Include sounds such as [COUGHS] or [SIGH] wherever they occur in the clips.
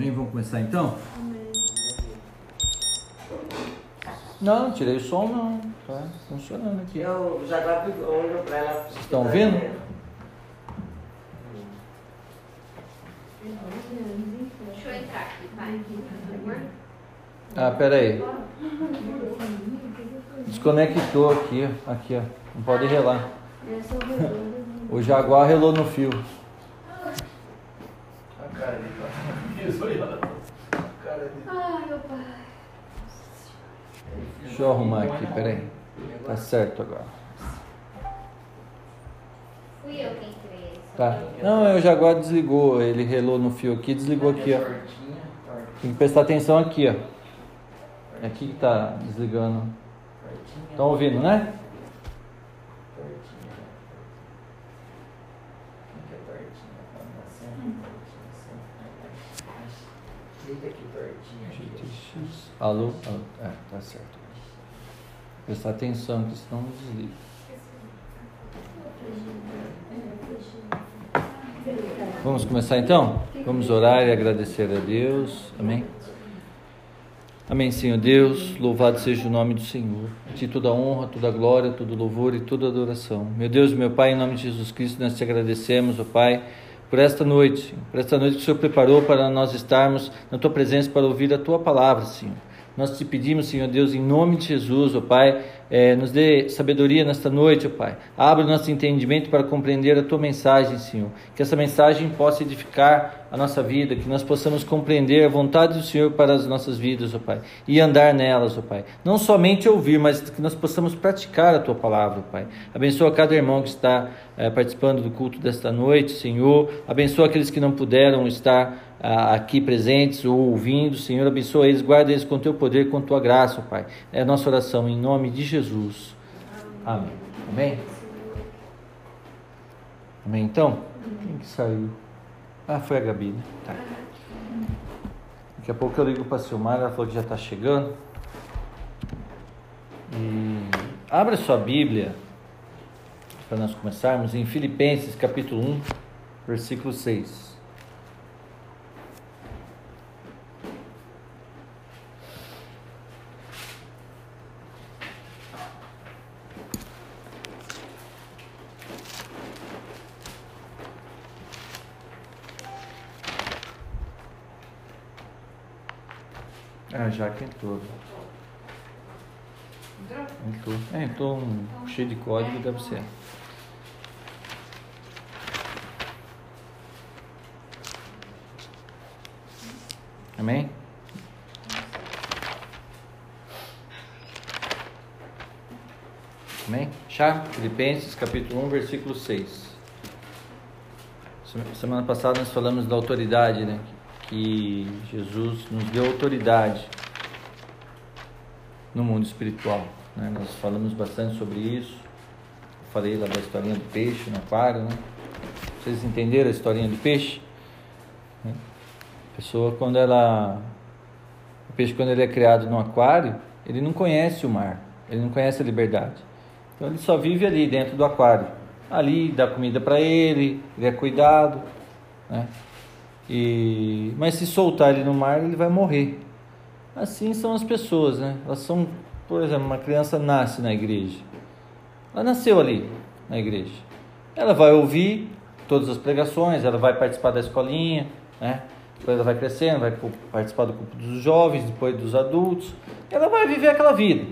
Amém? Vamos começar então? Amém. Não, não tirei o som não. Tá funcionando aqui. Eu já tava olhando pra ela. Vocês estão ouvindo? Deixa eu entrar aqui, pai. Ah, pera aí. Desconectou aqui, ó. Aqui, ó. Não pode relar. É o Jaguar relou no fio. A cara aí, cara. Ai, meu pai. Deixa eu arrumar aqui, pera aí. Tá certo agora. Fui eu quem isso. Tá. Não, é o Jaguar desligou. Ele relou no fio aqui, desligou aqui, ó. Tem que prestar atenção aqui, ó. É aqui que tá desligando. Estão ouvindo, né? Tortinha. Como que é tortinha? Tá nascendo, tortinha, sempre. Deita aqui, tortinha. aqui, ó. Alô? Alô? É, tá certo. Prestar atenção, que senão desliga. Vamos começar então? Vamos orar e agradecer a Deus. Amém? Amém, Senhor Deus. Louvado seja o nome do Senhor. A Ti toda honra, toda glória, todo louvor e toda adoração. Meu Deus, meu Pai, em nome de Jesus Cristo, nós te agradecemos, ó Pai, por esta noite, por esta noite que o Senhor preparou para nós estarmos na Tua presença para ouvir a Tua palavra, Senhor. Nós te pedimos, Senhor Deus, em nome de Jesus, ó Pai, eh, nos dê sabedoria nesta noite, ó Pai. Abra o nosso entendimento para compreender a Tua mensagem, Senhor. Que essa mensagem possa edificar a nossa vida, que nós possamos compreender a vontade do Senhor para as nossas vidas, ó Pai, e andar nelas, ó Pai. Não somente ouvir, mas que nós possamos praticar a Tua palavra, ó Pai. Abençoa cada irmão que está eh, participando do culto desta noite, Senhor. Abençoa aqueles que não puderam estar aqui presentes ou ouvindo, Senhor, abençoa eles, guarda eles com teu poder, com tua graça, Pai. É a nossa oração em nome de Jesus. Amém. Amém? Amém, então? Quem que saiu? Ah, foi a Gabi, né? Tá. Daqui a pouco eu ligo para a Silmar, ela falou que já está chegando. E abra sua Bíblia para nós começarmos em Filipenses capítulo 1, versículo 6. Já que entrou. Entrou. É, entrou um cheio de código, deve ser. Amém? Amém? Já? Filipenses capítulo 1, versículo 6. Semana passada nós falamos da autoridade, né? Que Jesus nos deu autoridade no mundo espiritual. Né? Nós falamos bastante sobre isso. Eu falei lá da historinha do peixe no aquário, né? Vocês entenderam a historinha do peixe? Né? A pessoa quando ela o peixe quando ele é criado no aquário, ele não conhece o mar, ele não conhece a liberdade. Então ele só vive ali dentro do aquário. Ali dá comida para ele, ele é cuidado, né? E mas se soltar ele no mar, ele vai morrer. Assim são as pessoas, né? Elas são, por exemplo, uma criança nasce na igreja. Ela nasceu ali na igreja. Ela vai ouvir todas as pregações, ela vai participar da escolinha, né? Depois ela vai crescendo, vai participar do grupo dos jovens, depois dos adultos. Ela vai viver aquela vida.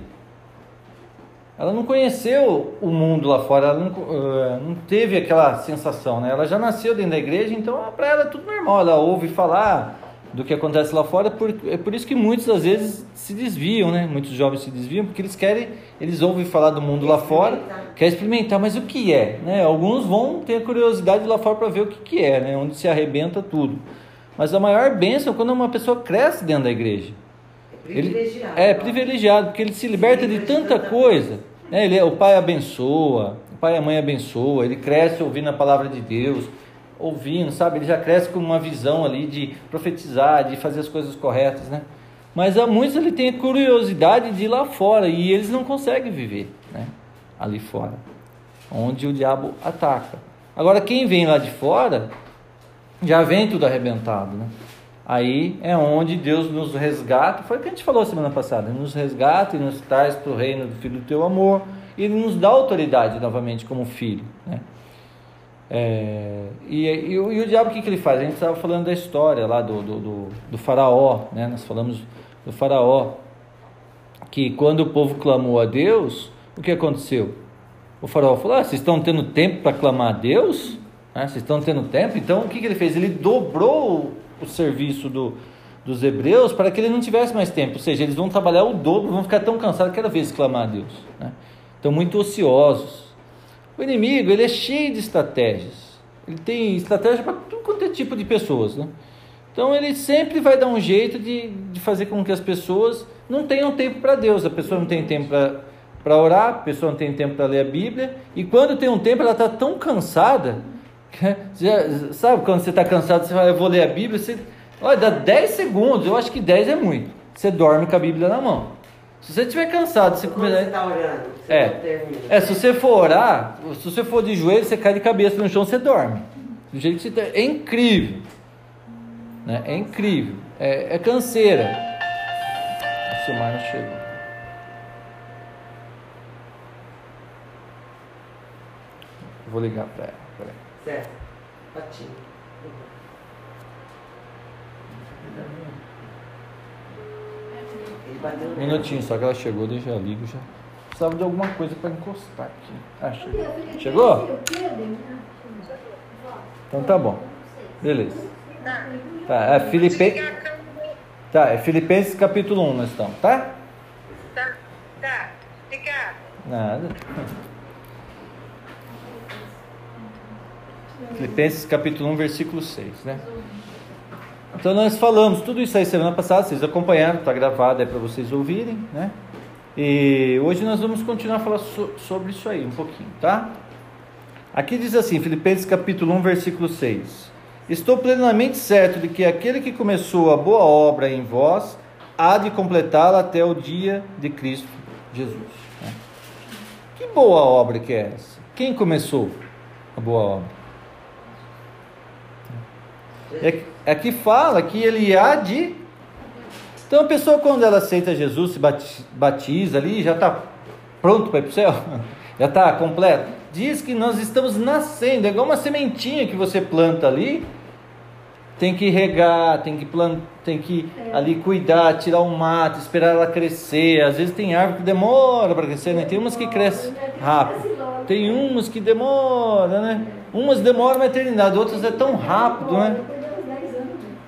Ela não conheceu o mundo lá fora, ela não, uh, não teve aquela sensação, né? Ela já nasceu dentro da igreja, então para ela é tudo normal. Ela ouve falar do que acontece lá fora, por, é por isso que muitos às vezes se desviam, né? Muitos jovens se desviam porque eles querem, eles ouvem falar do mundo lá fora, querem experimentar, mas o que é, né? Alguns vão ter a curiosidade lá fora para ver o que, que é, né? Onde se arrebenta tudo. Mas a maior bênção é quando uma pessoa cresce dentro da igreja. Ele é privilegiado, porque ele se liberta de tanta coisa. Né? Ele, o pai abençoa, o pai e a mãe abençoa, ele cresce ouvindo a palavra de Deus, ouvindo, sabe? Ele já cresce com uma visão ali de profetizar, de fazer as coisas corretas, né? Mas há muitos ele tem curiosidade de ir lá fora e eles não conseguem viver, né? Ali fora, onde o diabo ataca. Agora quem vem lá de fora já vem tudo arrebentado, né? aí é onde Deus nos resgata. Foi o que a gente falou semana passada: nos resgata e nos traz para o reino do Filho do Teu amor, e Ele nos dá autoridade novamente como filho. Né? É, e, e, e, o diabo o que, que ele faz? A gente estava falando da história lá do, do, do, do faraó, né? nós falamos do faraó, que quando o povo clamou a Deus, o que aconteceu? O faraó falou: ah, vocês estão tendo tempo para clamar a Deus? Ah, vocês estão tendo tempo? Então o que, que ele fez? Ele dobrou o serviço do, dos hebreus para que ele não tivesse mais tempo, ou seja, eles vão trabalhar o dobro, vão ficar tão cansados que cada vez clamar a Deus. Né? Estão muito ociosos. O inimigo ele é cheio de estratégias. Ele tem estratégia para tudo quanto é tipo de pessoas. Né? Então ele sempre vai dar um jeito de, de fazer com que as pessoas não tenham tempo para Deus. A pessoa não tem tempo para orar, a pessoa não tem tempo para ler a Bíblia. E quando tem um tempo, ela está tão cansada. [LAUGHS] Já, sabe quando você está cansado, você fala, eu vou ler a Bíblia, você, olha, dá 10 segundos, eu acho que 10 é muito. Você dorme com a Bíblia na mão. Se você estiver cansado, você Quando você está orando, é. É, se você for orar, se você for de joelho, você cai de cabeça no chão, você dorme. Do jeito que você tá, é incrível. Né? É incrível. É, é canseira. O Silmar não chegou. Vou ligar para ela. Peraí. Certo. Patinho. Um no minutinho, só que ela chegou, deixa eu ligo já. Precisava de alguma coisa para encostar aqui. Ah, chegou. Então tá bom. Beleza. Tá, é Filipenses. Tá, é Filipenses capítulo 1 nós estamos, tá? Tá, tá. Obrigada. Nada. Filipenses capítulo 1, versículo 6, né? Então nós falamos tudo isso aí semana passada, vocês acompanharam, está gravado aí para vocês ouvirem, né? E hoje nós vamos continuar a falar so- sobre isso aí um pouquinho, tá? Aqui diz assim, Filipenses capítulo 1, versículo 6. Estou plenamente certo de que aquele que começou a boa obra em vós há de completá-la até o dia de Cristo Jesus. né? Que boa obra que é essa? Quem começou a boa obra? É, é que fala que ele há de. Então a pessoa, quando ela aceita Jesus, se bati- batiza ali, já está pronto para ir para o céu, [LAUGHS] já está completo. Diz que nós estamos nascendo, é igual uma sementinha que você planta ali, tem que regar, tem que plantar, tem que ali cuidar, tirar o mato, esperar ela crescer. Às vezes tem árvore que demora para crescer, né? Tem umas que crescem rápido, tem umas que demora, né? Umas demoram uma eternidade, outras é tão rápido, né?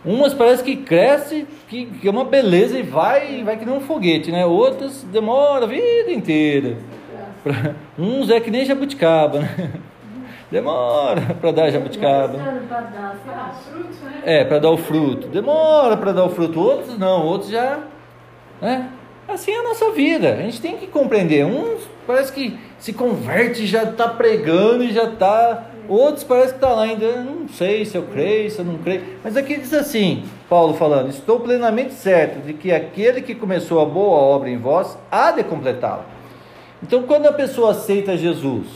Umas parece que cresce, que, que é uma beleza e vai, vai que nem um foguete, né? Outras demora a vida inteira. Pra- uns é que nem jabuticaba, né? [LAUGHS] Demora para dar jabuticaba. É, para dar o fruto. Demora para dar o fruto. Outros não, outros já. Né? Assim é a nossa vida. A gente tem que compreender. Uns parece que se converte, já está pregando e já está. Outros parece que está lá ainda. Não sei se eu creio, se eu não creio. Mas aqui diz assim: Paulo falando: Estou plenamente certo de que aquele que começou a boa obra em vós há de completá-la. Então, quando a pessoa aceita Jesus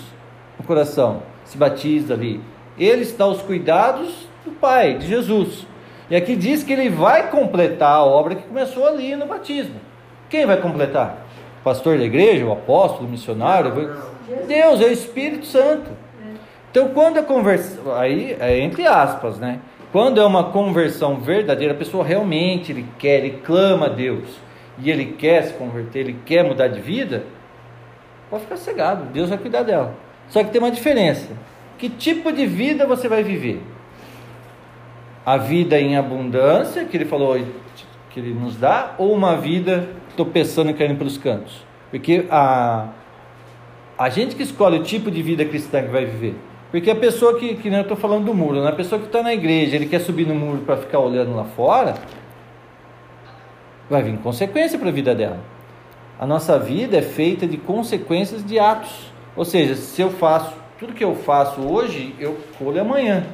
no coração, se batiza ali, ele está aos cuidados do Pai, de Jesus. E aqui diz que ele vai completar a obra que começou ali no batismo. Quem vai completar? O pastor da igreja, o apóstolo, o missionário? Deus, é o Espírito Santo. Então, quando a conversão, aí é entre aspas, né? Quando é uma conversão verdadeira, a pessoa realmente ele quer, ele clama a Deus e ele quer se converter, ele quer mudar de vida, pode ficar cegado, Deus vai cuidar dela. Só que tem uma diferença: que tipo de vida você vai viver? A vida em abundância, que ele falou que ele nos dá, ou uma vida tropeçando e caindo pelos cantos? Porque a, a gente que escolhe o tipo de vida cristã que vai viver. Porque a pessoa que, que nem eu estou falando do muro, né? a pessoa que está na igreja, ele quer subir no muro para ficar olhando lá fora, vai vir consequência para a vida dela. A nossa vida é feita de consequências de atos. Ou seja, se eu faço tudo que eu faço hoje, eu colho amanhã.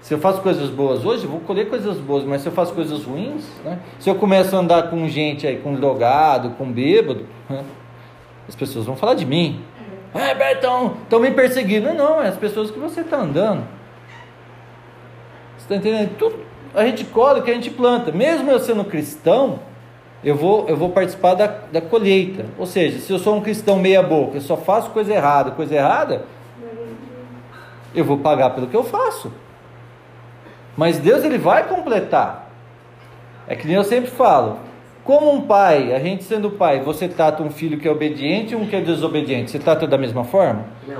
Se eu faço coisas boas hoje, eu vou colher coisas boas, mas se eu faço coisas ruins, né? se eu começo a andar com gente aí, com drogado, com bêbado, né? as pessoas vão falar de mim. É, Bertão, estão me perseguindo. Não, não, é as pessoas que você está andando. Você está entendendo? Tudo, a gente colhe o que a gente planta. Mesmo eu sendo cristão, eu vou, eu vou participar da, da colheita. Ou seja, se eu sou um cristão meia boca, eu só faço coisa errada, coisa errada, eu vou pagar pelo que eu faço. Mas Deus ele vai completar. É que nem eu sempre falo. Como um pai, a gente sendo pai, você trata um filho que é obediente e um que é desobediente. Você trata da mesma forma? Não.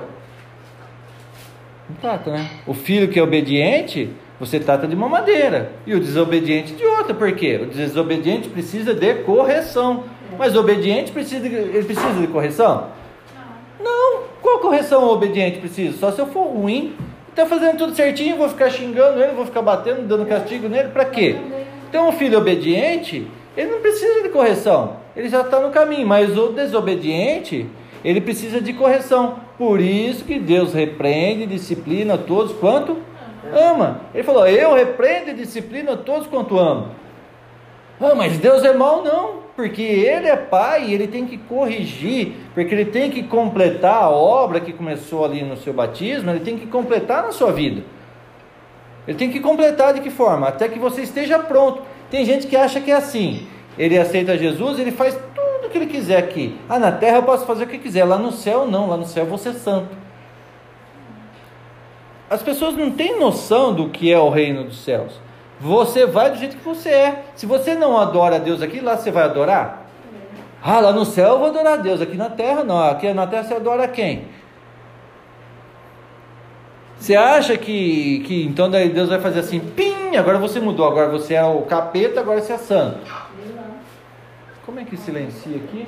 Não trata, né? O filho que é obediente, você trata de uma maneira. E o desobediente de outra. Por quê? O desobediente precisa de correção. Mas o obediente precisa de, ele precisa de correção? Não. Qual correção o obediente precisa? Só se eu for ruim. Está fazendo tudo certinho, vou ficar xingando ele, vou ficar batendo, dando castigo nele, para quê? Então o filho obediente, ele não precisa de correção, ele já está no caminho, mas o desobediente, ele precisa de correção. Por isso que Deus repreende e disciplina todos quanto ama. Ele falou: Eu repreendo e disciplino todos quanto amo. Ah, mas Deus é mau? Não, porque Ele é Pai e Ele tem que corrigir, porque Ele tem que completar a obra que começou ali no seu batismo, Ele tem que completar na sua vida. Ele tem que completar de que forma? Até que você esteja pronto. Tem gente que acha que é assim: ele aceita Jesus, ele faz tudo o que ele quiser aqui. Ah, na terra eu posso fazer o que quiser, lá no céu não, lá no céu eu vou ser santo. As pessoas não têm noção do que é o reino dos céus. Você vai do jeito que você é. Se você não adora a Deus aqui, lá você vai adorar? Ah, lá no céu eu vou adorar a Deus, aqui na terra não. Aqui na terra você adora quem? Você acha que, que então daí Deus vai fazer assim, pim, agora você mudou, agora você é o capeta, agora você é santo. Como é que silencia aqui?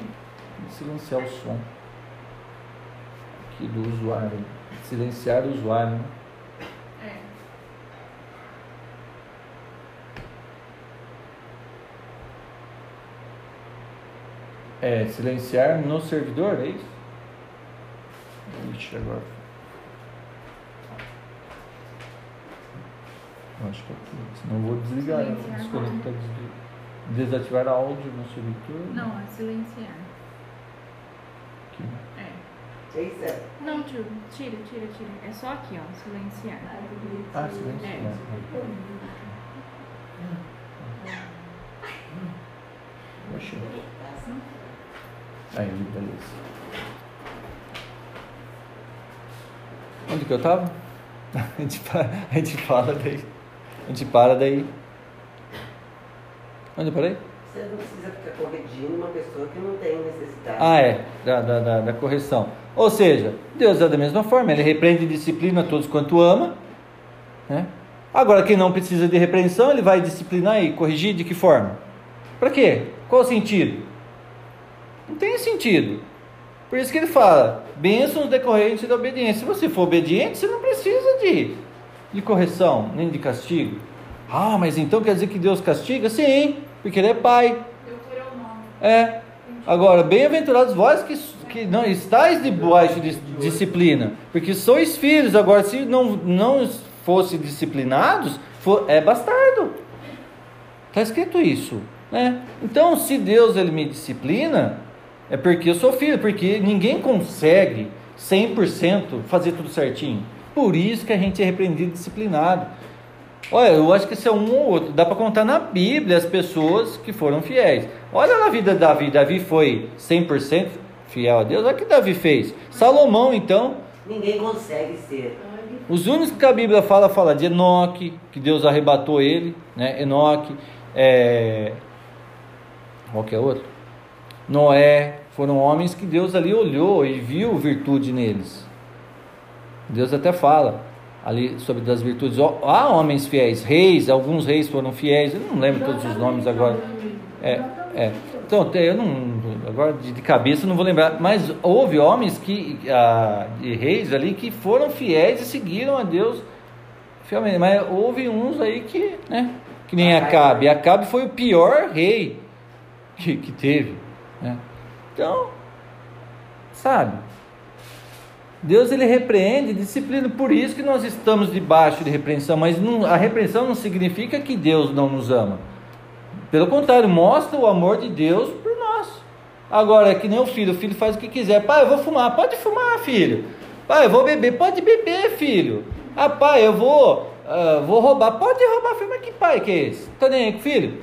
Silenciar o som aqui do usuário. Silenciar o usuário. Né? É, silenciar no servidor, é isso? Ixi, agora. Eu acho que é aqui. Senão eu vou desligar. Silenciar Desconectar, desligar. Desativar áudio no servidor. Não, é silenciar. Aqui. É. É isso, é. Não, tio, tira, tira, tira. É só aqui, ó, silenciar. Ah, silenciar. É. Aí, beleza. Onde que eu tava? [LAUGHS] A gente, a gente fala daí. A gente para daí. Onde eu parei? Você não precisa ficar corrigindo uma pessoa que não tem necessidade. Ah, é, da, da, da, da correção. Ou seja, Deus é da mesma forma, ele repreende e disciplina todos quanto ama. Né? Agora, quem não precisa de repreensão, ele vai disciplinar e corrigir de que forma? Para quê? Qual o sentido? Não tem sentido. Por isso que ele fala: bênçãos decorrentes da obediência. Se você for obediente, você não precisa de, de correção, nem de castigo. Ah, mas então quer dizer que Deus castiga? Sim, porque Ele é Pai. Eu fui o nome. É. Agora, bem-aventurados vós que, que não estáis debaixo de disciplina, porque sois filhos. Agora, se não, não fossem disciplinados, for, é bastardo. Está escrito isso. Né? Então, se Deus ele me disciplina, é porque eu sou filho, porque ninguém consegue 100% fazer tudo certinho. Por isso que a gente é repreendido e disciplinado. Olha, eu acho que esse é um ou outro. Dá para contar na Bíblia as pessoas que foram fiéis. Olha na vida de Davi. Davi foi 100% fiel a Deus. Olha o que Davi fez. Salomão, então. Ninguém consegue ser. Os únicos que a Bíblia fala, fala de Enoque, que Deus arrebatou ele. Né? Enoque. É... Qual que é outro? Noé. Foram homens que Deus ali olhou e viu virtude neles. Deus até fala ali sobre das virtudes. Há homens fiéis, reis, alguns reis foram fiéis, eu não lembro todos os nomes agora. É, é. Então, eu não, agora de, cabeça não vou lembrar, mas houve homens que, ah, de reis ali que foram fiéis e seguiram a Deus fielmente, mas houve uns aí que, né, que nem Acabe. Acabe foi o pior rei que, que teve, né? Então, sabe? Deus ele repreende, disciplina, por isso que nós estamos debaixo de repreensão, mas não- a repreensão não significa que Deus não nos ama. Pelo contrário, mostra o amor de Deus por nós. Agora, é que nem o filho, o filho faz o que quiser. Pai, eu vou fumar, pode fumar, filho. Pai, eu vou beber, pode beber, filho. Ah, pai, eu vou ah, vou roubar. Pode roubar, filho, mas que pai que é esse? Tá nem aí com filho?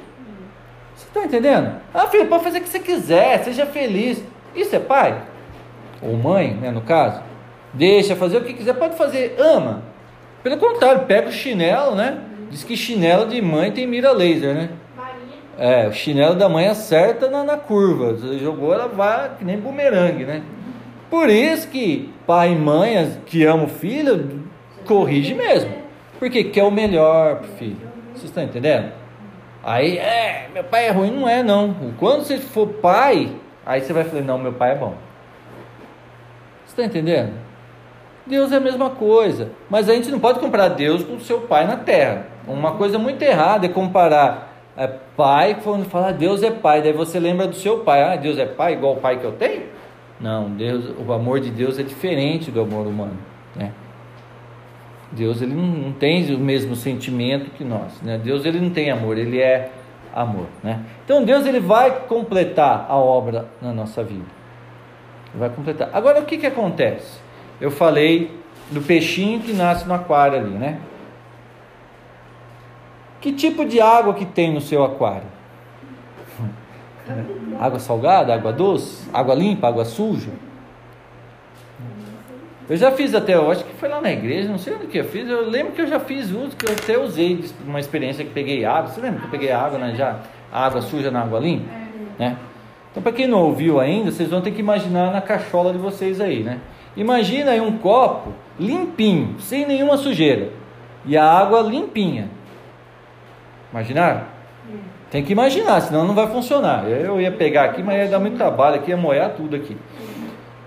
Você está entendendo? Ah, filho, pode fazer o que você quiser, seja feliz. Isso é pai? Ou mãe, né, no caso? Deixa fazer o que quiser, pode fazer, ama. Pelo contrário, pega o chinelo, né? Diz que chinelo de mãe tem mira laser, né? É, o chinelo da mãe acerta na, na curva. Você jogou, ela vai que nem bumerangue, né? Por isso que pai e mãe que amam o filho, corrige mesmo. Porque quer o melhor pro filho. Vocês estão entendendo? Aí, é, meu pai é ruim, não é não. Quando você for pai, aí você vai falar, não, meu pai é bom. Você está entendendo? Deus é a mesma coisa. Mas a gente não pode comparar Deus com o seu pai na terra. Uma coisa muito errada é comparar é, pai, quando fala Deus é pai, daí você lembra do seu pai. Ah, Deus é pai igual o pai que eu tenho? Não, Deus, o amor de Deus é diferente do amor humano. Né? Deus ele não, tem o mesmo sentimento que nós. Né? Deus ele não tem amor, ele é amor. Né? Então Deus ele vai completar a obra na nossa vida. Ele vai completar. Agora o que, que acontece? Eu falei do peixinho que nasce no aquário ali, né? Que tipo de água que tem no seu aquário? Água salgada, água doce, água limpa, água suja? Eu já fiz até, eu acho que foi lá na igreja, não sei onde que eu fiz. Eu lembro que eu já fiz uso, que eu até usei uma experiência que peguei água. Você lembra que eu peguei água, né? Já água suja na água limpa, né? Então, para quem não ouviu ainda, vocês vão ter que imaginar na cachola de vocês aí, né? Imagina aí um copo limpinho, sem nenhuma sujeira, e a água limpinha. Imaginaram? Tem que imaginar, senão não vai funcionar. Eu ia pegar aqui, mas ia dar muito trabalho aqui, ia molhar tudo aqui.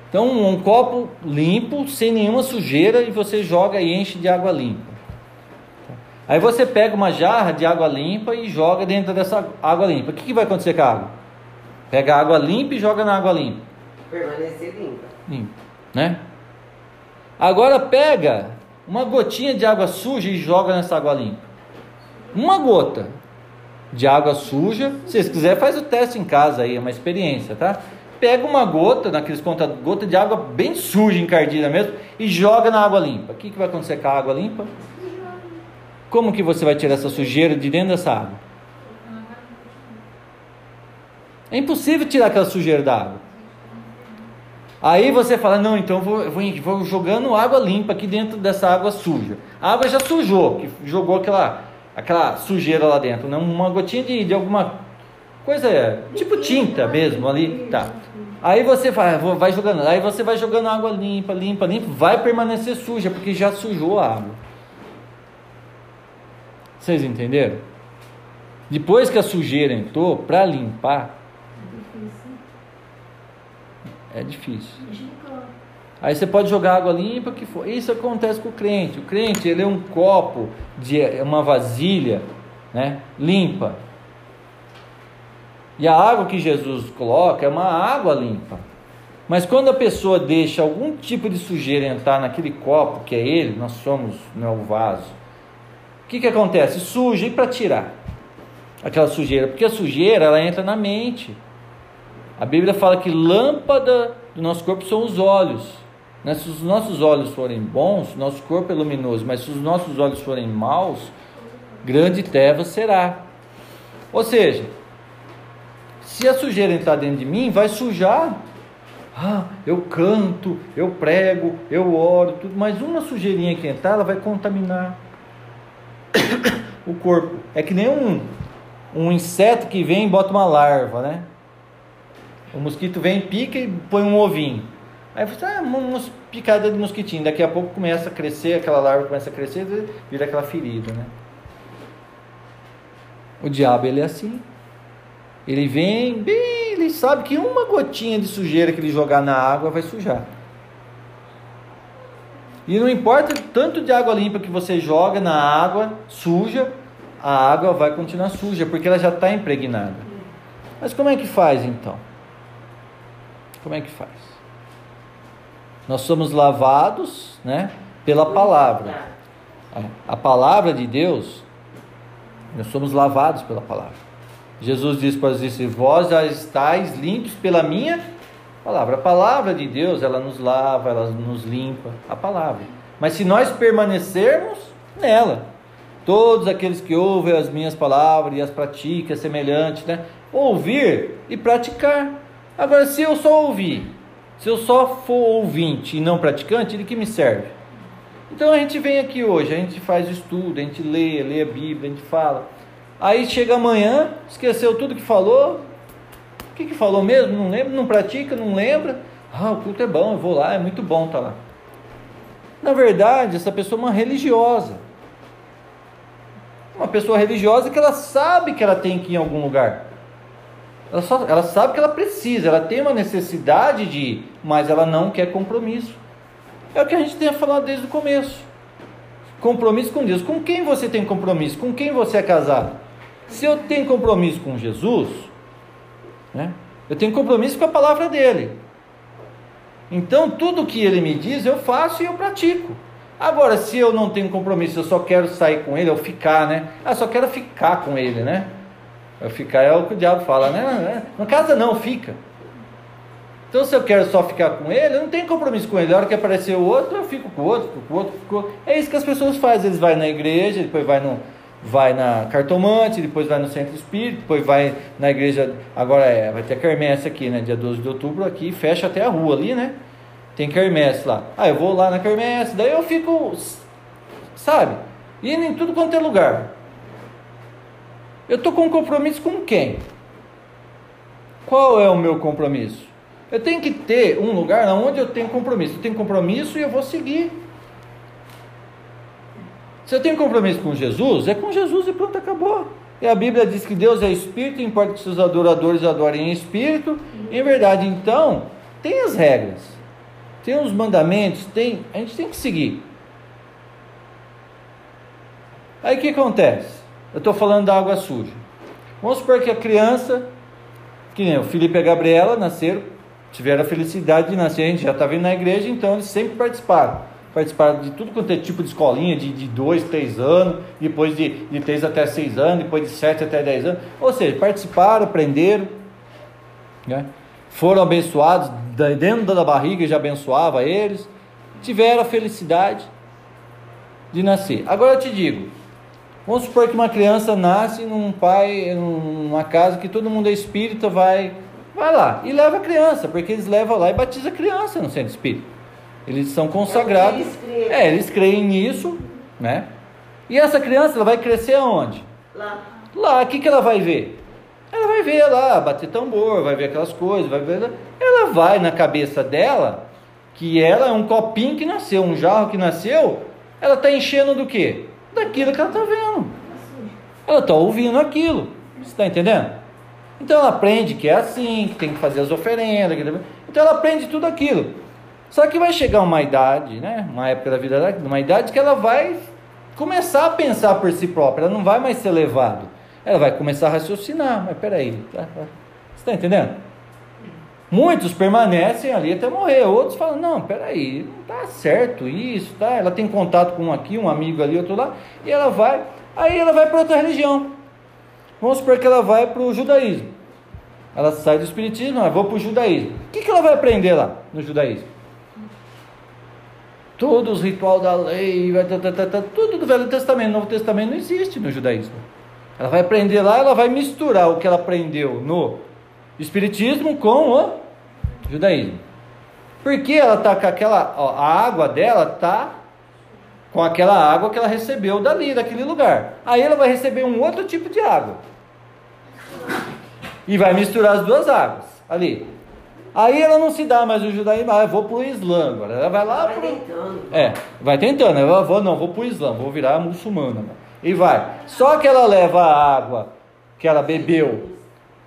Então, um copo limpo, sem nenhuma sujeira, e você joga e enche de água limpa. Aí você pega uma jarra de água limpa e joga dentro dessa água limpa. O que, que vai acontecer com a água? Pega a água limpa e joga na água limpa. Permanecer limpa. Limpa, né? Agora pega uma gotinha de água suja e joga nessa água limpa. Uma gota de água suja. Se vocês quiserem, faz o teste em casa aí, é uma experiência, tá? Pega uma gota, naqueles conta, gota de água bem suja, encardida mesmo, e joga na água limpa. O que, que vai acontecer com a água limpa? Como que você vai tirar essa sujeira de dentro dessa água? É impossível tirar aquela sujeira da água. Aí você fala, não, então vou, vou, vou jogando água limpa aqui dentro dessa água suja. A água já sujou, que jogou aquela aquela sujeira lá dentro, né? uma gotinha de, de alguma coisa, tipo tinta mesmo ali, tá. Aí você vai, vai jogando, aí você vai jogando água limpa, limpa, limpa, vai permanecer suja, porque já sujou a água. Vocês entenderam? Depois que a sujeira entrou, para limpar, é difícil. Aí você pode jogar água limpa que for. Isso acontece com o crente. O crente ele é um copo de uma vasilha, né, limpa. E a água que Jesus coloca é uma água limpa. Mas quando a pessoa deixa algum tipo de sujeira entrar naquele copo que é ele, nós somos né, o vaso. O que que acontece? Suja e para tirar aquela sujeira, porque a sujeira ela entra na mente. A Bíblia fala que lâmpada do nosso corpo são os olhos. Né? Se os nossos olhos forem bons, nosso corpo é luminoso, mas se os nossos olhos forem maus, grande treva será. Ou seja, se a sujeira entrar dentro de mim, vai sujar. Ah, eu canto, eu prego, eu oro, tudo, mas uma sujeirinha que entrar, ela vai contaminar [COUGHS] o corpo. É que nem um, um inseto que vem e bota uma larva, né? O mosquito vem, pica e põe um ovinho. Aí você, ah, uma picada de mosquitinho. Daqui a pouco começa a crescer, aquela larva começa a crescer, vira aquela ferida, né? O diabo, ele é assim. Ele vem, bem, ele sabe que uma gotinha de sujeira que ele jogar na água vai sujar. E não importa tanto de água limpa que você joga na água suja, a água vai continuar suja, porque ela já está impregnada. Mas como é que faz então? Como é que faz? Nós somos lavados, né, pela palavra. A palavra de Deus, nós somos lavados pela palavra. Jesus diz para os discípulos: Vós já estáis limpos pela minha palavra. A palavra de Deus, ela nos lava, ela nos limpa. A palavra. Mas se nós permanecermos nela, Todos aqueles que ouvem as minhas palavras e as praticam, semelhante, né? Ouvir e praticar. Agora, se eu só ouvir, se eu só for ouvinte e não praticante, de que me serve? Então a gente vem aqui hoje, a gente faz estudo, a gente lê, lê a Bíblia, a gente fala. Aí chega amanhã, esqueceu tudo que falou. O que, que falou mesmo? Não lembra, não pratica, não lembra. Ah, o culto é bom, eu vou lá, é muito bom tá lá. Na verdade, essa pessoa é uma religiosa. Uma pessoa religiosa que ela sabe que ela tem que ir em algum lugar. Ela, só, ela sabe que ela precisa, ela tem uma necessidade de ir, mas ela não quer compromisso. É o que a gente tem falado desde o começo. Compromisso com Deus. Com quem você tem compromisso? Com quem você é casado? Se eu tenho compromisso com Jesus, né, eu tenho compromisso com a palavra dele. Então, tudo que ele me diz, eu faço e eu pratico. Agora, se eu não tenho compromisso, eu só quero sair com ele, ou ficar, né? Ah, só quero ficar com ele, né? Ficar é o que o diabo fala, né? Na casa não, fica. Então, se eu quero só ficar com ele, eu não tenho compromisso com ele. A hora que aparecer o outro, eu fico com o outro, fico com o outro, fico com o outro. É isso que as pessoas fazem. Eles vão na igreja, depois vai no, vai na cartomante, depois vai no centro espírita, depois vai na igreja, agora é, vai ter quermesse aqui, né, dia 12 de outubro aqui, fecha até a rua ali, né? Tem quermesse lá. Ah, eu vou lá na quermesse, daí eu fico, sabe? Indo em tudo quanto é lugar. Eu tô com um compromisso com quem? Qual é o meu compromisso? Eu tenho que ter um lugar onde eu tenho compromisso. Eu tenho compromisso e eu vou seguir. Se eu tenho compromisso com Jesus, é com Jesus e pronto, acabou. E a Bíblia diz que Deus é espírito, importa que seus adoradores adorem em espírito. Em verdade, então, tem as regras, tem os mandamentos, tem, a gente tem que seguir. Aí o que acontece? Eu estou falando da água suja. Vamos supor que a criança, que nem o Felipe e a Gabriela, nasceram, tiveram a felicidade de nascer, a gente já está vindo na igreja, então eles sempre participaram participaram de tudo quanto é tipo de escolinha, de, de dois, três anos, depois de, de três até seis anos, depois de sete até dez anos. Ou seja, participaram, aprenderam, né? foram abençoados, dentro da barriga já abençoava eles, tiveram a felicidade de nascer. Agora eu te digo, vamos supor que uma criança nasce num pai, numa casa que todo mundo é espírita, vai, vai lá e leva a criança, porque eles levam lá e batiza a criança no centro espírita. Eles são consagrados. Eles é, eles creem nisso, né? E essa criança, ela vai crescer aonde? Lá. Lá, o que, que ela vai ver? Ela vai ver lá, bater tambor, vai ver aquelas coisas, vai ver. Ela vai na cabeça dela que ela é um copinho que nasceu, um jarro que nasceu, ela está enchendo do quê? Daquilo que ela está vendo. Ela está ouvindo aquilo. Você está entendendo? Então ela aprende que é assim, que tem que fazer as oferendas. Então ela aprende tudo aquilo. Só que vai chegar uma idade, né? Uma época da vida dela, uma idade que ela vai começar a pensar por si própria, ela não vai mais ser levado. Ela vai começar a raciocinar, mas peraí, tá, tá. você está entendendo? Muitos permanecem ali até morrer, outros falam, não, peraí, não tá certo isso, tá? Ela tem contato com um aqui, um amigo ali, outro lá, e ela vai, aí ela vai para outra religião. Vamos supor que ela vai para o judaísmo. Ela sai do espiritismo, ela vai para o judaísmo. O que, que ela vai aprender lá no judaísmo? todos os ritual da lei, tá, tá, tá, tudo do Velho Testamento, Novo Testamento não existe no judaísmo. Ela vai aprender lá, ela vai misturar o que ela aprendeu no Espiritismo com o judaísmo. Porque ela está com aquela, ó, a água dela está com aquela água que ela recebeu dali, daquele lugar. Aí ela vai receber um outro tipo de água. E vai misturar as duas águas ali. Aí ela não se dá mais o judaísmo, ah, eu vou para o Islã agora. Ela vai lá. Vai pro... tentando. É, vai tentando. Ela vou, não, vou para o Islã, vou virar muçulmana. E vai. Só que ela leva a água que ela bebeu,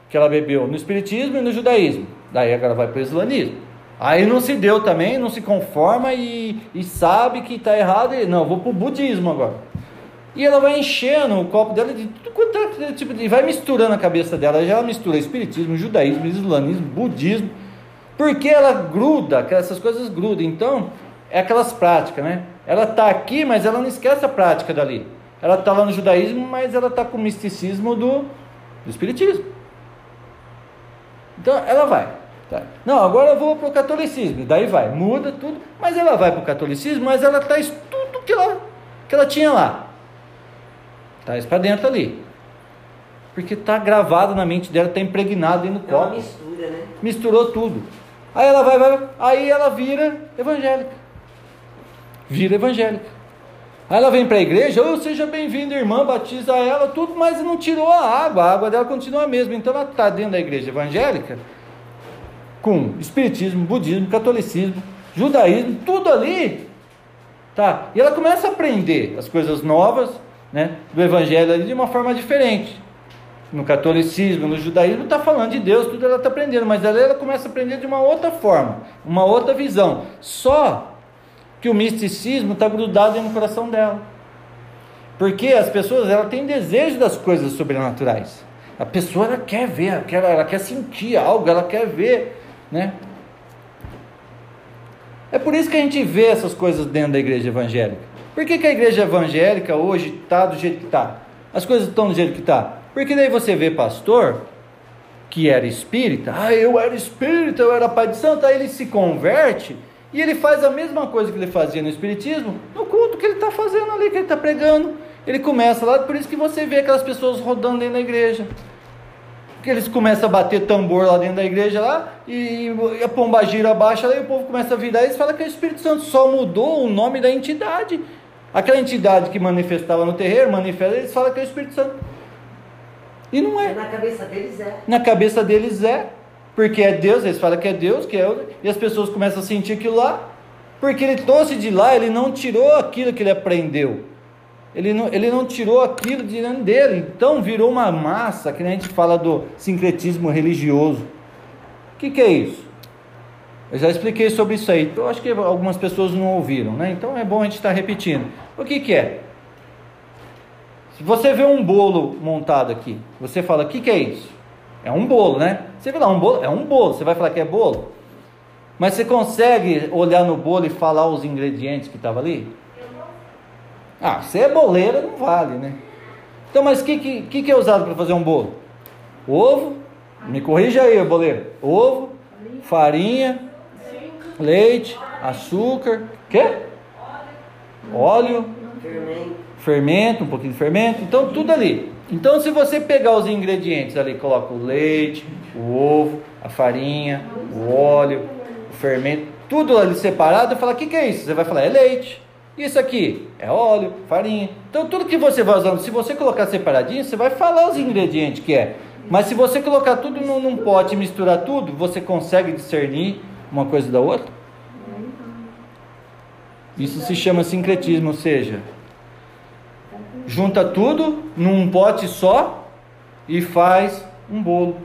que ela bebeu no Espiritismo e no Judaísmo. Daí agora vai para o Islamismo. Aí não se deu também, não se conforma e, e sabe que está errado. E, não, vou para o budismo agora. E ela vai enchendo o copo dela de tudo quanto é tipo de. vai misturando a cabeça dela. Já ela mistura espiritismo, judaísmo, islamismo, budismo. Porque ela gruda, essas coisas grudam. Então, é aquelas práticas, né? Ela está aqui, mas ela não esquece a prática dali. Ela está lá no judaísmo, mas ela está com o misticismo do, do espiritismo. Então, ela vai. Tá? Não, agora eu vou para o catolicismo. Daí vai, muda tudo. Mas ela vai para o catolicismo, mas ela traz tudo que ela, que ela tinha lá. Traz para dentro ali. Porque está gravado na mente dela, está impregnado dentro do É uma mistura, né? Misturou tudo. Aí ela vai, vai, aí ela vira evangélica. Vira evangélica. Aí ela vem para a igreja, oh, seja bem-vinda, irmã, batiza ela, tudo, mas não tirou a água, a água dela continua a mesma. Então ela está dentro da igreja evangélica com espiritismo, budismo, catolicismo, judaísmo, tudo ali. Tá? E ela começa a aprender as coisas novas, né, do evangelho ali de uma forma diferente. No catolicismo, no judaísmo, está falando de Deus, tudo ela está aprendendo, mas ela, ela começa a aprender de uma outra forma, uma outra visão. Só que o misticismo está grudado no coração dela. Porque as pessoas ela têm desejo das coisas sobrenaturais. A pessoa ela quer ver, ela quer, ela quer sentir algo, ela quer ver, né? É por isso que a gente vê essas coisas dentro da igreja evangélica. Por que, que a igreja evangélica hoje está do jeito que está? As coisas estão do jeito que está. Porque daí você vê pastor que era espírita, ah, eu era espírita, eu era pai de santo, aí ele se converte e ele faz a mesma coisa que ele fazia no espiritismo, no culto que ele está fazendo ali, que ele está pregando. Ele começa lá, por isso que você vê aquelas pessoas rodando dentro da igreja. Que eles começam a bater tambor lá dentro da igreja lá, e, e a pomba gira abaixa lá, e o povo começa a virar, e eles falam que é o Espírito Santo, só mudou o nome da entidade. Aquela entidade que manifestava no terreiro, manifesta, eles falam que é o Espírito Santo. E não é. Na cabeça deles é. Na cabeça deles é, porque é Deus, eles falam que é Deus, que é, e as pessoas começam a sentir aquilo lá, porque ele trouxe de lá, ele não tirou aquilo que ele aprendeu. Ele não, ele não tirou aquilo de dentro dele, então virou uma massa, que a gente fala do sincretismo religioso. O que, que é isso? Eu já expliquei sobre isso aí, eu acho que algumas pessoas não ouviram, né? Então é bom a gente estar repetindo. O que, que é? Se você vê um bolo montado aqui, você fala, o que, que é isso? É um bolo, né? Você vê lá um bolo, é um bolo, você vai falar que é bolo? Mas você consegue olhar no bolo e falar os ingredientes que estavam ali? Ah, se é boleira, não vale, né? Então, mas o que, que, que é usado para fazer um bolo? Ovo, me corrija aí, boleiro. Ovo, farinha, leite, açúcar, quê? Óleo, Fermento. um pouquinho de fermento, então tudo ali. Então, se você pegar os ingredientes ali, coloca o leite, o ovo, a farinha, o óleo, o fermento, tudo ali separado, fala: o que, que é isso? Você vai falar: é leite. Isso aqui é óleo, farinha. Então, tudo que você vai usando, se você colocar separadinho, você vai falar os ingredientes que é. Mas se você colocar tudo num, num pote e misturar tudo, você consegue discernir uma coisa da outra? Isso se chama sincretismo, ou seja, junta tudo num pote só e faz um bolo.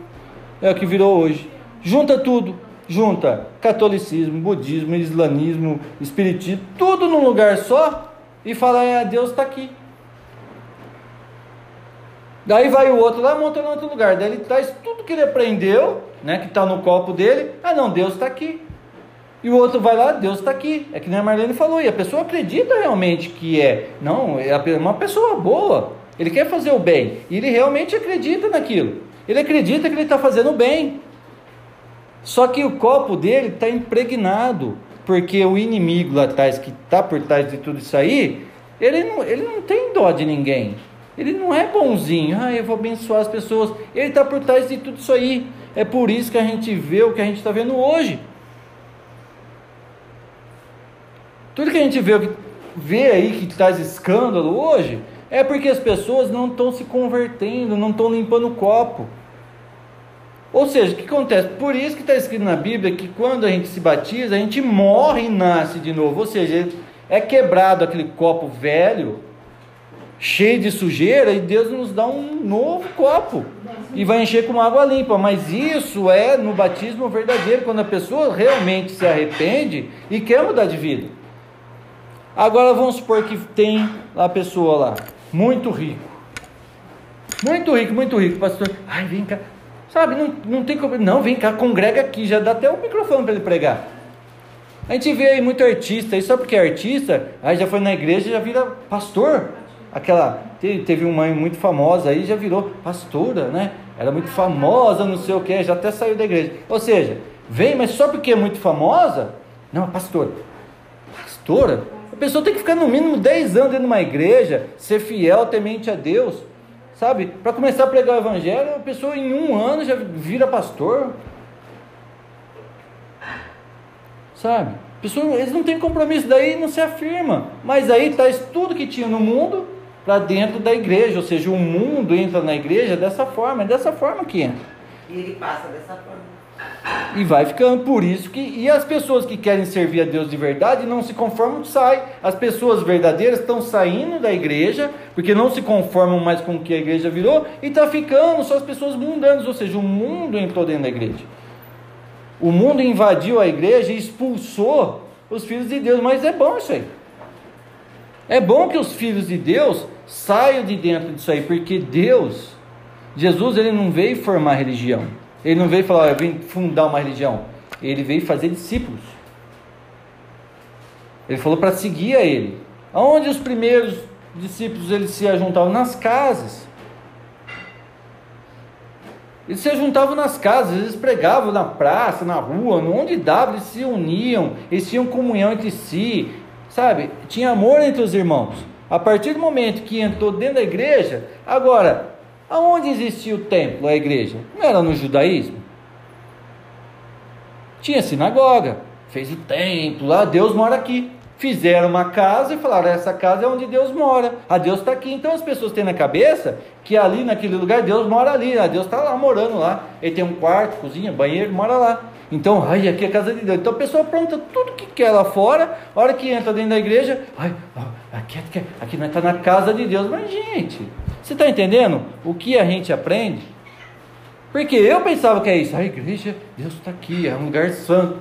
É o que virou hoje. Junta tudo, junta catolicismo, budismo, islamismo, espiritismo, tudo num lugar só e fala: é, Deus está aqui. Daí vai o outro lá, monta em outro lugar. Daí ele traz tudo que ele aprendeu, né, que está no copo dele. Ah, não, Deus está aqui. E o outro vai lá, Deus está aqui. É que nem a Marlene falou. E a pessoa acredita realmente que é. Não, é uma pessoa boa. Ele quer fazer o bem. E ele realmente acredita naquilo. Ele acredita que ele está fazendo o bem. Só que o copo dele está impregnado. Porque o inimigo lá atrás, que está por trás de tudo isso aí, ele não, ele não tem dó de ninguém. Ele não é bonzinho. Ah, eu vou abençoar as pessoas. Ele está por trás de tudo isso aí. É por isso que a gente vê o que a gente está vendo hoje. Tudo que a gente vê, vê aí que traz escândalo hoje, é porque as pessoas não estão se convertendo, não estão limpando o copo. Ou seja, o que acontece? Por isso que está escrito na Bíblia que quando a gente se batiza, a gente morre e nasce de novo. Ou seja, é quebrado aquele copo velho, cheio de sujeira, e Deus nos dá um novo copo. E vai encher com água limpa. Mas isso é no batismo verdadeiro, quando a pessoa realmente se arrepende e quer mudar de vida. Agora vamos supor que tem a pessoa lá, muito rico. Muito rico, muito rico, pastor. Ai, vem cá. Sabe, não, não tem como. Não, vem cá, congrega aqui, já dá até o microfone para ele pregar. A gente vê aí muito artista, e só porque é artista, aí já foi na igreja já vira pastor. Aquela, teve, uma muito famosa aí, já virou pastora, né? Era muito famosa, não sei o que, já até saiu da igreja. Ou seja, vem, mas só porque é muito famosa, não, é pastora. Pastora? pessoa tem que ficar no mínimo 10 anos dentro de uma igreja, ser fiel, temente a Deus, sabe? Para começar a pregar o evangelho, a pessoa em um ano já vira pastor. Sabe? Pessoa, eles não têm compromisso, daí não se afirma. Mas aí traz tudo que tinha no mundo para dentro da igreja, ou seja, o mundo entra na igreja dessa forma, é dessa forma que entra. E ele passa dessa forma. E vai ficando por isso que e as pessoas que querem servir a Deus de verdade não se conformam, sai. As pessoas verdadeiras estão saindo da igreja porque não se conformam mais com o que a igreja virou e está ficando só as pessoas mundanas, ou seja, o mundo entrou dentro da igreja. O mundo invadiu a igreja e expulsou os filhos de Deus, mas é bom isso aí. É bom que os filhos de Deus saiam de dentro disso aí, porque Deus, Jesus, ele não veio formar religião. Ele não veio falar, eu vim fundar uma religião. Ele veio fazer discípulos. Ele falou para seguir a ele. Aonde os primeiros discípulos eles se ajuntavam? Nas casas. Eles se juntavam nas casas, eles pregavam na praça, na rua, onde dava, eles se uniam, eles tinham comunhão entre si, sabe? Tinha amor entre os irmãos. A partir do momento que entrou dentro da igreja, agora, aonde existia o templo, a igreja? Não era no judaísmo? Tinha sinagoga, fez o templo, lá Deus mora aqui. Fizeram uma casa e falaram: essa casa é onde Deus mora. A Deus está aqui. Então as pessoas têm na cabeça que ali naquele lugar Deus mora ali. A Deus está lá morando lá. Ele tem um quarto, cozinha, banheiro, mora lá. Então, ai, aqui é a casa de Deus. Então a pessoa pronta tudo que quer lá fora. A hora que entra dentro da igreja, ai, aqui, aqui, aqui não está na casa de Deus. Mas, gente, você está entendendo o que a gente aprende? Porque eu pensava que é isso. A igreja, Deus está aqui, é um lugar santo.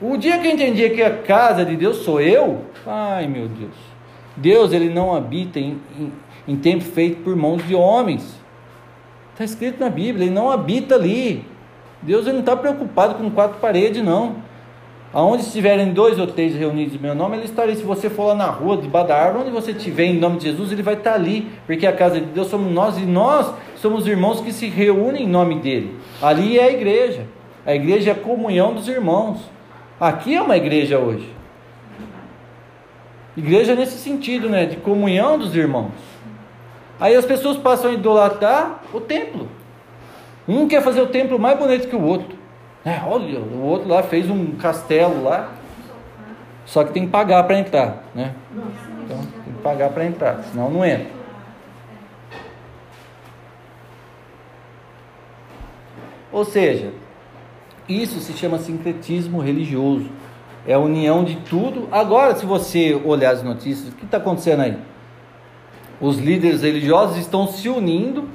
O dia que eu entendi que a casa de Deus sou eu, ai meu Deus. Deus ele não habita em, em, em tempo feito por mãos de homens. Está escrito na Bíblia, ele não habita ali. Deus ele não está preocupado com quatro paredes, não. Aonde estiverem dois ou três reunidos em meu nome, ele estará. Se você for lá na rua, debaixo da árvore, onde você estiver em nome de Jesus, ele vai estar ali. Porque a casa de Deus somos nós e nós somos irmãos que se reúnem em nome dele. Ali é a igreja. A igreja é a comunhão dos irmãos. Aqui é uma igreja hoje. Igreja nesse sentido, né? De comunhão dos irmãos. Aí as pessoas passam a idolatrar o templo. Um quer fazer o templo mais bonito que o outro. É, olha, o outro lá fez um castelo lá. Só que tem que pagar para entrar, né? Então tem que pagar para entrar, senão não entra. Ou seja, isso se chama sincretismo religioso. É a união de tudo. Agora, se você olhar as notícias, o que está acontecendo aí? Os líderes religiosos estão se unindo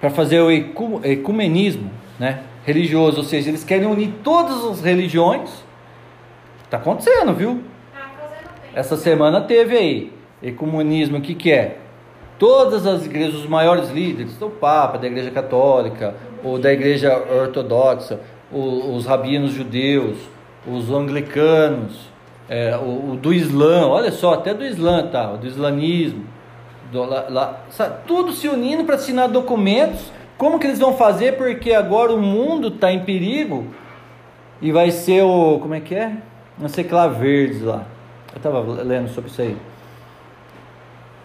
para fazer o ecumenismo né, religioso, ou seja, eles querem unir todas as religiões. Está acontecendo, viu? Essa semana teve aí ecumenismo, o que, que é? Todas as igrejas, os maiores líderes, do Papa, da Igreja Católica, ou da Igreja Ortodoxa, os rabinos judeus, os anglicanos, é, o, o, do Islã, olha só, até do Islã, tá, do islamismo, do, lá, lá, sabe, tudo se unindo para assinar documentos. Como que eles vão fazer? Porque agora o mundo está em perigo e vai ser o, como é que é? Não sei que lá, verdes lá. Eu estava lendo sobre isso aí.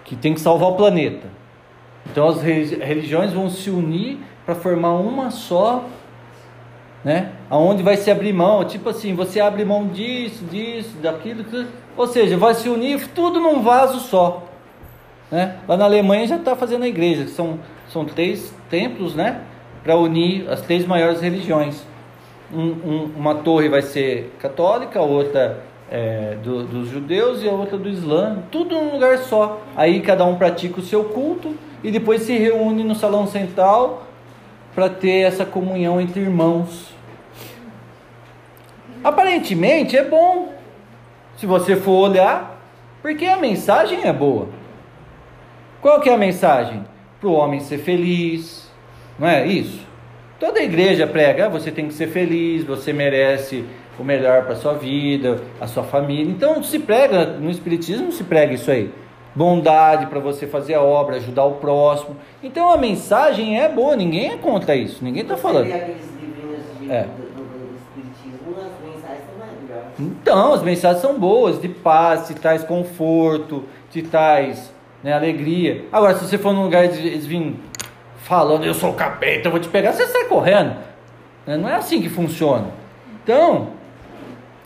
Que tem que salvar o planeta. Então as religiões vão se unir para formar uma só né? Aonde vai se abrir mão, tipo assim, você abre mão disso, disso, daquilo, ou seja, vai se unir tudo num vaso só, né? Lá na Alemanha já está fazendo a igreja, são são três templos, né? Para unir as três maiores religiões. Um, um, uma torre vai ser católica, outra é, do, dos judeus e a outra do Islã, tudo num lugar só. Aí cada um pratica o seu culto e depois se reúne no salão central para ter essa comunhão entre irmãos. Aparentemente é bom, se você for olhar, porque a mensagem é boa. Qual que é a mensagem? Para o homem ser feliz, não é isso? Toda igreja prega, ah, você tem que ser feliz, você merece o melhor para a sua vida, a sua família. Então se prega, no Espiritismo se prega isso aí. Bondade para você fazer a obra, ajudar o próximo. Então a mensagem é boa, ninguém é contra isso, ninguém está falando. É. Então, as mensagens são boas, de paz, te traz conforto, te traz né, alegria. Agora, se você for num lugar e eles virem falando, eu sou o capeta, eu vou te pegar, você sai correndo. Né? Não é assim que funciona. Então,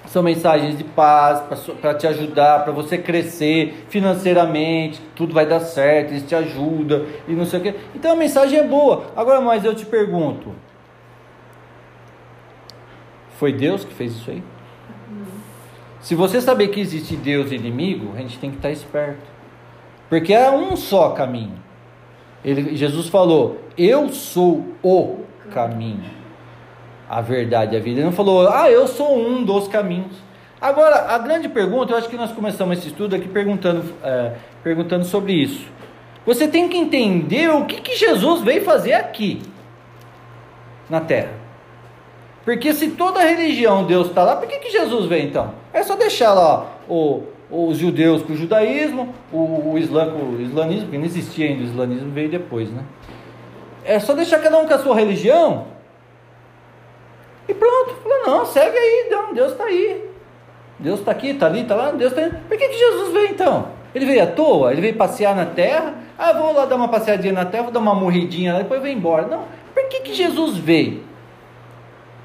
são mensagens de paz para te ajudar, para você crescer financeiramente, tudo vai dar certo, eles te ajudam e não sei o que. Então a mensagem é boa. Agora, mas eu te pergunto: foi Deus que fez isso aí? Se você saber que existe Deus e inimigo, a gente tem que estar esperto. Porque é um só caminho. Ele, Jesus falou: Eu sou o caminho, a verdade e a vida. Ele não falou, ah, eu sou um dos caminhos. Agora, a grande pergunta, eu acho que nós começamos esse estudo aqui perguntando, é, perguntando sobre isso. Você tem que entender o que, que Jesus veio fazer aqui na terra. Porque se toda religião Deus está lá, por que, que Jesus veio então? É só deixar lá o, os judeus com o judaísmo, o, o islã com o islamismo, porque não existia ainda o islamismo, veio depois, né? É só deixar cada um com a sua religião e pronto. Falou, não, segue aí, Deus está aí. Deus está aqui, está ali, está lá, Deus está aí. Por que, que Jesus veio então? Ele veio à toa? Ele veio passear na terra? Ah, vou lá dar uma passeadinha na terra, vou dar uma morridinha lá, depois vou embora. Não, por que, que Jesus veio?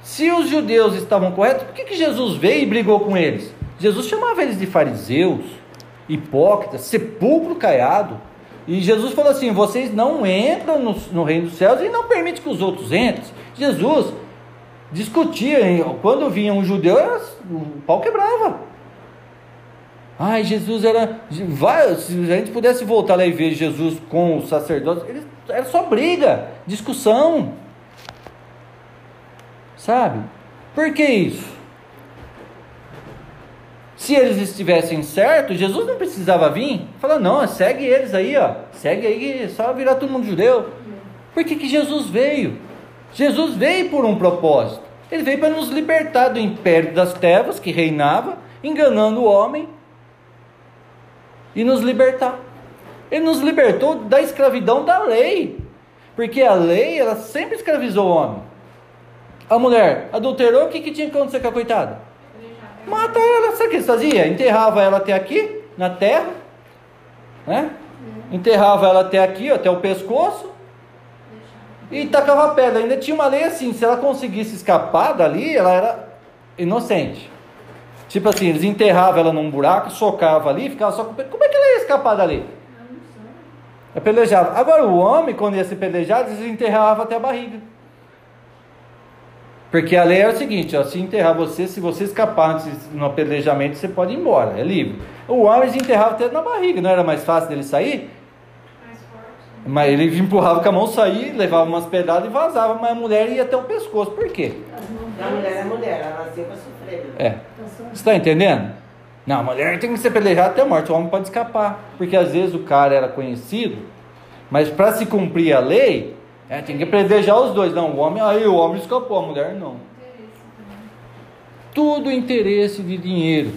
Se os judeus estavam corretos, por que, que Jesus veio e brigou com eles? Jesus chamava eles de fariseus, hipócritas, sepulcro caiado. E Jesus falou assim: vocês não entram no, no, reino dos céus e não permite que os outros entrem. Jesus discutia, quando vinha um judeu, o pau quebrava. Ai, Jesus era. Vai, se a gente pudesse voltar lá e ver Jesus com os sacerdotes, era só briga, discussão. Sabe? Por que isso? Se eles estivessem certos, Jesus não precisava vir. Fala, não, segue eles aí, ó. Segue aí, só virar todo mundo judeu. Por que, que Jesus veio? Jesus veio por um propósito. Ele veio para nos libertar do império das trevas que reinava, enganando o homem, e nos libertar. Ele nos libertou da escravidão da lei, porque a lei ela sempre escravizou o homem. A mulher adulterou, o que, que tinha que acontecer com a coitada? Mata ela, sabe o que eles faziam? Enterrava ela até aqui, na terra, né? Enterrava ela até aqui, até o pescoço, e tacava pedra. Ainda tinha uma lei assim: se ela conseguisse escapar dali, ela era inocente. Tipo assim, eles enterravam ela num buraco, socavam ali, ficava só com. Como é que ela ia escapar dali? É pelejava. Agora o homem, quando ia ser pelejado, eles enterravam até a barriga. Porque a lei é o seguinte, ó, se enterrar você, se você escapar no apedrejamento, você pode ir embora, é livre. O homem eles enterrava até na barriga, não era mais fácil dele sair? Mais forte. Mas ele empurrava com a mão, saía, levava umas pedadas e vazava, mas a mulher ia até o pescoço. Por quê? A mulher é mulher, ela nasceu para sofrer. É. Você está entendendo? Não, a mulher tem que ser apedrejada até a morte, o homem pode escapar. Porque às vezes o cara era conhecido, mas para se cumprir a lei, é, tem que apedrejar os dois. Não, o homem, aí o homem escapou, a mulher não. Tudo interesse de dinheiro.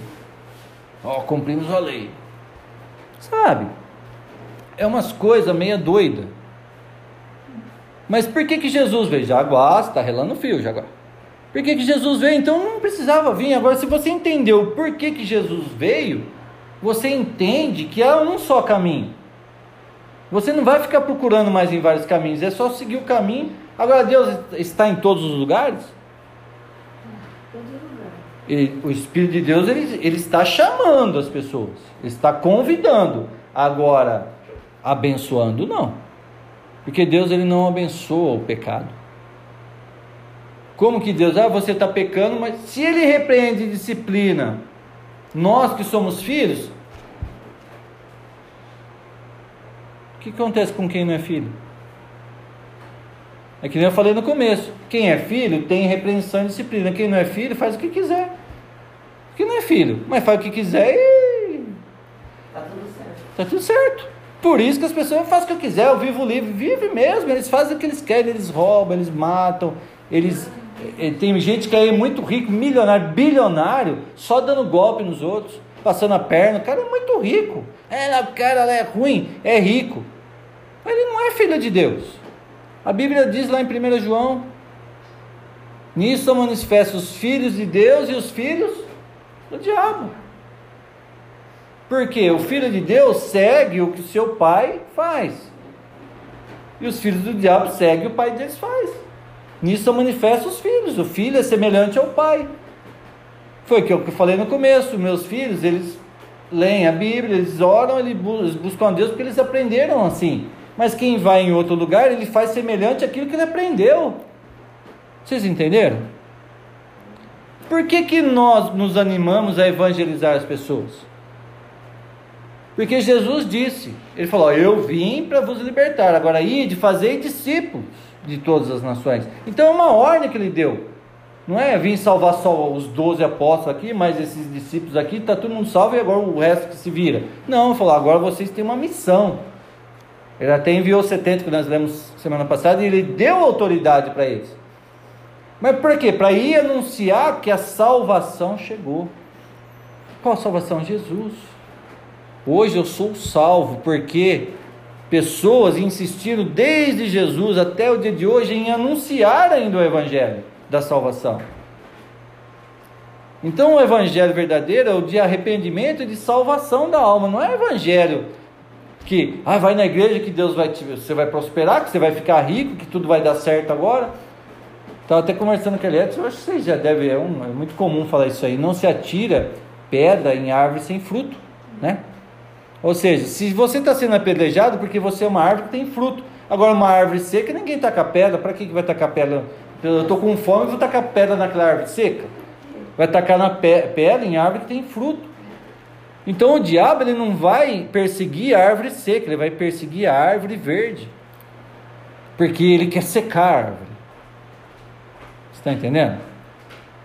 Ó, cumprimos a lei. Sabe? É umas coisas meia doida. Mas por que que Jesus veio? Jaguar, está relando fio, Jaguar. Por que que Jesus veio? Então não precisava vir. Agora, se você entendeu por que que Jesus veio, você entende que há um só caminho. Você não vai ficar procurando mais em vários caminhos, é só seguir o caminho. Agora, Deus está em todos os lugares? E o Espírito de Deus ele, ele está chamando as pessoas, ele está convidando. Agora, abençoando, não. Porque Deus ele não abençoa o pecado. Como que Deus, ah, você está pecando, mas se ele repreende e disciplina, nós que somos filhos, que acontece com quem não é filho? É que nem eu falei no começo. Quem é filho tem repreensão e disciplina. Quem não é filho faz o que quiser. Quem não é filho, mas faz o que quiser e. Tá tudo certo. Tá tudo certo. Por isso que as pessoas fazem o que eu quiser, eu vivo livre, vive mesmo, eles fazem o que eles querem, eles roubam, eles matam, eles. Eh, tem gente que é muito rico, milionário, bilionário, só dando golpe nos outros, passando a perna. O cara é muito rico. É, o cara é ruim, é rico. Ele não é filho de Deus. A Bíblia diz lá em 1 João: Nisso são manifestos os filhos de Deus e os filhos O diabo. Porque o filho de Deus segue o que o seu pai faz. E os filhos do diabo seguem o pai deles faz. Nisso manifesta os filhos. O filho é semelhante ao pai. Foi o que eu falei no começo. Meus filhos, eles leem a Bíblia, eles oram, eles buscam a Deus porque eles aprenderam assim. Mas quem vai em outro lugar, ele faz semelhante àquilo que ele aprendeu. Vocês entenderam? Por que, que nós nos animamos a evangelizar as pessoas? Porque Jesus disse, ele falou: Eu vim para vos libertar, agora ide, fazer discípulos de todas as nações. Então é uma ordem que ele deu. Não é vir salvar só os 12 apóstolos aqui, mas esses discípulos aqui, está todo mundo salvo e agora o resto que se vira. Não, falou: agora vocês têm uma missão. Ele até enviou 70 que nós lemos semana passada e ele deu autoridade para eles. Mas por quê? Para ir anunciar que a salvação chegou. Qual a salvação? Jesus. Hoje eu sou salvo porque pessoas insistiram desde Jesus até o dia de hoje em anunciar ainda o evangelho da salvação. Então o evangelho verdadeiro é o de arrependimento e de salvação da alma, não é evangelho que ah, vai na igreja que Deus vai te, você vai prosperar, que você vai ficar rico, que tudo vai dar certo agora. Estava até conversando com ele, eu acho que vocês já devem, é, um, é muito comum falar isso aí, não se atira pedra em árvore sem fruto, né? Ou seja, se você está sendo apedrejado porque você é uma árvore que tem fruto. Agora, uma árvore seca, ninguém taca pedra. Para que, que vai tacar pedra? Eu estou com fome, vou tacar pedra naquela árvore seca. Vai tacar na pedra em árvore que tem fruto. Então o diabo ele não vai perseguir a árvore seca, ele vai perseguir a árvore verde. Porque ele quer secar a árvore. Você está entendendo?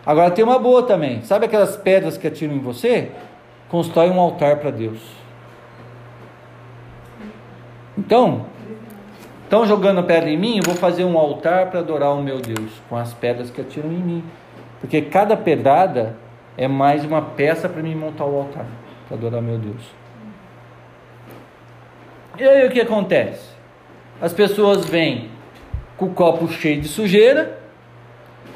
Agora tem uma boa também. Sabe aquelas pedras que atiram em você? Constrói um altar para Deus. Então, estão jogando pedra em mim, eu vou fazer um altar para adorar o meu Deus, com as pedras que atiram em mim. Porque cada pedrada é mais uma peça para mim montar o altar, para adorar meu Deus. E aí o que acontece? As pessoas vêm com o copo cheio de sujeira,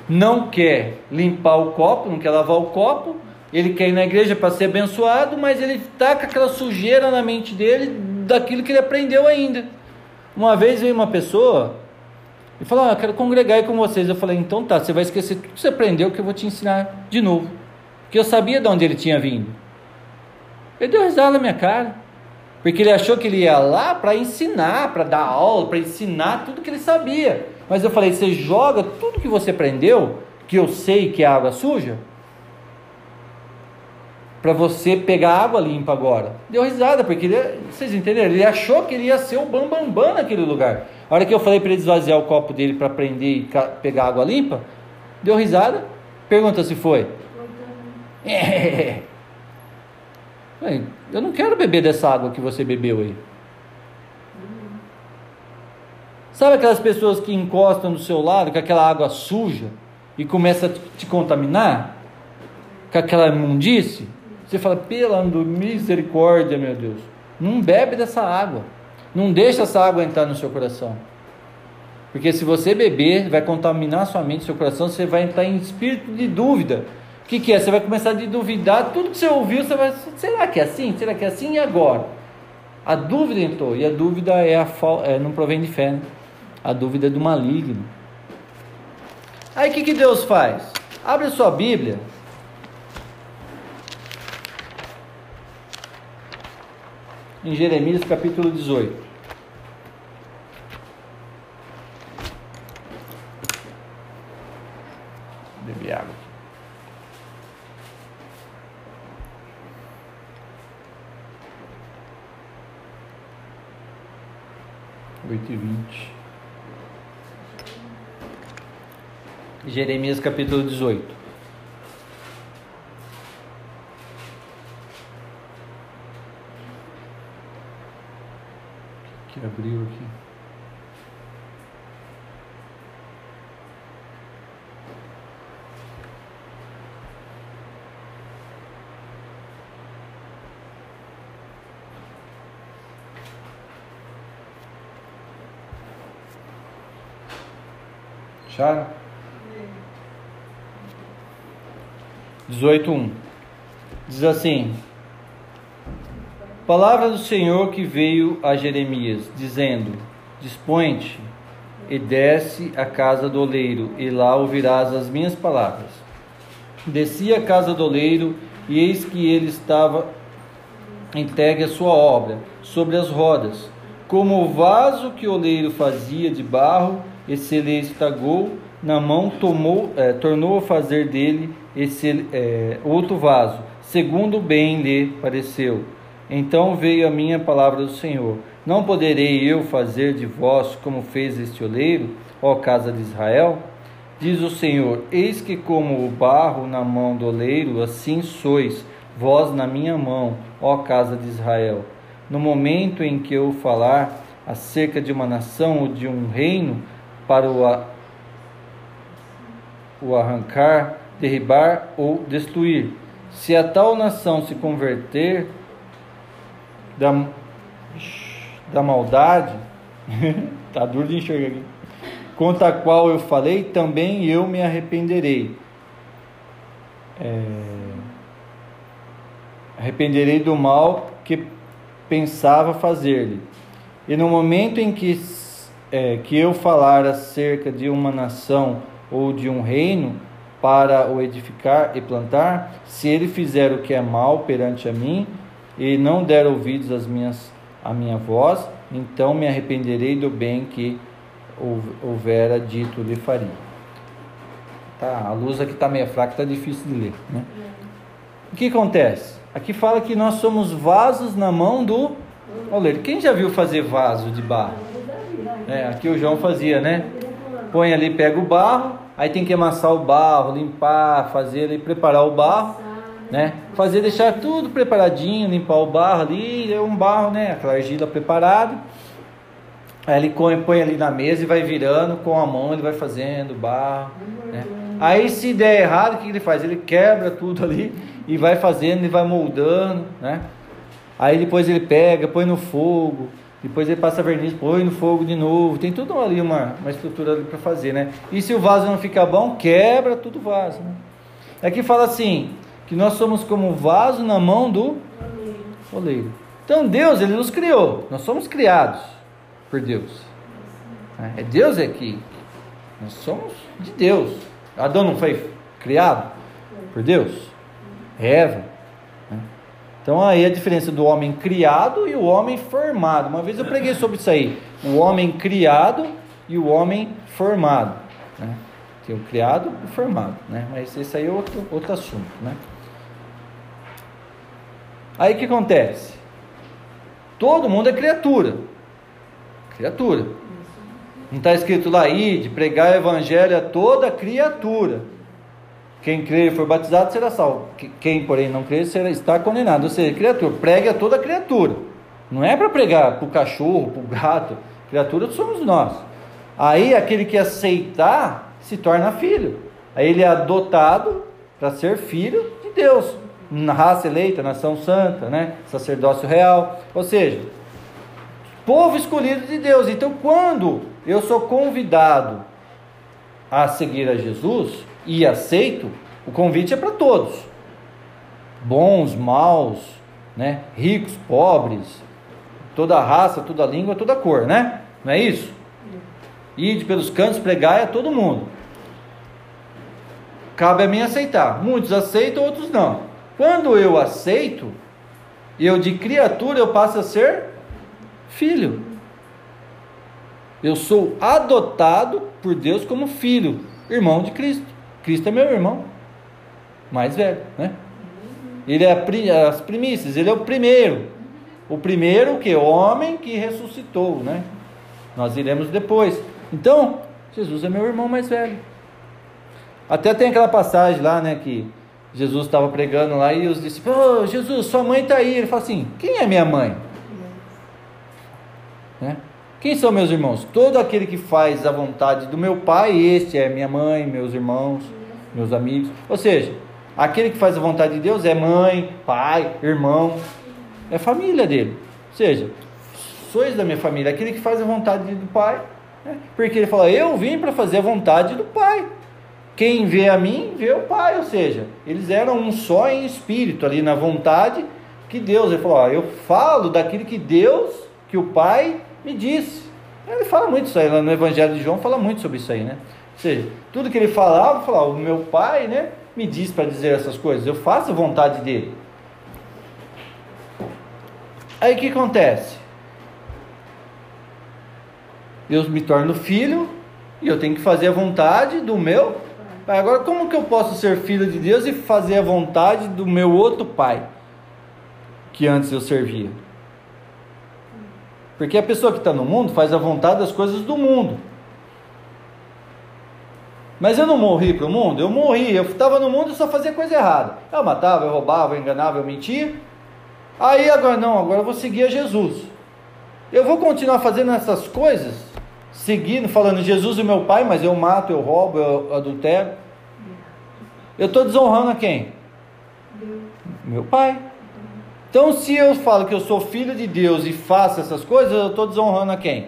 não quer limpar o copo, não quer lavar o copo, ele quer ir na igreja para ser abençoado, mas ele está com aquela sujeira na mente dele daquilo que ele aprendeu ainda. Uma vez veio uma pessoa e falou: ah, Eu quero congregar aí com vocês. Eu falei: Então tá, você vai esquecer tudo que você aprendeu que eu vou te ensinar de novo. Porque eu sabia de onde ele tinha vindo. Ele deu risada na minha cara. Porque ele achou que ele ia lá para ensinar, para dar aula, para ensinar tudo que ele sabia. Mas eu falei: Você joga tudo que você aprendeu, que eu sei que é água suja, para você pegar água limpa agora. Deu risada, porque ele, vocês entenderam? Ele achou que ele ia ser o bambambam bam, bam naquele lugar. A hora que eu falei para ele esvaziar o copo dele para prender e pegar água limpa, deu risada. Pergunta se foi. [LAUGHS] É. Eu não quero beber dessa água que você bebeu aí. Sabe aquelas pessoas que encostam do seu lado com aquela água suja e começa a te contaminar? Com aquela imundície? Você fala, pela misericórdia, meu Deus. Não bebe dessa água. Não deixa essa água entrar no seu coração. Porque se você beber, vai contaminar sua mente, seu coração, você vai entrar em espírito de dúvida. O que, que é? Você vai começar a duvidar, tudo que você ouviu, você vai. Será que é assim? Será que é assim? E agora? A dúvida entrou, e a dúvida é a é, não provém de fé. Né? A dúvida é do maligno. Aí o que, que Deus faz? Abre a sua Bíblia, em Jeremias capítulo 18. 8 e 20. Jeremias capítulo 18. que abriu aqui. Acharam? 18.1 Diz assim: Palavra do Senhor que veio a Jeremias, dizendo: Dispõe-te e desce à casa do oleiro, e lá ouvirás as minhas palavras. Desci à casa do oleiro, e eis que ele estava entregue a sua obra sobre as rodas. Como o vaso que o oleiro fazia de barro, e lhe estragou, na mão tomou, eh, tornou a fazer dele esse eh, outro vaso, segundo bem lhe pareceu. Então veio a minha palavra do Senhor: Não poderei eu fazer de vós como fez este oleiro, ó casa de Israel? Diz o Senhor: Eis que, como o barro na mão do oleiro, assim sois vós na minha mão, ó casa de Israel. No momento em que eu falar acerca de uma nação ou de um reino, para o, a, o arrancar, derribar ou destruir. Se a tal nação se converter da, da maldade, [LAUGHS] tá duro de enxergar aqui, contra a qual eu falei, também eu me arrependerei. É, arrependerei do mal que pensava fazer-lhe. E no momento em que, é, que eu falar acerca de uma nação ou de um reino para o edificar e plantar, se ele fizer o que é mal perante a mim e não der ouvidos às minhas à minha voz, então me arrependerei do bem que houvera dito lhe faria. Tá, a luz aqui está meio fraca, está difícil de ler. Né? O que acontece? Aqui fala que nós somos vasos na mão do oleiro. Quem já viu fazer vaso de barro? É, aqui o João fazia, né? Põe ali, pega o barro, aí tem que amassar o barro, limpar, fazer e preparar o barro, né? Fazer, deixar tudo preparadinho, limpar o barro ali, é um barro, né? Aquela argila preparada. Aí ele põe, põe ali na mesa e vai virando com a mão, ele vai fazendo barro, né? Aí se der errado, o que ele faz? Ele quebra tudo ali e vai fazendo e vai moldando, né? Aí depois ele pega, põe no fogo, depois ele passa verniz, põe no fogo de novo. Tem tudo ali uma, uma estrutura ali para fazer, né? E se o vaso não ficar bom, quebra tudo o vaso. Né? Aqui fala assim, que nós somos como vaso na mão do oleiro. Então Deus, ele nos criou. Nós somos criados por Deus. É Deus é que nós somos de Deus. Adão não foi criado por Deus? Eva. Então aí a diferença do homem criado e o homem formado. Uma vez eu preguei sobre isso aí. O homem criado e o homem formado. Né? Tem o criado e o formado. Né? Mas esse aí é outro, outro assunto. Né? Aí o que acontece? Todo mundo é criatura. Criatura. Não está escrito lá, de pregar o evangelho a toda criatura. Quem crer e for batizado será salvo. Quem, porém, não crer será, está condenado. Ou seja, criatura, pregue a toda criatura. Não é para pregar para o cachorro, para o gato. Criatura somos nós. Aí aquele que aceitar se torna filho. Aí ele é adotado para ser filho de Deus. Na raça eleita, nação santa, né? sacerdócio real. Ou seja, povo escolhido de Deus. Então, quando eu sou convidado a seguir a Jesus e aceito, o convite é para todos. Bons, maus, né? ricos, pobres, toda raça, toda língua, toda cor, né? Não é isso? Ide pelos cantos, pregai a todo mundo. Cabe a mim aceitar. Muitos aceitam, outros não. Quando eu aceito, eu de criatura eu passo a ser filho. Eu sou adotado por Deus como filho, irmão de Cristo. Cristo é meu irmão, mais velho, né? Ele é as primícias, ele é o primeiro. O primeiro que homem que ressuscitou, né? Nós iremos depois. Então, Jesus é meu irmão mais velho. Até tem aquela passagem lá, né, que Jesus estava pregando lá e os discípulos, oh, Jesus, sua mãe está aí. Ele fala assim: quem é minha mãe? Né? Quem são meus irmãos? Todo aquele que faz a vontade do meu pai, este é minha mãe, meus irmãos, meus amigos. Ou seja, aquele que faz a vontade de Deus é mãe, pai, irmão, é família dele. Ou seja, sois da minha família. Aquele que faz a vontade do pai, né? porque ele fala: Eu vim para fazer a vontade do pai. Quem vê a mim, vê o Pai, ou seja, eles eram um só em espírito, ali na vontade que Deus. Ele falou: ó, Eu falo daquilo que Deus, que o Pai me disse. Ele fala muito isso aí, lá no Evangelho de João fala muito sobre isso aí, né? Ou seja, tudo que ele falava, falava, o meu pai, né, me diz para dizer essas coisas, eu faço a vontade dele. Aí o que acontece? Eu me torno filho e eu tenho que fazer a vontade do meu pai. Agora, como que eu posso ser filho de Deus e fazer a vontade do meu outro pai que antes eu servia? Porque a pessoa que está no mundo faz a vontade das coisas do mundo. Mas eu não morri para o mundo, eu morri. Eu estava no mundo e só fazia coisa errada. Eu matava, eu roubava, eu enganava, eu mentia. Aí agora não, agora eu vou seguir a Jesus. Eu vou continuar fazendo essas coisas, seguindo, falando Jesus é meu pai, mas eu mato, eu roubo, eu adultero. Eu estou desonrando a quem? Meu pai. Então, se eu falo que eu sou filho de Deus e faço essas coisas, eu estou desonrando a quem?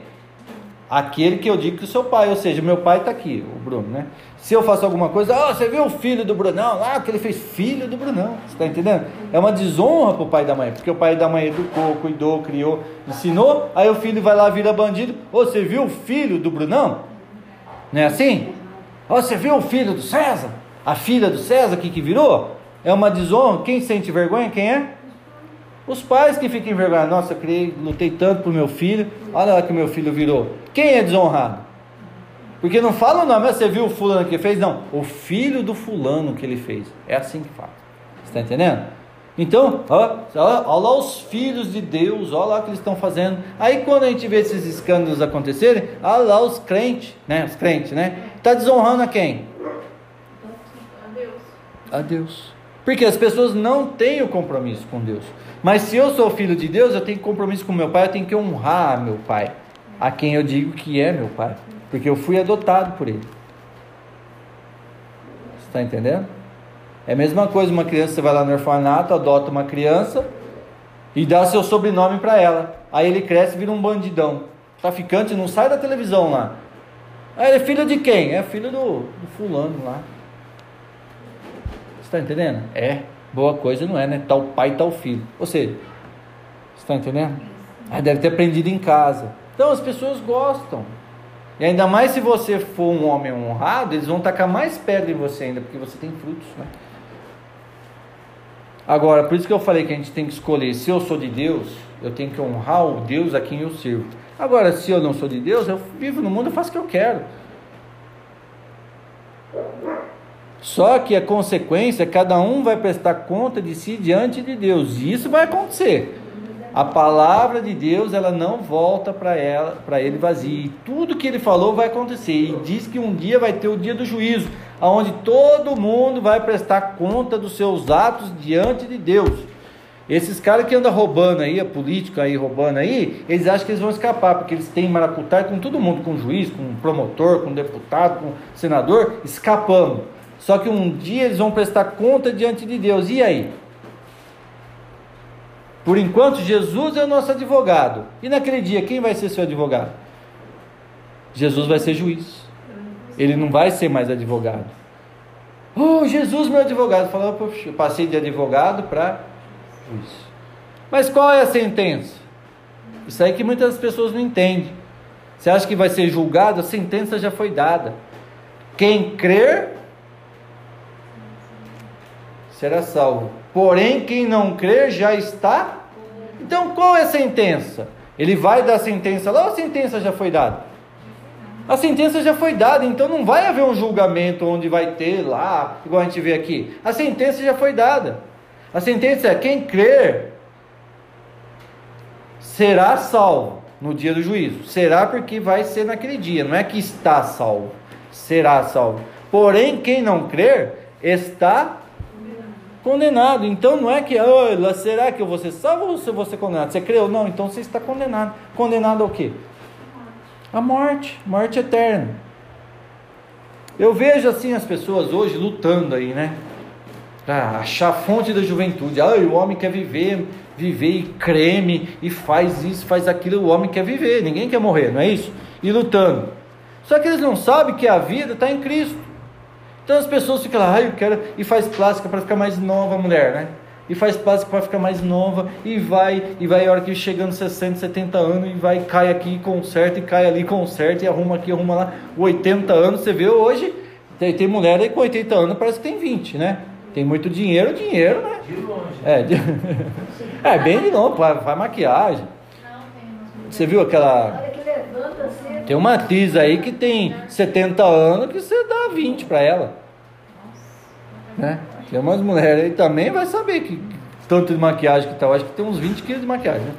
Aquele que eu digo que o seu pai, ou seja, meu pai está aqui, o Bruno, né? Se eu faço alguma coisa, oh, você viu o filho do Brunão lá, que ele fez filho do Brunão, você está entendendo? É uma desonra para o pai da mãe, porque o pai da mãe educou, cuidou, criou, ensinou, aí o filho vai lá vira bandido, oh, você viu o filho do Brunão? Não é assim? Oh, você viu o filho do César? A filha do César que, que virou? É uma desonra, quem sente vergonha, quem é? Os pais que ficam envergonhados, nossa, eu criei, lutei tanto pro meu filho, olha lá que meu filho virou. Quem é desonrado? Porque não fala o nome, você viu o fulano que fez? Não, o filho do fulano que ele fez. É assim que fala. Você está entendendo? Então, olha, olha lá os filhos de Deus, olha lá o que eles estão fazendo. Aí quando a gente vê esses escândalos acontecerem, olha lá os crentes, né? Os crentes, né? Está desonrando a quem? A Deus. A Deus. Porque as pessoas não têm o compromisso com Deus. Mas se eu sou filho de Deus, eu tenho compromisso com meu pai, eu tenho que honrar meu pai, a quem eu digo que é meu pai, porque eu fui adotado por ele. Você está entendendo? É a mesma coisa, uma criança, você vai lá no orfanato, adota uma criança e dá seu sobrenome para ela. Aí ele cresce e vira um bandidão. Traficante, não sai da televisão lá. Aí ele é filho de quem? É filho do, do fulano lá. Está entendendo? É boa coisa não é, né? Tal pai, tal filho. Ou seja, você está entendendo? Deve ter aprendido em casa. Então as pessoas gostam. E ainda mais se você for um homem honrado, eles vão tacar mais pedra em você ainda, porque você tem frutos, né? Agora, por isso que eu falei que a gente tem que escolher, se eu sou de Deus, eu tenho que honrar o Deus a quem eu sirvo. Agora, se eu não sou de Deus, eu vivo no mundo, eu faço o que eu quero. Só que a consequência, cada um vai prestar conta de si diante de Deus. E isso vai acontecer. A palavra de Deus, ela não volta para ela, para ele vazia. E tudo que ele falou vai acontecer. E diz que um dia vai ter o dia do juízo, aonde todo mundo vai prestar conta dos seus atos diante de Deus. Esses caras que andam roubando aí, a política aí roubando aí, eles acham que eles vão escapar, porque eles têm maracutaia com todo mundo, com juiz, com promotor, com deputado, com senador, escapando. Só que um dia eles vão prestar conta diante de Deus. E aí? Por enquanto, Jesus é o nosso advogado. E naquele dia, quem vai ser seu advogado? Jesus vai ser juiz. Ele não vai ser mais advogado. Oh, Jesus, meu advogado. Falou, eu passei de advogado para juiz. Mas qual é a sentença? Isso aí que muitas pessoas não entendem. Você acha que vai ser julgado? A sentença já foi dada. Quem crer será salvo. Porém, quem não crer já está. Então, qual é a sentença? Ele vai dar a sentença lá ou a sentença já foi dada? A sentença já foi dada, então não vai haver um julgamento onde vai ter lá, igual a gente vê aqui. A sentença já foi dada. A sentença é: quem crer será salvo no dia do juízo. Será porque vai ser naquele dia, não é que está salvo, será salvo. Porém, quem não crer está condenado. Então não é que, oh, será que eu vou ser salvo ou se eu vou ser condenado? Você creu? Não, então você está condenado. Condenado ao quê? A morte, morte eterna. Eu vejo assim as pessoas hoje lutando aí, né? Para achar a fonte da juventude. Ah, o homem quer viver, viver e creme e faz isso, faz aquilo. O homem quer viver, ninguém quer morrer, não é isso? E lutando. Só que eles não sabem que a vida está em Cristo Então as pessoas ficam lá, ah, eu quero, e faz plástica para ficar mais nova a mulher, né? E faz plástica para ficar mais nova, e vai, e vai a hora que chegando 60, 70 anos, e vai, cai aqui, conserta, e cai ali, conserta, e arruma aqui, arruma lá, 80 anos, você vê hoje, tem, tem mulher aí com 80 anos, parece que tem 20, né? Tem muito dinheiro, dinheiro, né? De longe. É, de... [LAUGHS] é bem de novo, faz, maquiagem. Não, tem umas Você viu aquela. Olha que levanta assim. Tem uma atriz aí que tem 70 anos que você dá 20 para ela. Né? Tem umas mulheres aí também vai saber que tanto de maquiagem que tal, acho que tem uns 20 quilos de maquiagem. Né?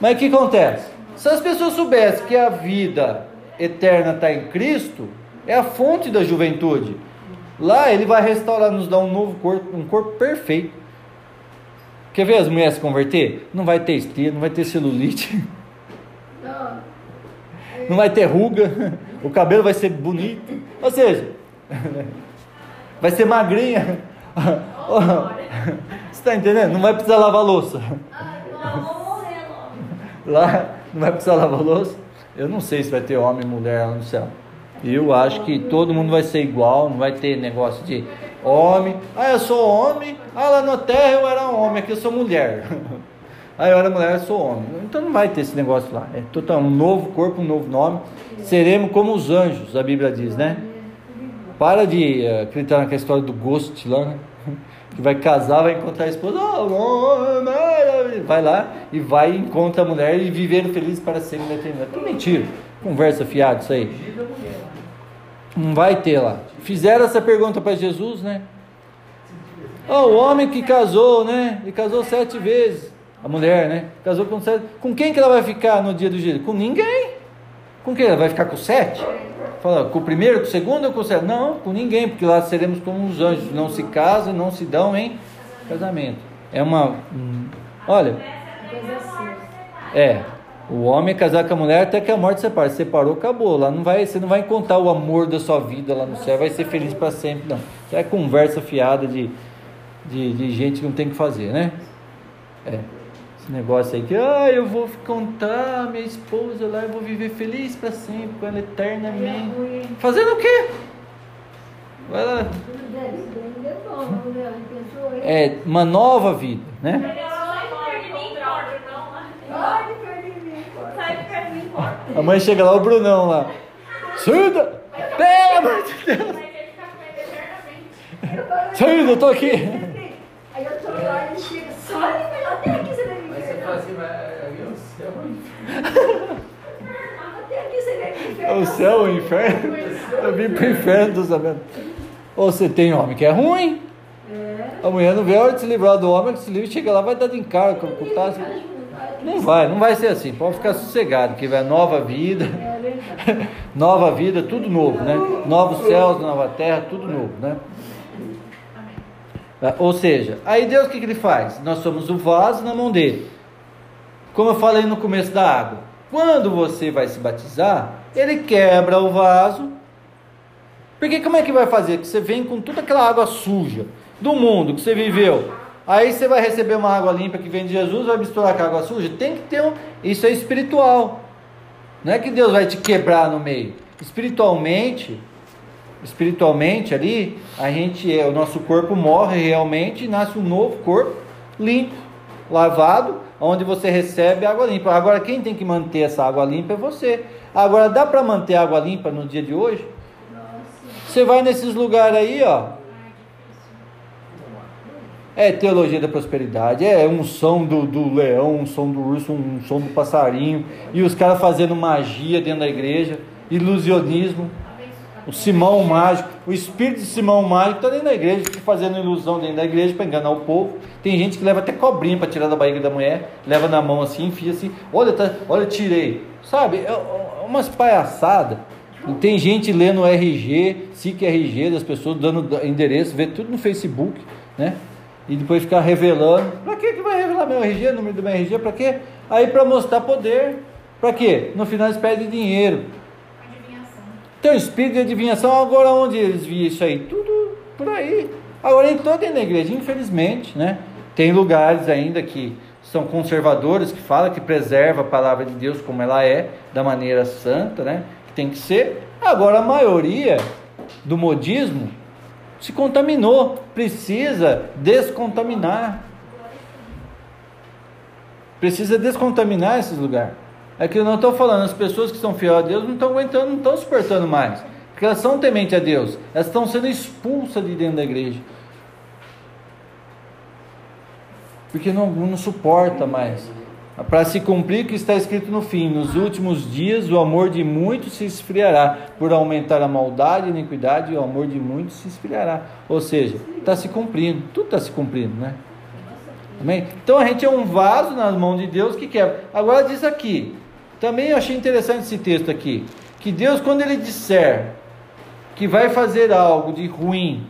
Mas o que acontece? Se as pessoas soubessem que a vida eterna está em Cristo, é a fonte da juventude. Lá ele vai restaurar, nos dar um novo corpo, um corpo perfeito. Quer ver as mulheres se converter? Não vai ter estria, não vai ter celulite, Não, não vai ter ruga, [LAUGHS] o cabelo vai ser bonito. Ou seja, [LAUGHS] vai ser magrinha. [LAUGHS] Você está entendendo? Não vai precisar lavar louça. Lá não vai precisar lavar louça. Eu não sei se vai ter homem e mulher lá no céu. Eu acho que todo mundo vai ser igual, não vai ter negócio de homem. Ah, eu sou homem. Ah, lá na terra eu era homem, aqui eu sou mulher. Ah, eu era mulher, eu sou homem. Então não vai ter esse negócio lá. É total, um novo corpo, um novo nome. Seremos como os anjos, a Bíblia diz, né? Para de eh, acreditar naquela história do ghost lá, né? [LAUGHS] Que vai casar, vai encontrar a esposa, oh, maravilha. vai lá e vai encontra a mulher e viver feliz para sempre na eternidade. Tudo mentira. Conversa fiada isso aí. Não vai ter lá. Fizeram essa pergunta para Jesus, né? Oh, o homem que casou, né? E casou sete vezes. A mulher, né? Casou com sete. Com quem que ela vai ficar no dia do juízo? Com ninguém. Com quem? Ela vai ficar com sete? Fala, com o primeiro, com o segundo ou com o sete? Não, com ninguém, porque lá seremos como os anjos. Não se casam, não se dão em casamento. É uma. Olha, é. O homem é casar com a mulher até que a morte separe. Separou, acabou. Lá não vai, você não vai encontrar o amor da sua vida lá no céu, vai ser feliz para sempre, não. Isso é conversa fiada de, de, de gente que não tem o que fazer, né? É. Esse negócio aí que, ah, eu vou contar minha esposa lá, eu vou viver feliz para sempre, com ela eternamente. Fazendo o quê? Vai lá. É né? É uma nova vida, né? A mãe chega lá, o Brunão lá. Suda! Pelo amor de Deus! Suda, eu tô aqui! Aí eu tô lá e chega, assim, é e inferno. Até aqui você deve me ver. É O céu, o inferno. Eu vim pro inferno, tô sabendo. Ou você tem homem que é ruim. É. A mulher não vê a hora de se livrar do homem, que se livra, chega lá, vai dar de cara com o taço. Não vai, não vai ser assim. Pode ficar sossegado, que vai nova vida, É [LAUGHS] nova vida, tudo novo, né? Novos céus, nova terra, tudo novo, né? Ou seja, aí Deus o que, que ele faz? Nós somos o vaso na mão dele. Como eu falei no começo da água, quando você vai se batizar, ele quebra o vaso. Porque como é que vai fazer? Que você vem com toda aquela água suja do mundo que você viveu. Aí você vai receber uma água limpa que vem de Jesus, vai misturar com a água suja. Tem que ter um. Isso é espiritual. Não é que Deus vai te quebrar no meio. Espiritualmente, espiritualmente ali, a gente é, o nosso corpo morre realmente e nasce um novo corpo limpo, lavado, onde você recebe água limpa. Agora quem tem que manter essa água limpa é você. Agora dá para manter água limpa no dia de hoje? Você vai nesses lugares aí, ó. É teologia da prosperidade, é um som do, do leão, um som do urso, um som do passarinho, e os caras fazendo magia dentro da igreja, ilusionismo, o Simão mágico, o espírito de Simão mágico está dentro da igreja, fazendo ilusão dentro da igreja para enganar o povo. Tem gente que leva até cobrinha para tirar da barriga da mulher, leva na mão assim, enfia assim, olha, tá, olha, tirei. Sabe, é, é umas palhaçadas. Tem gente lendo RG, SIC RG das pessoas, dando endereço, vê tudo no Facebook, né? E depois ficar revelando. Pra que que vai revelar meu RG, número do meu RG? Pra quê? Aí para mostrar poder. Pra quê? No final eles pedem dinheiro. Tem o espírito de adivinhação, agora onde eles viam isso aí? Tudo por aí. Agora entrou dentro da igreja, infelizmente, né? Tem lugares ainda que são conservadores, que falam que preserva a palavra de Deus como ela é, da maneira santa, né? Que tem que ser. Agora a maioria do modismo Se contaminou, precisa descontaminar. Precisa descontaminar esses lugares. É que eu não estou falando, as pessoas que são fiéis a Deus não estão aguentando, não estão suportando mais. Porque elas são tementes a Deus. Elas estão sendo expulsas de dentro da igreja. Porque não, não suporta mais. Para se cumprir o que está escrito no fim: nos últimos dias o amor de muitos se esfriará, por aumentar a maldade e iniquidade, o amor de muitos se esfriará. Ou seja, está se cumprindo, tudo está se cumprindo, né? Amém? Então a gente é um vaso nas mãos de Deus que quebra. Agora diz aqui, também eu achei interessante esse texto aqui, que Deus, quando Ele disser que vai fazer algo de ruim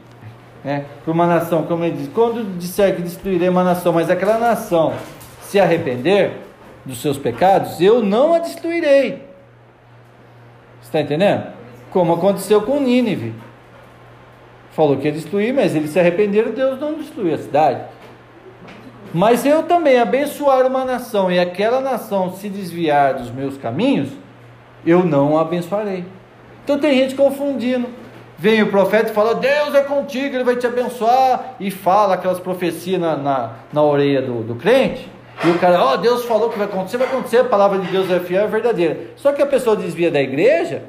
né, para uma nação, como Ele diz, quando disser que destruirei uma nação, mas aquela nação se arrepender dos seus pecados, eu não a destruirei. Está entendendo? Como aconteceu com Nínive. Falou que ia destruir, mas eles se arrependeram, Deus não destruiu a cidade. Mas eu também abençoar uma nação e aquela nação se desviar dos meus caminhos, eu não abençoarei. Então tem gente confundindo. Vem o profeta e fala: Deus é contigo, ele vai te abençoar. E fala aquelas profecias na, na, na orelha do, do crente. E o cara, ó, oh, Deus falou que vai acontecer, vai acontecer, a palavra de Deus é fiel, é verdadeira. Só que a pessoa desvia da igreja,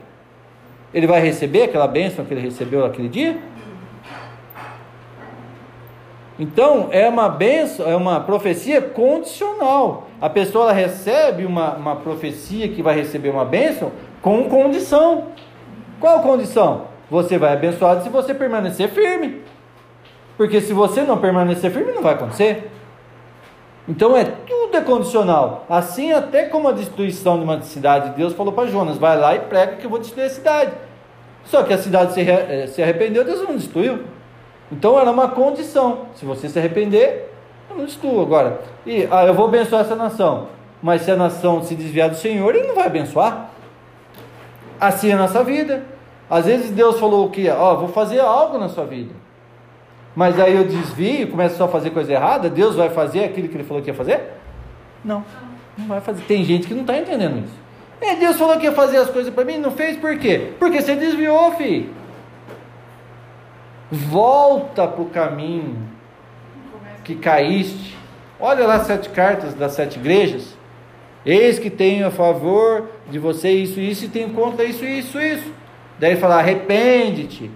ele vai receber aquela bênção que ele recebeu naquele dia? Então, é uma benção, é uma profecia condicional. A pessoa recebe uma, uma profecia que vai receber uma bênção com condição. Qual condição? Você vai abençoado se você permanecer firme. Porque se você não permanecer firme, não vai acontecer. Então é tudo é condicional. Assim até como a destruição de uma cidade, Deus falou para Jonas, vai lá e prega que eu vou destruir a cidade. Só que a cidade se, eh, se arrependeu, Deus não destruiu. Então era uma condição. Se você se arrepender, eu não destruo agora. E ah, eu vou abençoar essa nação. Mas se a nação se desviar do Senhor, ele não vai abençoar. Assim é a nossa vida. Às vezes Deus falou que, ó, vou fazer algo na sua vida. Mas aí eu desvio, começo só a fazer coisa errada, Deus vai fazer aquilo que ele falou que ia fazer? Não, não vai fazer. Tem gente que não está entendendo isso. É, Deus falou que ia fazer as coisas para mim, não fez por quê? Porque você desviou, filho. Volta para o caminho que caíste. Olha lá as sete cartas das sete igrejas. Eis que tenho a favor de você isso, isso, e tenho contra isso, isso, isso. Daí fala: arrepende-te,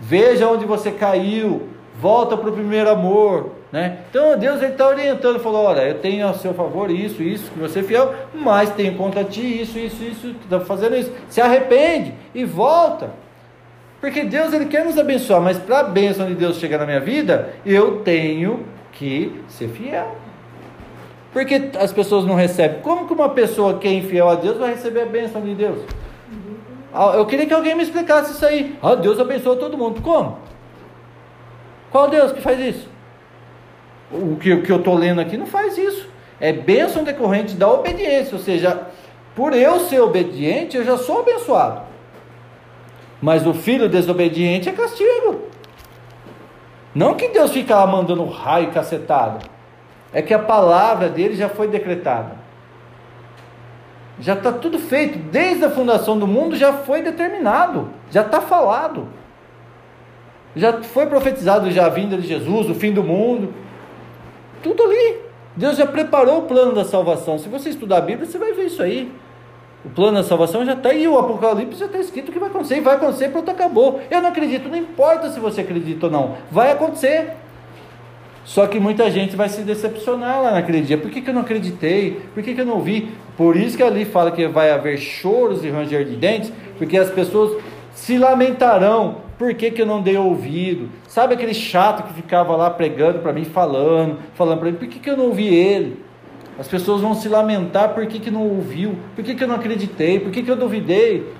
veja onde você caiu, volta para o primeiro amor. Né? Então Deus está orientando, falou: olha, eu tenho a seu favor isso, isso, que você é fiel, mas tenho contra ti isso, isso, isso, está fazendo isso. Se arrepende e volta. Porque Deus ele quer nos abençoar, mas para a bênção de Deus chegar na minha vida, eu tenho que ser fiel. Porque as pessoas não recebem. Como que uma pessoa que é infiel a Deus vai receber a bênção de Deus? Ah, eu queria que alguém me explicasse isso aí. Ah, Deus abençoa todo mundo. Como? Qual Deus que faz isso? O que, o que eu estou lendo aqui não faz isso. É bênção decorrente da obediência. Ou seja, por eu ser obediente, eu já sou abençoado. Mas o filho desobediente é castigo. Não que Deus fica lá mandando raio cacetado. É que a palavra dele já foi decretada. Já está tudo feito. Desde a fundação do mundo já foi determinado. Já está falado. Já foi profetizado já a vinda de Jesus, o fim do mundo. Tudo ali. Deus já preparou o plano da salvação. Se você estudar a Bíblia, você vai ver isso aí. O plano da salvação já está aí, o Apocalipse já está escrito que vai acontecer, e vai acontecer, pronto, acabou. Eu não acredito, não importa se você acredita ou não, vai acontecer. Só que muita gente vai se decepcionar lá naquele dia. Por que, que eu não acreditei? Por que, que eu não vi? Por isso que ali fala que vai haver choros e ranger de dentes, porque as pessoas se lamentarão por que, que eu não dei ouvido? Sabe aquele chato que ficava lá pregando para mim, falando, falando para mim, por que, que eu não ouvi ele? As pessoas vão se lamentar por que, que não ouviu, por que, que eu não acreditei, por que, que eu duvidei.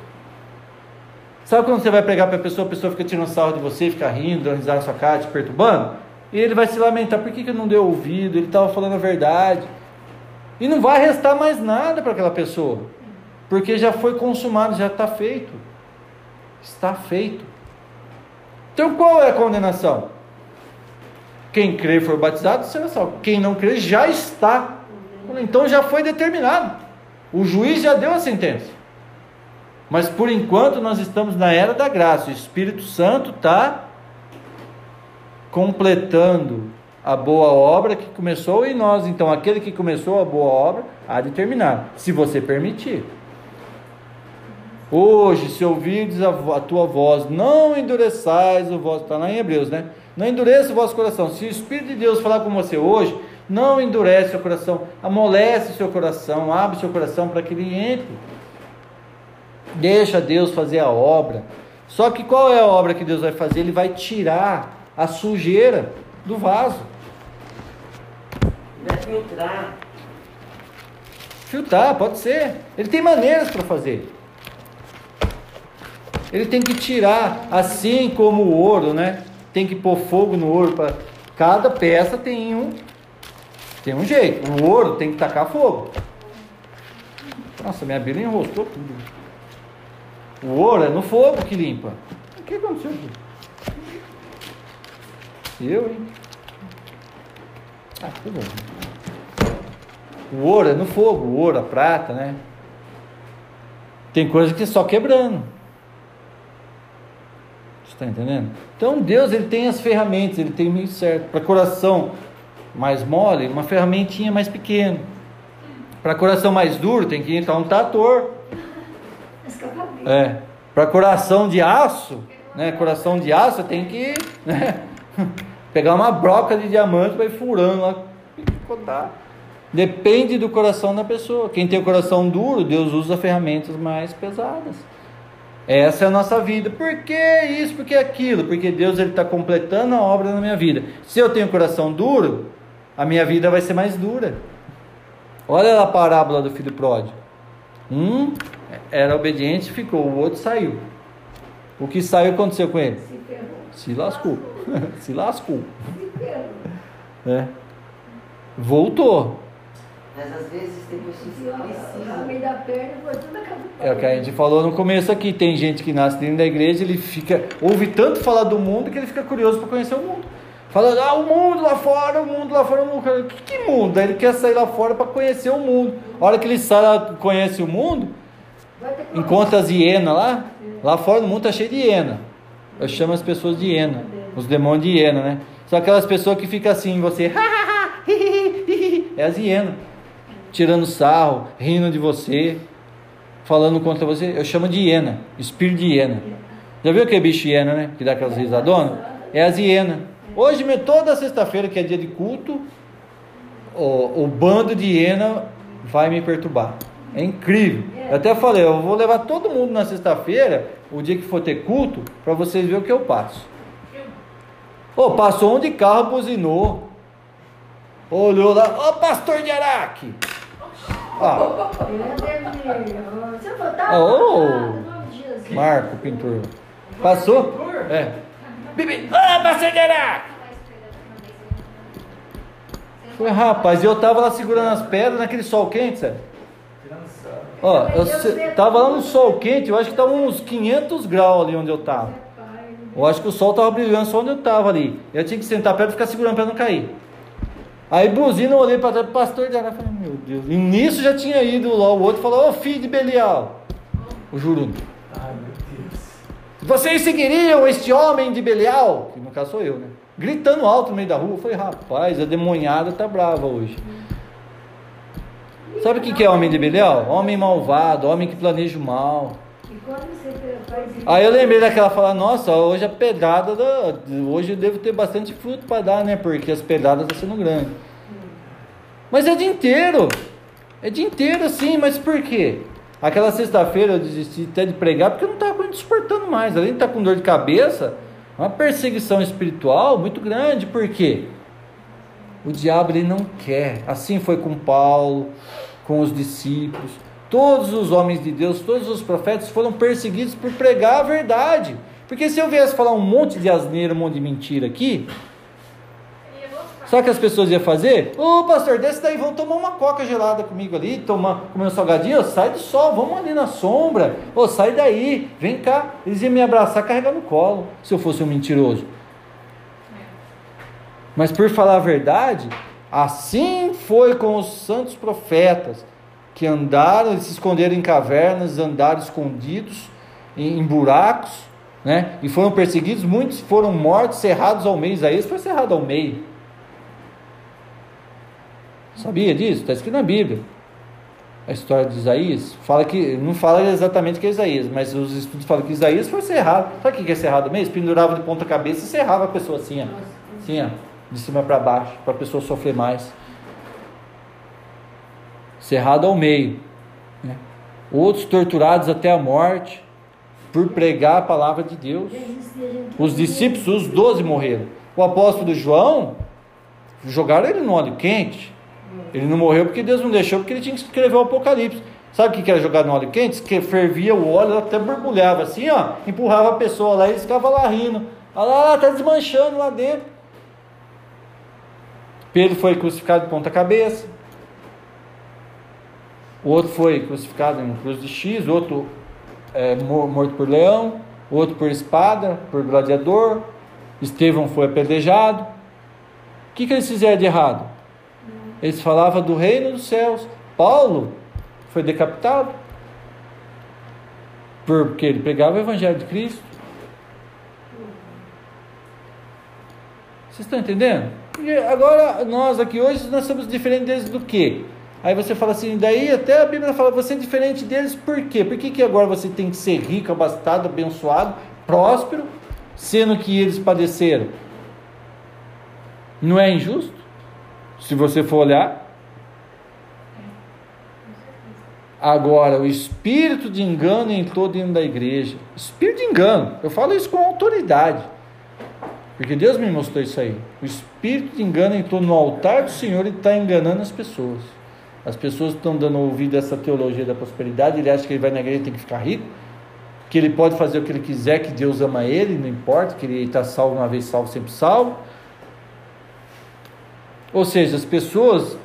Sabe quando você vai pregar para a pessoa, a pessoa fica tirando sarro de você, fica rindo, dando risada na sua cara, te perturbando? E ele vai se lamentar, por que, que não deu ouvido? Ele estava falando a verdade. E não vai restar mais nada para aquela pessoa, porque já foi consumado, já está feito. Está feito. Então qual é a condenação? Quem e for batizado será salvo. Quem não crer já está. Então já foi determinado. O juiz já deu a sentença. Mas por enquanto nós estamos na era da graça. O Espírito Santo está completando a boa obra que começou em nós. Então, aquele que começou a boa obra há de terminar, se você permitir. Hoje, se ouvirdes a, tua voz, não endureçais o vosso. Está lá em Hebreus, né? Não endureça o vosso coração. Se o Espírito de Deus falar com você hoje, não endurece o seu coração, amolece o seu coração, abre o seu coração para que ele entre. Deixa Deus fazer a obra. Só que qual é a obra que Deus vai fazer? Ele vai tirar a sujeira do vaso. Vai filtrar. Filtrar, pode ser. Ele tem maneiras para fazer. Ele tem que tirar, assim como o ouro, né? Tem que pôr fogo no ouro para cada peça tem um tem um jeito. O ouro tem que tacar fogo. Nossa, minha Bíblia enroscou tudo. O ouro é no fogo que limpa. O que aconteceu aqui? Eu, hein? Ah, tudo bem. O ouro é no fogo, o ouro, a prata, né? Tem coisa que é só quebrando. Você está entendendo? Então Deus ele tem as ferramentas, ele tem o meio certo. Para coração mais mole, uma ferramentinha mais pequena. Para coração mais duro, tem que entrar um trator. É. Para coração de aço, né? Coração de aço tem que né? [LAUGHS] pegar uma broca de diamante para ir furando lá, picotar. Depende do coração da pessoa. Quem tem o coração duro, Deus usa ferramentas mais pesadas. Essa é a nossa vida. Por que isso? Por que aquilo? Porque Deus está completando a obra na minha vida. Se eu tenho coração duro, a minha vida vai ser mais dura. Olha a parábola do filho pródigo. Um era obediente, ficou, o outro saiu. O que saiu aconteceu com ele? Se ferrou. Se lascou. [LAUGHS] Se lascou. Se ferrou. né? Voltou. Mas às vezes tem pessoas que precisam. É o que a gente falou no começo aqui. Tem gente que nasce dentro da igreja, ele fica, ouve tanto falar do mundo que ele fica curioso para conhecer o mundo. Fala, ah, o mundo lá fora, o mundo lá fora, o mundo. Que, que mundo? Ele quer sair lá fora para conhecer o mundo. A hora que ele sai lá, conhece o mundo, encontra as hienas lá. Lá fora no mundo tá cheio de hiena. Eu chamo as pessoas de hiena. Os demônios de hiena, né? São aquelas pessoas que ficam assim, você. É as hienas. Tirando sarro, rindo de você, falando contra você. Eu chamo de hiena. Espírito de hiena. Já viu aquele bicho hiena, né? Que dá aquelas risadonas? É as hienas. Hoje, toda sexta-feira, que é dia de culto, o, o bando de hiena vai me perturbar. É incrível. Eu até falei, eu vou levar todo mundo na sexta-feira, o dia que for ter culto, para vocês verem o que eu passo. Ô, passou um de carro, buzinou. Olhou lá, ô pastor de Araque. Ah, Você não Jesus. Marco, pintor. Passou? É. Bibi, de Araque. Foi, rapaz, e eu tava lá segurando as pedras naquele sol quente, sabe? Ó, eu se- tava lá no sol quente, eu acho que tava uns 500 graus ali onde eu tava. Eu acho que o sol tava brilhando só onde eu tava ali. Eu tinha que sentar perto e ficar segurando pra não cair. Aí buzina, eu olhei pra trás, pastor de Araque, falei, meu Deus. E nisso já tinha ido lá o outro e falou, ô filho de Belial. O Juruno. Vocês seguiriam este homem de Belial? Que no caso sou eu, né? Gritando alto no meio da rua. Eu falei, rapaz, a demonhada tá brava hoje. Sabe o que que é homem de Belial? Homem malvado, homem que planeja o mal. Aí eu lembrei daquela fala, nossa, hoje a pedrada, da, hoje eu devo ter bastante fruto para dar, né? Porque as pedradas estão sendo grandes. Mas é dia inteiro. É dia inteiro assim, mas por quê? Aquela sexta-feira eu desisti até de pregar porque eu não estava suportando mais. Além de estar com dor de cabeça, uma perseguição espiritual muito grande. Por quê? O diabo ele não quer. Assim foi com Paulo, com os discípulos. Todos os homens de Deus, todos os profetas foram perseguidos por pregar a verdade. Porque se eu viesse falar um monte de asneira, um monte de mentira aqui, sabe o que as pessoas iam fazer? Ô pastor, desce daí, vamos tomar uma coca gelada comigo ali, tomar, comer um salgadinho, Ô, sai do sol, vamos ali na sombra, Ô, sai daí, vem cá. Eles iam me abraçar, carregar no colo, se eu fosse um mentiroso. Mas por falar a verdade, assim foi com os santos profetas que andaram, eles se esconderam em cavernas, andaram escondidos em, em buracos, né? E foram perseguidos, muitos foram mortos, cerrados ao meio. Isaías foi cerrado ao meio. Sabia disso? Está escrito na Bíblia. A história de Isaías fala que não fala exatamente que é Isaías, mas os estudos falam que Isaías foi cerrado. Sabe o que é cerrado mesmo? Pendurava de ponta cabeça e cerrava a pessoa assim, ó. Assim, ó, de cima para baixo, para a pessoa sofrer mais. Cerrado ao meio. Né? Outros torturados até a morte por pregar a palavra de Deus. Os discípulos, os doze morreram. O apóstolo João, jogaram ele no óleo quente. Ele não morreu porque Deus não deixou, porque ele tinha que escrever o Apocalipse. Sabe o que era jogado no óleo quente? Que fervia o óleo, até borbulhava assim, ó, empurrava a pessoa lá e eles ficavam lá rindo. Olha lá, está desmanchando lá dentro. Pedro foi crucificado de ponta cabeça. O outro foi crucificado em cruz de X, outro é, morto por leão, outro por espada, por gladiador. Estevão foi apedrejado. O que, que eles fizeram de errado? Eles falavam do reino dos céus. Paulo foi decapitado porque ele pregava o evangelho de Cristo. Vocês estão entendendo? E agora nós aqui hoje nós somos diferentes deles do que? Aí você fala assim, daí até a Bíblia fala, você é diferente deles por quê? Por que, que agora você tem que ser rico, abastado, abençoado, próspero, sendo que eles padeceram? Não é injusto? Se você for olhar. Agora, o espírito de engano entrou dentro da igreja. Espírito de engano. Eu falo isso com autoridade. Porque Deus me mostrou isso aí. O espírito de engano entrou no altar do Senhor e está enganando as pessoas. As pessoas estão dando ouvido a essa teologia da prosperidade. Ele acha que ele vai na igreja e tem que ficar rico. Que ele pode fazer o que ele quiser, que Deus ama ele, não importa, que ele está salvo uma vez salvo, sempre salvo ou seja, as pessoas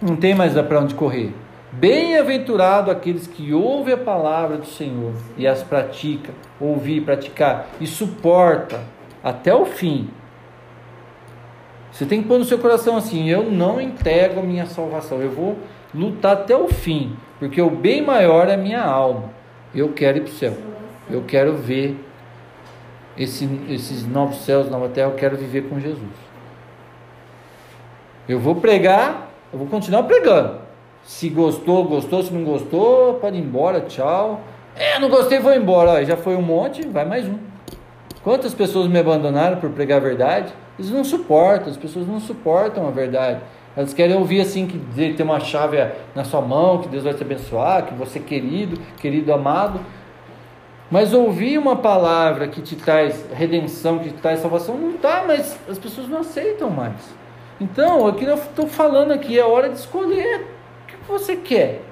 não têm mais para onde correr. Bem-aventurado aqueles que ouvem a palavra do Senhor e as praticam, ouvir, praticar e suporta até o fim. Você tem que pôr no seu coração assim: eu não entrego a minha salvação, eu vou lutar até o fim, porque o bem maior é a minha alma. Eu quero ir para o céu, eu quero ver esse, esses novos céus, nova terra, eu quero viver com Jesus. Eu vou pregar, eu vou continuar pregando. Se gostou, gostou. Se não gostou, pode ir embora, tchau. É, não gostei, vou embora. já foi um monte, vai mais um. Quantas pessoas me abandonaram por pregar a verdade? Eles não suportam, as pessoas não suportam a verdade. Elas querem ouvir assim que tem uma chave na sua mão, que Deus vai te abençoar, que você é querido, querido amado. Mas ouvir uma palavra que te traz redenção, que te traz salvação, não dá, mas as pessoas não aceitam mais. Então, o que eu estou falando aqui é hora de escolher o que você quer.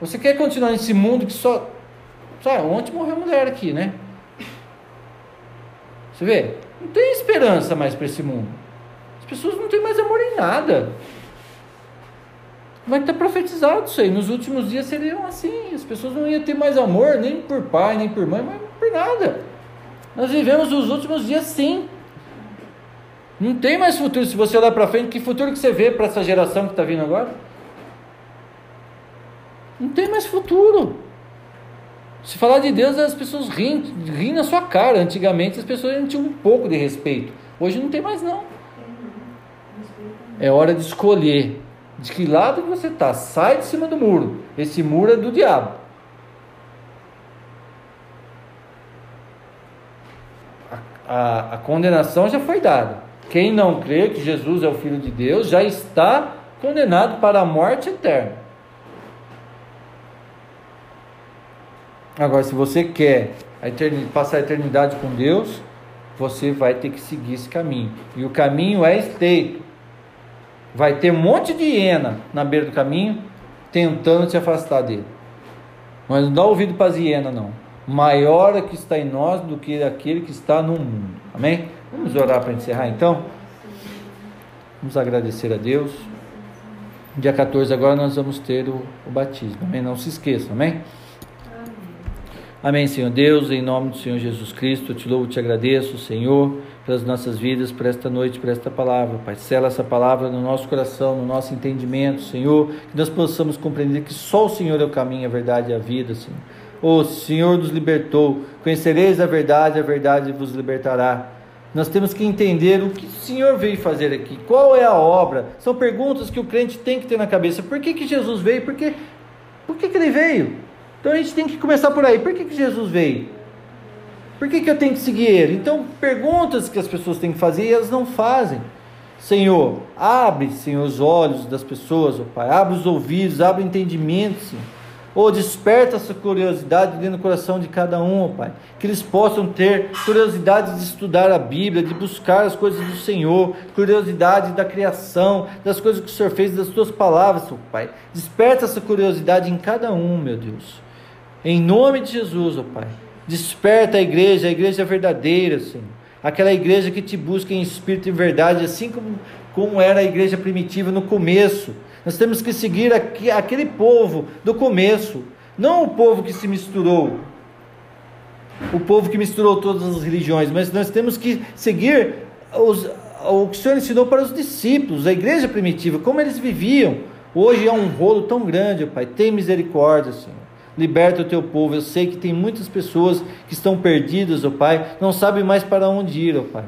Você quer continuar nesse mundo que só. Sabe, ontem morreu mulher aqui, né? Você vê? Não tem esperança mais para esse mundo. As pessoas não têm mais amor em nada. Mas está profetizado isso aí. Nos últimos dias seriam assim. As pessoas não iam ter mais amor, nem por pai, nem por mãe, mas por nada. Nós vivemos os últimos dias sim. Não tem mais futuro. Se você olhar para frente, que futuro que você vê para essa geração que está vindo agora? Não tem mais futuro. Se falar de Deus, as pessoas riem, riem na sua cara. Antigamente as pessoas tinham um pouco de respeito. Hoje não tem mais não. É hora de escolher de que lado você está. Sai de cima do muro. Esse muro é do diabo. A, a, a condenação já foi dada. Quem não crê que Jesus é o Filho de Deus já está condenado para a morte eterna. Agora, se você quer a passar a eternidade com Deus, você vai ter que seguir esse caminho. E o caminho é estreito. Vai ter um monte de hiena na beira do caminho tentando te afastar dele. Mas não dá ouvido para as hienas, não. Maior é que está em nós do que aquele que está no mundo. Amém? Vamos orar para encerrar então? Vamos agradecer a Deus. Dia 14 agora nós vamos ter o, o batismo. Amém? Não se esqueçam, amém? Amém, Senhor Deus, em nome do Senhor Jesus Cristo, eu te louvo te agradeço, Senhor, pelas nossas vidas, por esta noite, por esta palavra. Pai, sela essa palavra no nosso coração, no nosso entendimento, Senhor, que nós possamos compreender que só o Senhor é o caminho, a verdade e a vida, Senhor. O Senhor nos libertou. Conhecereis a verdade, a verdade vos libertará. Nós temos que entender o que o Senhor veio fazer aqui. Qual é a obra? São perguntas que o crente tem que ter na cabeça. Por que, que Jesus veio? Por, que, por que, que ele veio? Então a gente tem que começar por aí. Por que, que Jesus veio? Por que, que eu tenho que seguir ele? Então, perguntas que as pessoas têm que fazer e elas não fazem. Senhor, abre, Senhor, os olhos das pessoas, ó Pai. Abre os ouvidos, abre o entendimento, Senhor. Ou desperta essa curiosidade dentro do coração de cada um, ó Pai. Que eles possam ter curiosidade de estudar a Bíblia, de buscar as coisas do Senhor, curiosidade da criação, das coisas que o Senhor fez, das tuas palavras, ó Pai. Desperta essa curiosidade em cada um, meu Deus. Em nome de Jesus, ó Pai. Desperta a igreja, a igreja verdadeira, Senhor. Aquela igreja que te busca em espírito e verdade, assim como, como era a igreja primitiva no começo. Nós temos que seguir aquele povo do começo, não o povo que se misturou, o povo que misturou todas as religiões, mas nós temos que seguir os, o que o Senhor ensinou para os discípulos, a igreja primitiva, como eles viviam. Hoje é um rolo tão grande, Pai. Tem misericórdia, Senhor. Liberta o teu povo. Eu sei que tem muitas pessoas que estão perdidas, ó Pai, não sabem mais para onde ir, ó Pai.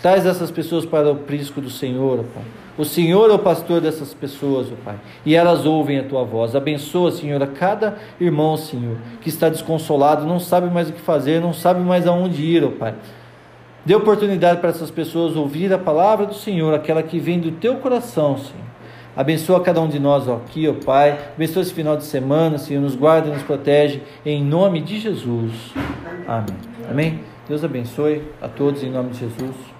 Traz essas pessoas para o prisco do Senhor, ó Pai. O Senhor é o pastor dessas pessoas, ó Pai. E elas ouvem a tua voz. Abençoa, Senhor, a cada irmão, Senhor, que está desconsolado, não sabe mais o que fazer, não sabe mais aonde ir, ó Pai. Dê oportunidade para essas pessoas ouvir a palavra do Senhor, aquela que vem do teu coração, Senhor. Abençoa cada um de nós aqui, ó Pai. Abençoa esse final de semana, Senhor. Nos guarda e nos protege. Em nome de Jesus. Amém. Amém. Deus abençoe a todos em nome de Jesus.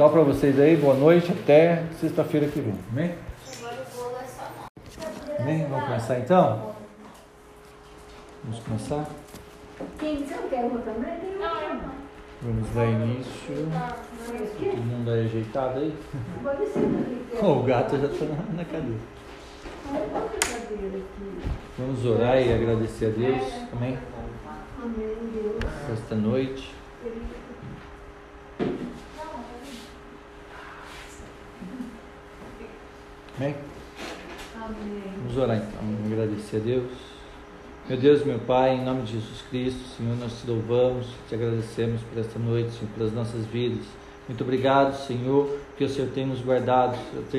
Tchau para vocês aí. Boa noite. Até sexta-feira que vem. Amém? É. Amém? Vamos começar então? Vamos começar? Quem você não quer uma também? Vamos dar início. Todo mundo aí ajeitado aí? [LAUGHS] O gato já está na, na cadeira. Aqui. Vamos orar e agradecer a Deus. Amém? Amém, Deus. Esta noite. Amém? Amém. Vamos orar então. Vamos agradecer a Deus. Meu Deus, meu Pai, em nome de Jesus Cristo, Senhor, nós te louvamos, te agradecemos por esta noite, Senhor, pelas nossas vidas. Muito obrigado, Senhor, que o Senhor tem nos guardado, o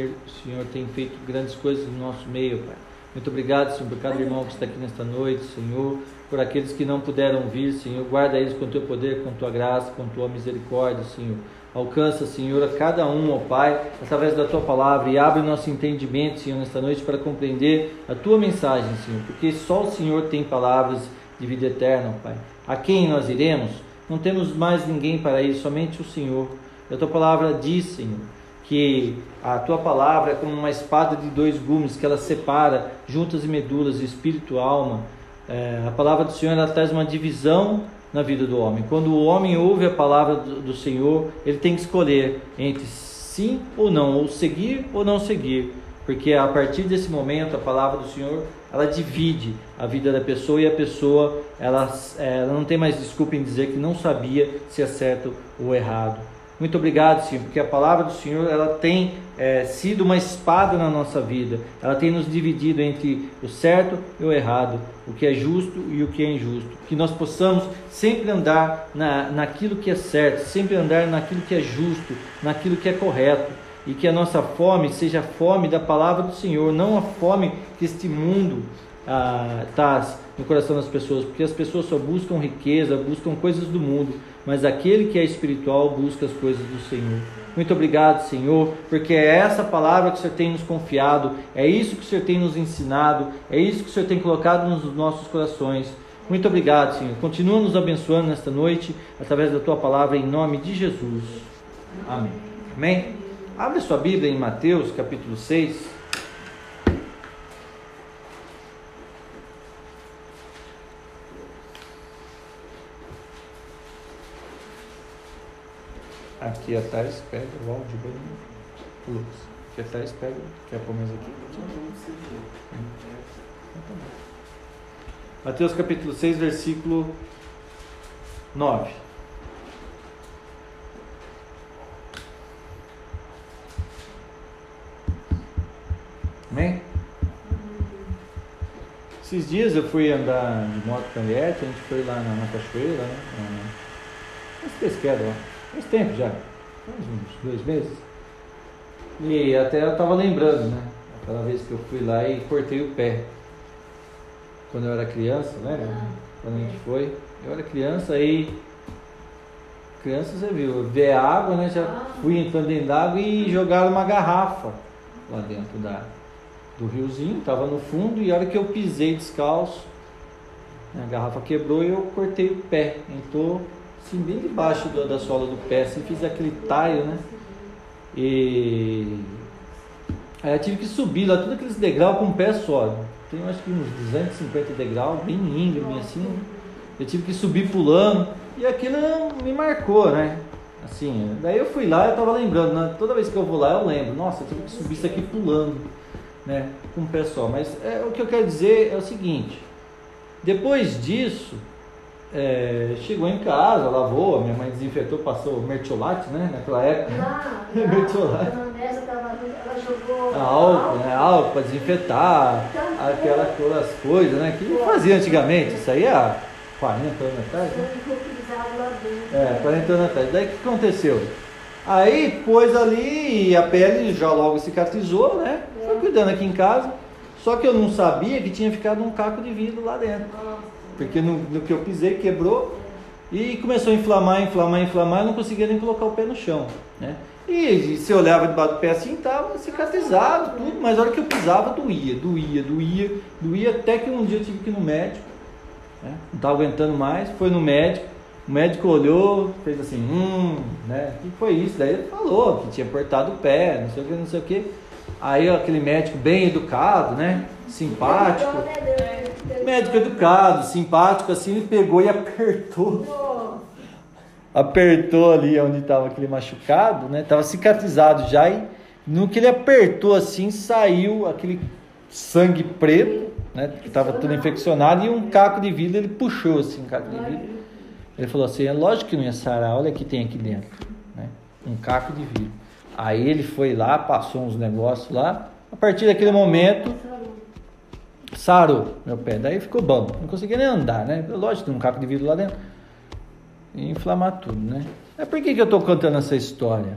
Senhor tem feito grandes coisas no nosso meio, Pai. Muito obrigado, Senhor, por cada irmão que está aqui nesta noite, Senhor, por aqueles que não puderam vir, Senhor. Guarda eles com teu poder, com tua graça, com tua misericórdia, Senhor. Alcança, Senhor, a cada um, ó Pai, através da tua palavra e abre nosso entendimento, Senhor, nesta noite para compreender a tua mensagem, Senhor, porque só o Senhor tem palavras de vida eterna, ó Pai. A quem nós iremos? Não temos mais ninguém para ir, somente o Senhor. E a tua palavra diz, Senhor, que a tua palavra é como uma espada de dois gumes que ela separa juntas e medulas, espírito e alma. É, a palavra do Senhor ela traz uma divisão na vida do homem. Quando o homem ouve a palavra do, Senhor, ele tem que escolher entre sim ou não, ou seguir ou não seguir, porque a partir desse momento a palavra do Senhor ela divide a vida da pessoa e a pessoa ela, ela não tem mais desculpa em dizer que não sabia se é certo ou errado. Muito obrigado, Senhor, porque a palavra do Senhor ela tem é, sido uma espada na nossa vida. Ela tem nos dividido entre o certo e o errado, o que é justo e o que é injusto. Que nós possamos sempre andar na, naquilo que é certo, sempre andar naquilo que é justo, naquilo que é correto. E que a nossa fome seja a fome da palavra do Senhor, não a fome que este mundo ah, traz no coração das pessoas, porque as pessoas só buscam riqueza, buscam coisas do mundo, mas aquele que é espiritual busca as coisas do Senhor. Muito obrigado, Senhor, porque é essa palavra que o Senhor tem nos confiado, é isso que o Senhor tem nos ensinado, é isso que o Senhor tem colocado nos nossos corações. Muito obrigado, Senhor. Continua nos abençoando nesta noite, através da tua palavra, em nome de Jesus. Amém. Amém? Abre sua Bíblia em Mateus, capítulo 6. Aqui atrás pega o áudio bem. Lucas. Aqui atrás pega. Quer pôr mais aqui? Mateus capítulo 6, versículo 9. Amém? Esses dias eu fui andar de moto com a Eliette, a gente foi lá na, na cachoeira, né? Na, nas pesquedas lá. Faz tempo já, faz uns dois meses. E até eu tava lembrando, né? Aquela vez que eu fui lá e cortei o pé. Quando eu era criança, lembra? Quando a gente foi. Eu era criança aí. Criança você viu, ver água, né? Já fui entrando dentro d'água e jogaram uma garrafa lá dentro da, do riozinho, tava no fundo, e a hora que eu pisei descalço, a garrafa quebrou e eu cortei o pé. Entrou assim, bem debaixo do- da sola do pé, assim, fiz aquele taio, né? E aí eu tive que subir lá, todos aqueles degraus com o pé só. Tem acho que uns 250 degraus, bem íngreme assim. Eu tive que subir pulando e aquilo me marcou, né? Assim, daí eu fui lá e eu tava lembrando, né? toda vez que eu vou lá eu lembro, nossa, eu tive que subir isso aqui pulando, né? Com o pé só. Mas é, o que eu quero dizer é o seguinte, depois disso, é, chegou em casa, lavou, minha mãe desinfetou, passou mertiolate, né? Naquela época. [LAUGHS] Lá, Bertolatti. a Andressa tava, ela jogou A álcool, né? Álcool para desinfetar, aquela- aquelas coisas, né? Que fazia antigamente, isso aí há 40 anos atrás, né? É, 40 anos atrás. Daí o que aconteceu? Aí pôs ali e a pele já logo cicatrizou, né? Foi cuidando aqui em casa. Só que eu não sabia que tinha ficado um caco de vidro lá dentro. Porque no, no que eu pisei quebrou e começou a inflamar, inflamar, inflamar, eu não conseguia nem colocar o pé no chão, né? E se olhava debaixo do pé assim, tava cicatrizado, tudo, mas a hora que eu pisava doía, doía, doía, doía, até que um dia eu tive que ir no médico, né? não estava aguentando mais, foi no médico, o médico olhou, fez assim, hum, né? O que foi isso? Daí ele falou que tinha cortado o pé, não sei o que, não sei o que. Aí aquele médico bem educado, né? Simpático. Médico educado, simpático, assim, ele pegou e apertou. Apertou ali onde estava aquele machucado, né? Tava cicatrizado já e no que ele apertou assim, saiu aquele sangue preto, né? Que estava tudo infeccionado e um caco de vidro, ele puxou assim, um caco de vidro. Ele falou assim, é lógico que não ia sarar, olha o que tem aqui dentro, né? Um caco de vidro. Aí ele foi lá, passou uns negócios lá, a partir daquele momento sarou meu pé. Daí ficou bom. Não conseguia nem andar, né? Lógico, tem um caco de vidro lá dentro. E inflamar tudo, né? É por que, que eu estou contando essa história?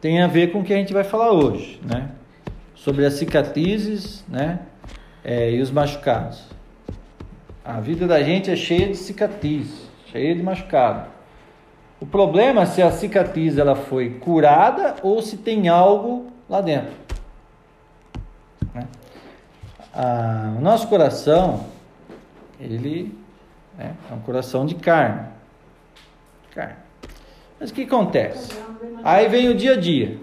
Tem a ver com o que a gente vai falar hoje, né? Sobre as cicatrizes, né? É, e os machucados. A vida da gente é cheia de cicatrizes, cheia de machucado. O problema é se a cicatriz ela foi curada ou se tem algo lá dentro. Né? Ah, o nosso coração, ele né, é um coração de carne. Carne. Mas o que acontece? Aí vem o dia a dia.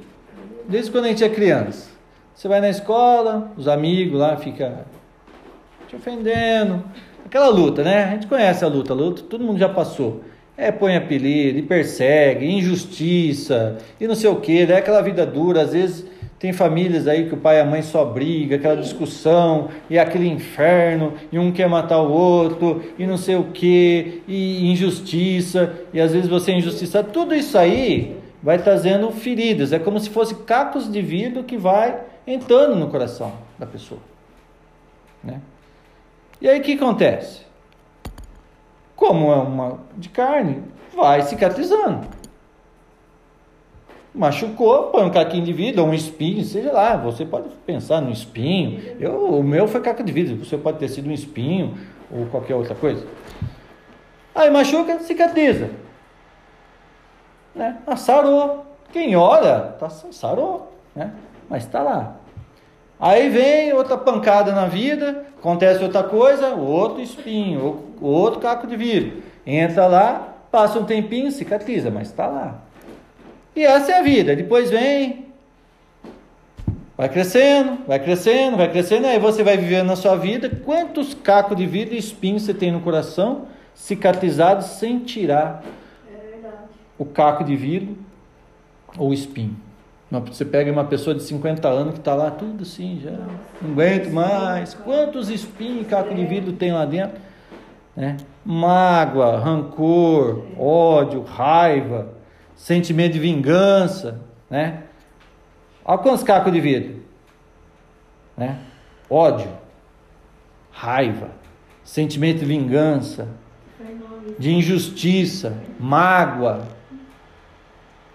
Desde quando a gente é criança. Você vai na escola, os amigos lá ficam te ofendendo. Aquela luta, né? A gente conhece a luta, a luta, todo mundo já passou. É, põe apelido, e persegue, injustiça, e não sei o que, é aquela vida dura, às vezes tem famílias aí que o pai e a mãe só briga, aquela discussão, e aquele inferno, e um quer matar o outro, e não sei o que, e injustiça, e às vezes você é injustiçado. Tudo isso aí vai trazendo feridas, é como se fosse cacos de vidro que vai entrando no coração da pessoa. Né? E aí o que acontece? Como é uma de carne, vai cicatrizando. Machucou, põe um caquinho de vidro, ou um espinho, seja lá. Você pode pensar no espinho. Eu, o meu foi caco de vidro, você pode ter sido um espinho ou qualquer outra coisa. Aí machuca, cicatriza. Né? Ah, sarou. Quem olha, tá, sarou, né? mas está lá. Aí vem outra pancada na vida, acontece outra coisa, outro espinho, outro caco de vidro. Entra lá, passa um tempinho, cicatriza, mas está lá. E essa é a vida. Depois vem, vai crescendo, vai crescendo, vai crescendo, aí você vai vivendo na sua vida. Quantos cacos de vidro e espinhos você tem no coração, cicatrizados sem tirar o caco de vidro ou o espinho? Você pega uma pessoa de 50 anos que está lá tudo assim, já não aguento mais. Quantos espinhos e caco de vidro tem lá dentro? Né? Mágoa, rancor, ódio, raiva, sentimento de vingança, né? Olha quantos cacos de vidro, né? Ódio, raiva, sentimento de vingança, de injustiça, mágoa,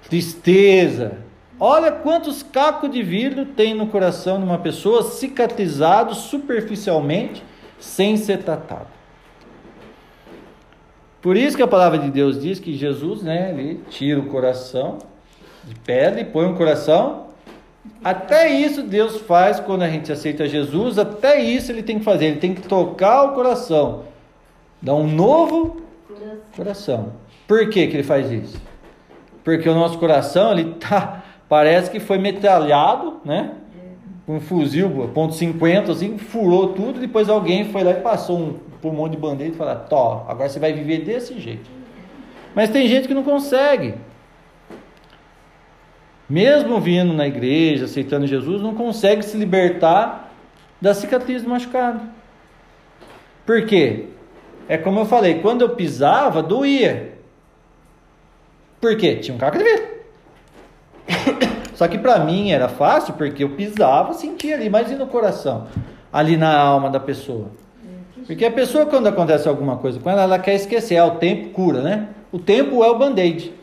tristeza. Olha quantos cacos de vidro tem no coração de uma pessoa cicatrizado superficialmente, sem ser tratado. Por isso que a palavra de Deus diz que Jesus, né, ele tira o coração de pedra e põe um coração. Até isso Deus faz quando a gente aceita Jesus, até isso ele tem que fazer, ele tem que tocar o coração, dar um novo coração. Por que, que ele faz isso? Porque o nosso coração, ele tá, parece que foi metralhado, né? Um fuzil, ponto .50, assim, furou tudo, depois alguém foi lá e passou um pulmão de bandeira e falou, tó, agora você vai viver desse jeito. Mas tem gente que não consegue. Mesmo vindo na igreja, aceitando Jesus, não consegue se libertar da cicatriz do machucado. Por quê? É como eu falei, quando eu pisava, doía. Por quê? Tinha um vidro. [COUGHS] Só que para mim era fácil porque eu pisava, sentia ali, mas e no coração? Ali na alma da pessoa. Porque a pessoa, quando acontece alguma coisa com ela, ela quer esquecer. É o tempo cura, né? O tempo é o band-aid.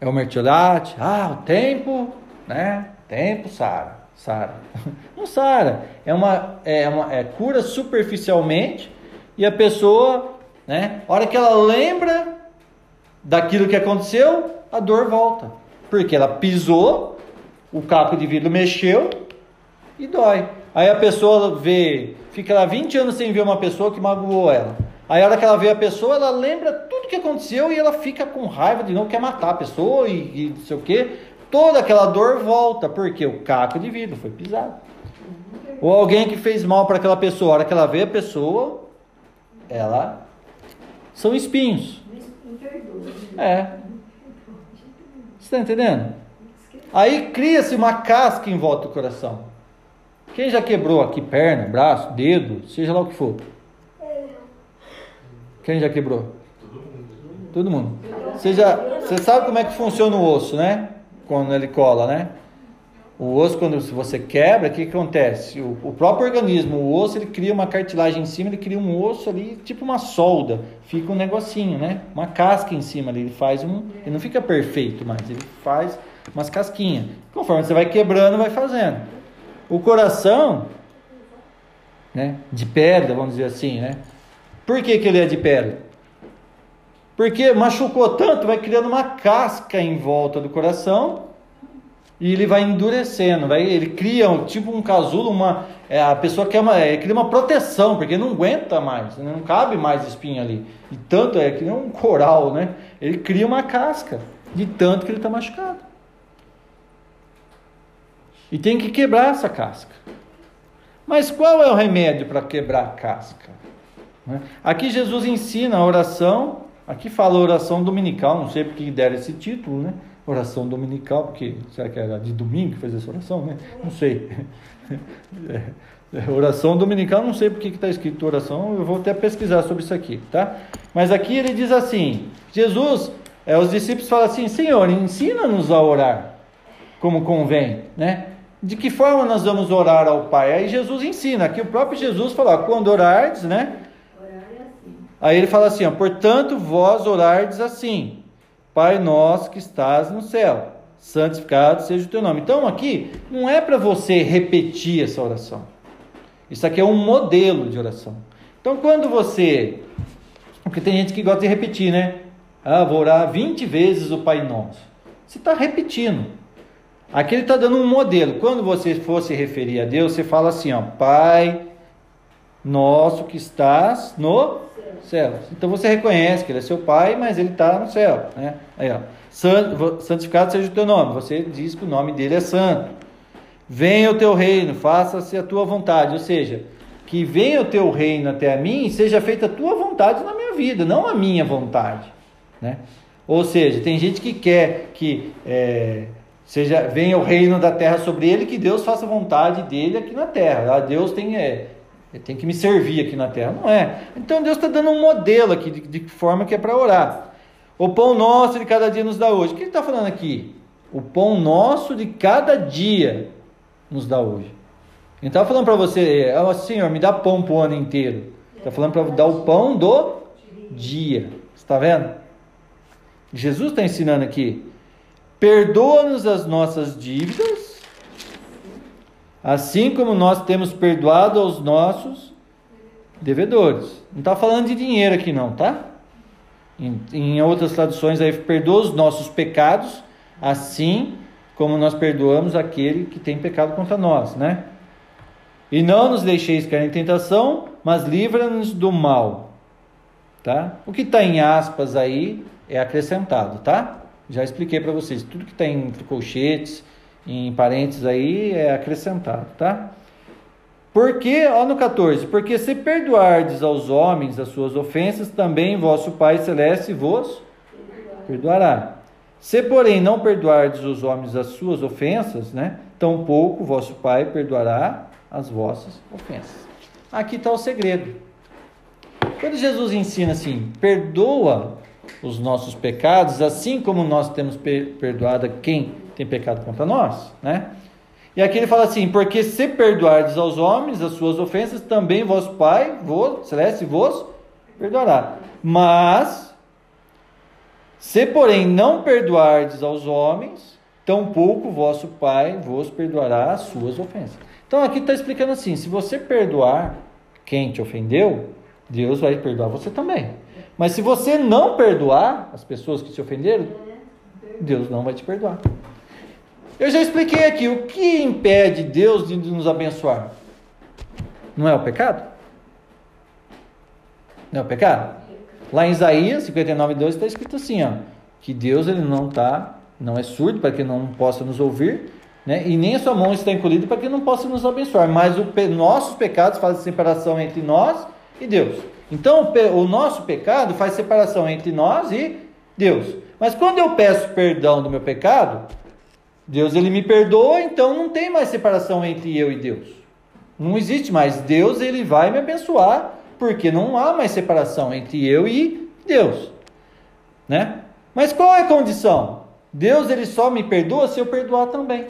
É o mertiolate. Ah, o tempo, né? Tempo sara. Sara. [LAUGHS] Não sara. É uma, é uma é, cura superficialmente e a pessoa, né? A hora que ela lembra daquilo que aconteceu, a dor volta. Porque ela pisou, o caco de vidro mexeu e dói. Aí a pessoa vê, fica lá 20 anos sem ver uma pessoa que magoou ela. Aí a hora que ela vê a pessoa, ela lembra tudo que aconteceu e ela fica com raiva de novo, quer matar a pessoa e, e não sei o que. Toda aquela dor volta, porque o caco de vidro foi pisado. Ou alguém que fez mal para aquela pessoa, a hora que ela vê a pessoa, ela são espinhos. É. Você está entendendo? Aí cria-se uma casca em volta do coração. Quem já quebrou aqui perna, braço, dedo, seja lá o que for? Quem já quebrou? Todo mundo. Você, já, você sabe como é que funciona o osso, né? Quando ele cola, né? O osso, quando você quebra, o que acontece? O, o, próprio organismo, o osso, ele cria uma cartilagem em cima, ele cria um osso ali, tipo uma solda. Fica um negocinho, né? Uma casca em cima ali. Ele faz um. Ele não fica perfeito mais, ele faz umas casquinhas. Conforme você vai quebrando, vai fazendo. O coração, né? De pedra, vamos dizer assim, né? Por que, que ele é de pedra? Porque machucou tanto, vai criando uma casca em volta do coração e ele vai endurecendo, vai, ele cria um, tipo um casulo, uma, é, a pessoa quer uma, é, cria uma proteção, porque não aguenta mais, né? não cabe mais espinho ali. E tanto é que nem um coral, né? Ele cria uma casca, de tanto que ele está machucado. E tem que quebrar essa casca. Mas qual é o remédio para quebrar a casca? Né? Aqui Jesus ensina a oração, aqui fala oração dominical, não sei porque deram esse título, né? Oração dominical, porque será que era de domingo que fez essa oração, né? Não sei. [LAUGHS] É, é, oração dominical, não sei porque está escrito oração, eu vou até pesquisar sobre isso aqui, tá? Mas aqui ele diz assim: Jesus, é, os discípulos falam assim, Senhor, ensina-nos a orar como convém, né? De que forma nós vamos orar ao Pai? Aí Jesus ensina, aqui o próprio Jesus fala, quando orardes, né? Aí ele fala assim, ó, portanto vós orardes assim, Pai nosso que estás no céu, santificado seja o teu nome. Então aqui não é para você repetir essa oração. Isso aqui é um modelo de oração. Então quando você, porque tem gente que gosta de repetir, né? Ah, vou orar 20 vezes o Pai Nosso. Você está repetindo. Aqui ele está dando um modelo. Quando você for se referir a Deus, você fala assim, ó, Pai nosso que estás no céus. Então você reconhece que ele é seu pai, mas ele está no céu. Né? Aí, ó. Santificado seja o teu nome. Você diz que o nome dele é santo. Venha o teu reino, faça-se a tua vontade. Ou seja, que venha o teu reino até a mim e seja feita a tua vontade na minha vida, não a minha vontade. Né? Ou seja, tem gente que quer que é, seja venha o reino da terra sobre ele, que Deus faça a vontade dele aqui na terra. Ah, Deus tem é, ele tem que me servir aqui na terra. Não é. Então Deus está dando um modelo aqui de, de forma que é para orar. O pão nosso de cada dia nos dá hoje. O que ele está falando aqui? O pão nosso de cada dia nos dá hoje. Não está falando para você, ó Senhor, me dá pão para o ano inteiro. Está falando para dar o pão do dia. Está vendo? Jesus está ensinando aqui. Perdoa-nos as nossas dívidas, assim como nós temos perdoado aos nossos devedores. Não está falando de dinheiro aqui não, tá? Em, em outras traduções aí, perdoa os nossos pecados, assim como nós perdoamos aquele que tem pecado contra nós, né? E não nos deixeis cair em tentação, mas livra-nos do mal. Tá? O que está em aspas aí é acrescentado, tá? Já expliquei para vocês. Tudo que está em colchetes, em parênteses aí é acrescentado, tá? Porque, ó no 14, porque se perdoardes aos homens as suas ofensas, também vosso Pai Celeste vos perdoará. Se, porém, não perdoardes os homens as suas ofensas, né? Tampouco vosso Pai perdoará as vossas ofensas. Aqui está o segredo. Quando Jesus ensina assim, perdoa os nossos pecados, assim como nós temos perdoado quem tem pecado contra nós, né? E aqui ele fala assim: porque se perdoardes aos homens as suas ofensas, também vosso Pai, vos, celeste, vos perdoará. Mas, se porém não perdoardes aos homens, tampouco vosso Pai vos perdoará as suas ofensas. Então aqui está explicando assim: se você perdoar quem te ofendeu, Deus vai perdoar você também. Mas se você não perdoar as pessoas que te ofenderam, Deus não vai te perdoar. Eu já expliquei aqui o que impede Deus de nos abençoar. Não é o pecado? Não é o pecado? Lá em Isaías 59, 2 está escrito assim, ó, que Deus ele não tá, não é surdo para que não possa nos ouvir, né? E nem a sua mão está encolhida para que não possa nos abençoar. Mas o, nossos pecados fazem separação entre nós e Deus. Então o nosso pecado faz separação entre nós e Deus. Mas quando eu peço perdão do meu pecado, Deus ele me perdoa, então não tem mais separação entre eu e Deus. Não existe mais. Deus ele vai me abençoar, porque não há mais separação entre eu e Deus, né? Mas qual é a condição? Deus ele só me perdoa se eu perdoar também.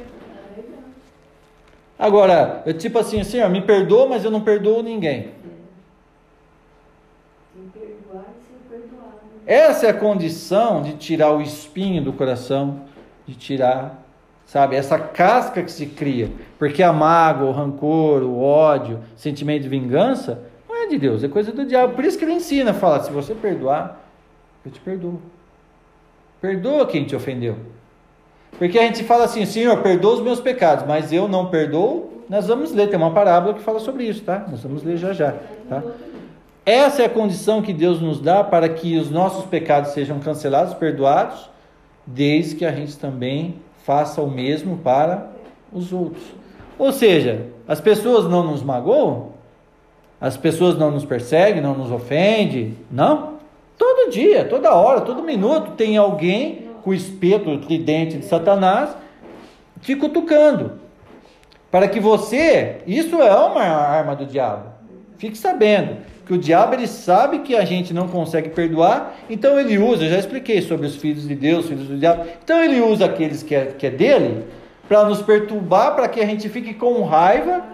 Agora, eu tipo assim, Senhor, me perdoa, mas eu não perdoo ninguém. Essa é a condição de tirar o espinho do coração, de tirar sabe? Essa casca que se cria, porque a mágoa, o rancor, o ódio, o sentimento de vingança, não é de Deus, é coisa do diabo. Por isso que ele ensina, fala, se você perdoar, eu te perdoo. Perdoa quem te ofendeu. Porque a gente fala assim, Senhor, perdoa os meus pecados, mas eu não perdoo. Nós vamos ler, tem uma parábola que fala sobre isso, tá? Nós vamos ler já já, tá? Essa é a condição que Deus nos dá para que os nossos pecados sejam cancelados, perdoados, desde que a gente também faça o mesmo para os outros. Ou seja, as pessoas não nos magoam, as pessoas não nos perseguem, não nos ofendem, não. Todo dia, toda hora, todo minuto tem alguém com o espeto, o tridente de Satanás te cutucando. Para que você, isso é uma arma do diabo. Fique sabendo que o diabo ele sabe que a gente não consegue perdoar, então ele usa, eu já expliquei sobre os filhos de Deus, filhos do diabo, então ele usa aqueles que é, que é dele para nos perturbar, para que a gente fique com raiva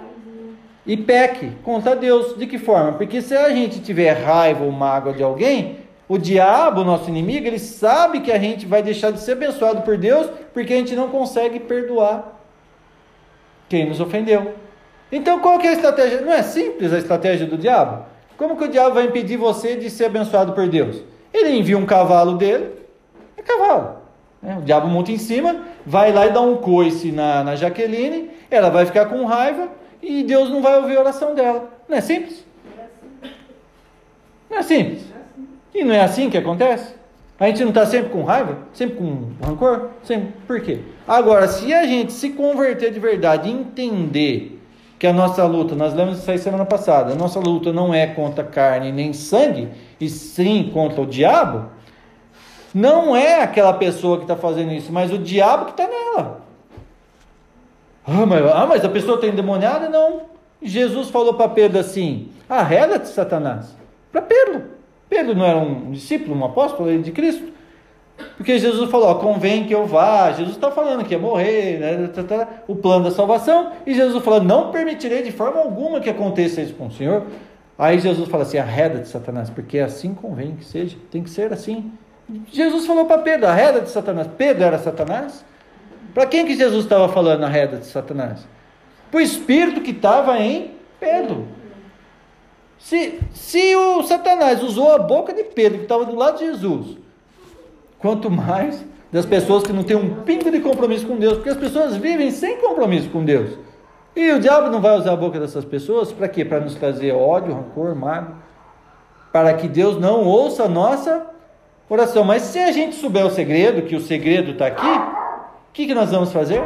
e peque contra Deus. De que forma? Porque se a gente tiver raiva ou mágoa de alguém, o diabo, nosso inimigo, ele sabe que a gente vai deixar de ser abençoado por Deus porque a gente não consegue perdoar quem nos ofendeu. Então qual que é a estratégia? Não é simples a estratégia do diabo? Como que o diabo vai impedir você de ser abençoado por Deus? Ele envia um cavalo dele, é cavalo. Né? O diabo monta em cima, vai lá e dá um coice na, na Jaqueline, ela vai ficar com raiva e Deus não vai ouvir a oração dela. Não é simples? Não é simples. E não é assim que acontece? A gente não está sempre com raiva? Sempre com rancor? Sempre. Por quê? Agora, se a gente se converter de verdade e entender que a nossa luta, nós lemos isso aí semana passada, a nossa luta não é contra carne nem sangue, e sim contra o diabo, não é aquela pessoa que está fazendo isso, mas o diabo que está nela. Ah mas, ah, mas a pessoa está endemoniada? Não. Jesus falou para Pedro assim: arreda-te, Satanás. Para Pedro. Pedro não era um discípulo, um apóstolo de Cristo. Porque Jesus falou, ó, convém que eu vá. Jesus está falando que ia morrer, né, tá, tá, o plano da salvação. E Jesus falou, não permitirei de forma alguma que aconteça isso com o Senhor. Aí Jesus fala assim, arreda de Satanás, porque assim convém que seja, tem que ser assim. Jesus falou para Pedro, arreda de Satanás. Pedro era Satanás? Para quem que Jesus estava falando arreda de Satanás? Para o espírito que estava em Pedro. Se, se o Satanás usou a boca de Pedro, que estava do lado de Jesus, quanto mais das pessoas que não têm um pingo de compromisso com Deus, porque as pessoas vivem sem compromisso com Deus. E o diabo não vai usar a boca dessas pessoas para quê? Para nos trazer ódio, rancor, mágoa, para que Deus não ouça a nossa oração. Mas se a gente souber o segredo, que o segredo está aqui, o que, que nós vamos fazer?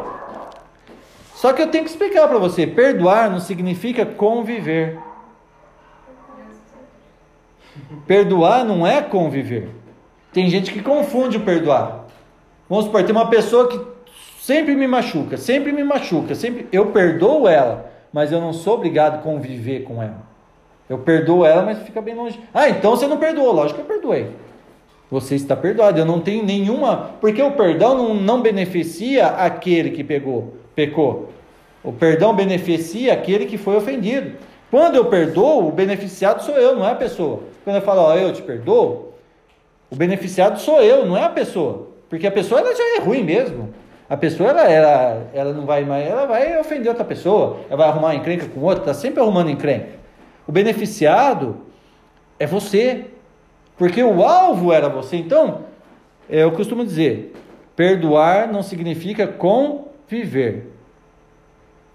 Só que eu tenho que explicar para você: perdoar não significa conviver. Perdoar não é conviver. Tem gente que confunde o perdoar. Vamos supor, tem uma pessoa que sempre me machuca, sempre me machuca, sempre eu perdoo ela, mas eu não sou obrigado a conviver com ela. Eu perdoo ela, mas fica bem longe. Ah, então você não perdoou, lógico que eu perdoei. Você está perdoado. Eu não tenho nenhuma. Porque o perdão não, não beneficia aquele que pegou, pecou. O perdão beneficia aquele que foi ofendido. Quando eu perdoo, o beneficiado sou eu, não é a pessoa. Quando eu falo, ó, eu te perdoo, o beneficiado sou eu, não é a pessoa. Porque a pessoa ela já é ruim mesmo. A pessoa ela, ela, ela não vai mais, ela vai ofender outra pessoa, ela vai arrumar encrenca com outra, está sempre arrumando encrenca. O beneficiado é você, porque o alvo era você. Então, eu costumo dizer: perdoar não significa conviver.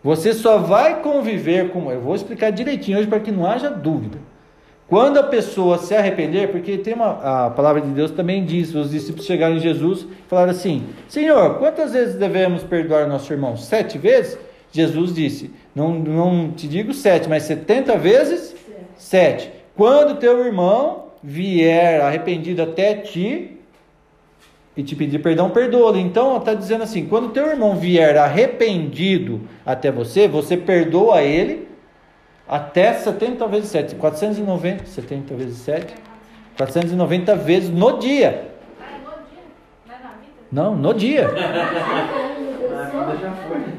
Você só vai conviver com. Eu vou explicar direitinho hoje para que não haja dúvida. Quando a pessoa se arrepender, porque tem uma, a palavra de Deus também diz: os discípulos chegaram em Jesus e falaram assim: Senhor, quantas vezes devemos perdoar nosso irmão? Sete vezes? Jesus disse: Não, não te digo sete, mas setenta vezes sete. Quando teu irmão vier arrependido até ti e te pedir perdão, perdoa-lo. Então está dizendo assim: quando teu irmão vier arrependido até você, você perdoa ele até 70 vezes 7, 490, 70 vezes 7, 490 vezes no dia. Não, no dia.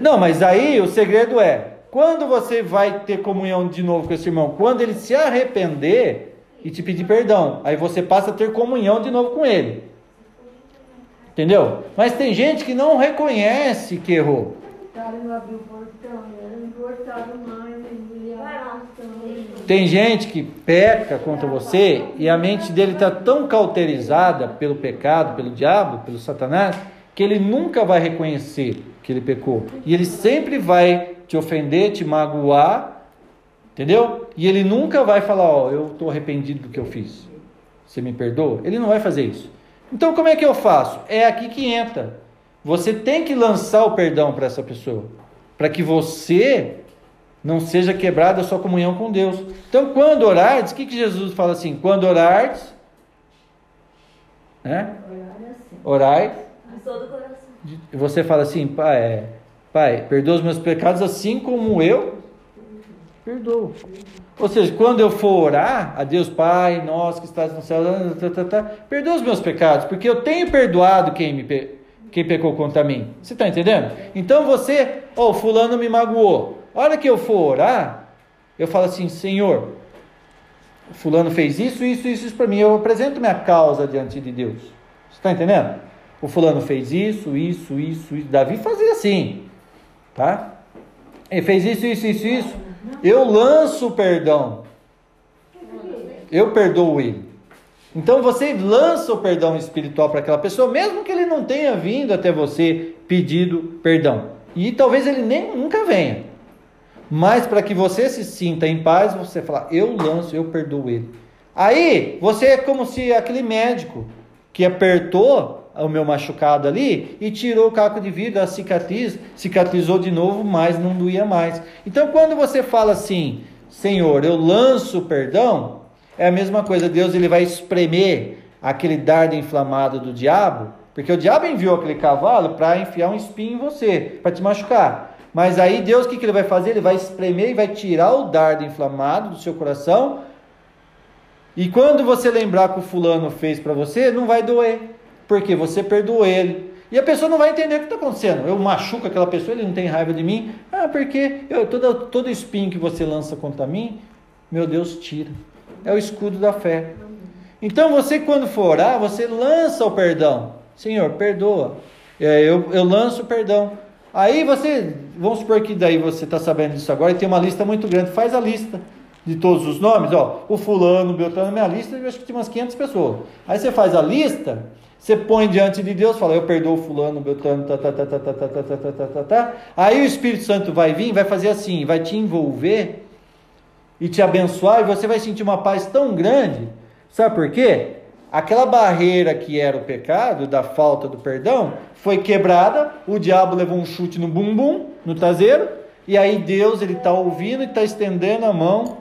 Não, mas aí o segredo é: quando você vai ter comunhão de novo com esse irmão? Quando ele se arrepender e te pedir perdão. Aí você passa a ter comunhão de novo com ele. Entendeu? Mas tem gente que não reconhece que errou. Tem gente que peca contra você e a mente dele está tão cauterizada pelo pecado, pelo diabo, pelo Satanás, que ele nunca vai reconhecer que ele pecou. E ele sempre vai te ofender, te magoar Entendeu? E ele nunca vai falar, ó, eu estou arrependido do que eu fiz. Você me perdoa? Ele não vai fazer isso. Então como é que eu faço? É aqui que entra. Você tem que lançar o perdão para essa pessoa, para que você não seja quebrada a sua comunhão com Deus. Então, quando orardes, o que, que Jesus fala assim? Quando orardes, né? Orai. Você fala assim, pai, é, pai, perdoa os meus pecados assim como eu Perdoo. Ou seja, quando eu for orar a Deus Pai, nós que estás no céu, tá, tá, tá, perdoa os meus pecados, porque eu tenho perdoado quem, me pe... quem pecou contra mim. Você está entendendo? Então você, ó, oh, fulano me magoou. A hora que eu for orar, eu falo assim, Senhor, fulano fez isso, isso, isso, isso para mim. Eu apresento minha causa diante de Deus. Você está entendendo? O fulano fez isso, isso, isso, isso. Davi fazia assim, tá? Ele fez isso, isso, isso, isso. Eu lanço o perdão. Eu perdoo ele. Então você lança o perdão espiritual para aquela pessoa, mesmo que ele não tenha vindo até você pedido perdão. E talvez ele nem nunca venha. Mas para que você se sinta em paz, você fala: "Eu lanço, eu perdoo ele". Aí, você é como se aquele médico que apertou o meu machucado ali e tirou o caco de vidro, a cicatriz, cicatrizou de novo, mas não doía mais. Então, quando você fala assim, Senhor, eu lanço perdão, é a mesma coisa, Deus ele vai espremer aquele dardo inflamado do diabo, porque o diabo enviou aquele cavalo para enfiar um espinho em você, para te machucar. Mas aí Deus o que, que ele vai fazer? Ele vai espremer e vai tirar o dardo inflamado do seu coração. E quando você lembrar que o fulano fez para você, não vai doer. porque você perdoou ele. E a pessoa não vai entender o que está acontecendo. Eu machuco aquela pessoa, ele não tem raiva de mim. Ah, porque eu, todo, todo espinho que você lança contra mim, meu Deus tira. É o escudo da fé. Então você, quando for orar, você lança o perdão. Senhor, perdoa. É, eu, eu lanço o perdão. Aí você, vamos supor que daí você está sabendo disso agora e tem uma lista muito grande. Faz a lista de todos os nomes, ó, o fulano, o Beltrano, minha lista, eu acho que tinha umas 500 pessoas. Aí você faz a lista, você põe diante de Deus, fala, eu perdoo fulano, Beltrano, tá, tá, tá, tá, tá, tá, tá, tá, tá, tá, tá, tá. Aí o Espírito Santo vai vir, vai fazer assim, vai te envolver e te abençoar e você vai sentir uma paz tão grande. Sabe por quê? Aquela barreira que era o pecado, da falta do perdão, foi quebrada, o diabo levou um chute no bumbum, no traseiro, e aí Deus ele está ouvindo e está estendendo a mão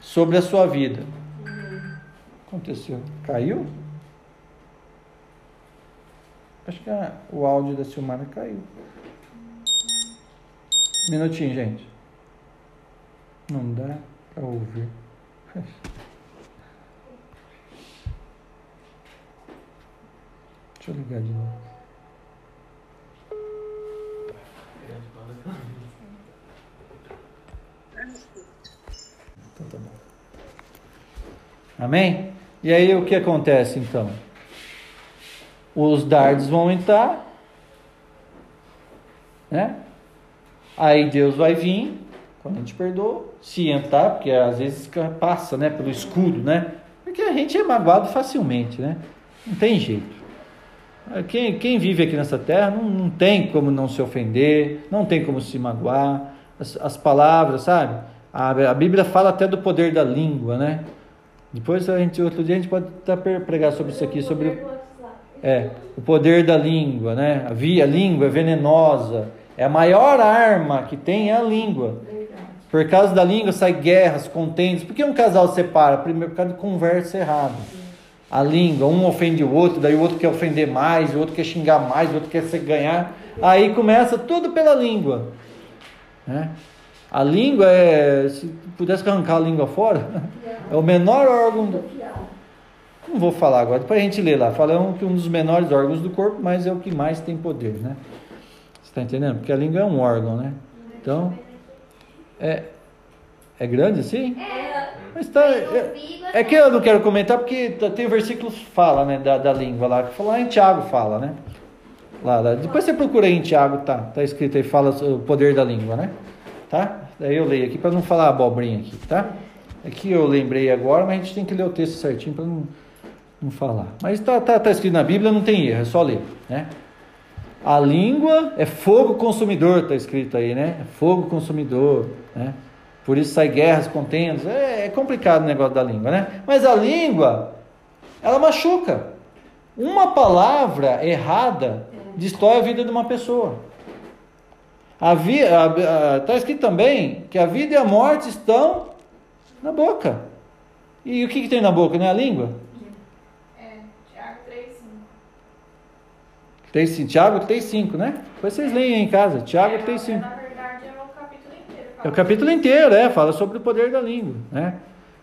sobre a sua vida. Aconteceu? Caiu? Acho que a, o áudio da Silmara caiu. Minutinho, gente. Não dá para ouvir. Deixa eu ligar de novo. Então tá bom. Amém? E aí o que acontece então? Os dardos vão entrar, né? Aí Deus vai vir, quando a gente perdoa, se entrar, porque às vezes passa, né, pelo escudo, né? Porque a gente é magoado facilmente, né? Não tem jeito. Quem, quem vive aqui nessa terra não, não tem como não se ofender, não tem como se magoar. As, as palavras, sabe? A, a, Bíblia fala até do poder da língua, né? Depois a gente, outro dia a gente pode até pregar sobre isso aqui, sobre é, o poder da língua, né? A, via, a língua é venenosa, é a maior arma que tem é a língua. Por causa da língua sai guerras, contentes. Por que um casal separa? Primeiro, por causa de conversa errada a língua, um ofende o outro, daí o outro quer ofender mais, o outro quer xingar mais, o outro quer se ganhar. Aí começa tudo pela língua. Né? A língua é, se pudesse arrancar a língua fora, [LAUGHS] é o menor órgão do. Não vou falar agora, depois a gente lê lá. Falamos que um dos menores órgãos do corpo, mas é o que mais tem poder, né? Você está entendendo? Porque a língua é um órgão, né? Então, é, é grande assim? É. Mas tá, é, é, que eu não quero comentar porque tem versículos que fala, né, da, da língua lá, que fala, em Tiago fala, né? Lá, lá, Depois você procura aí em Tiago, tá? Tá escrito aí, fala o poder da língua, né? Tá? Daí eu leio aqui para não falar abobrinha aqui, tá? É que eu lembrei agora, mas a gente tem que ler o texto certinho para não, não falar. Mas tá, tá, tá escrito na Bíblia, não tem erro, é só ler, né? A língua é fogo consumidor, tá escrito aí, né? É fogo consumidor, né? Por isso sai guerras, contendas. É, é complicado o negócio da língua, né? Mas a língua, ela machuca. Uma palavra errada destrói a vida de uma pessoa. Está escrito também que a vida e a morte estão na boca. E o que, que tem na boca? Não é a língua? É, Tiago 3,5. 3, Tiago 3,5, né? Depois vocês leem aí em casa. Tiago é, 3,5. É o capítulo inteiro, é, fala sobre o poder da língua, né?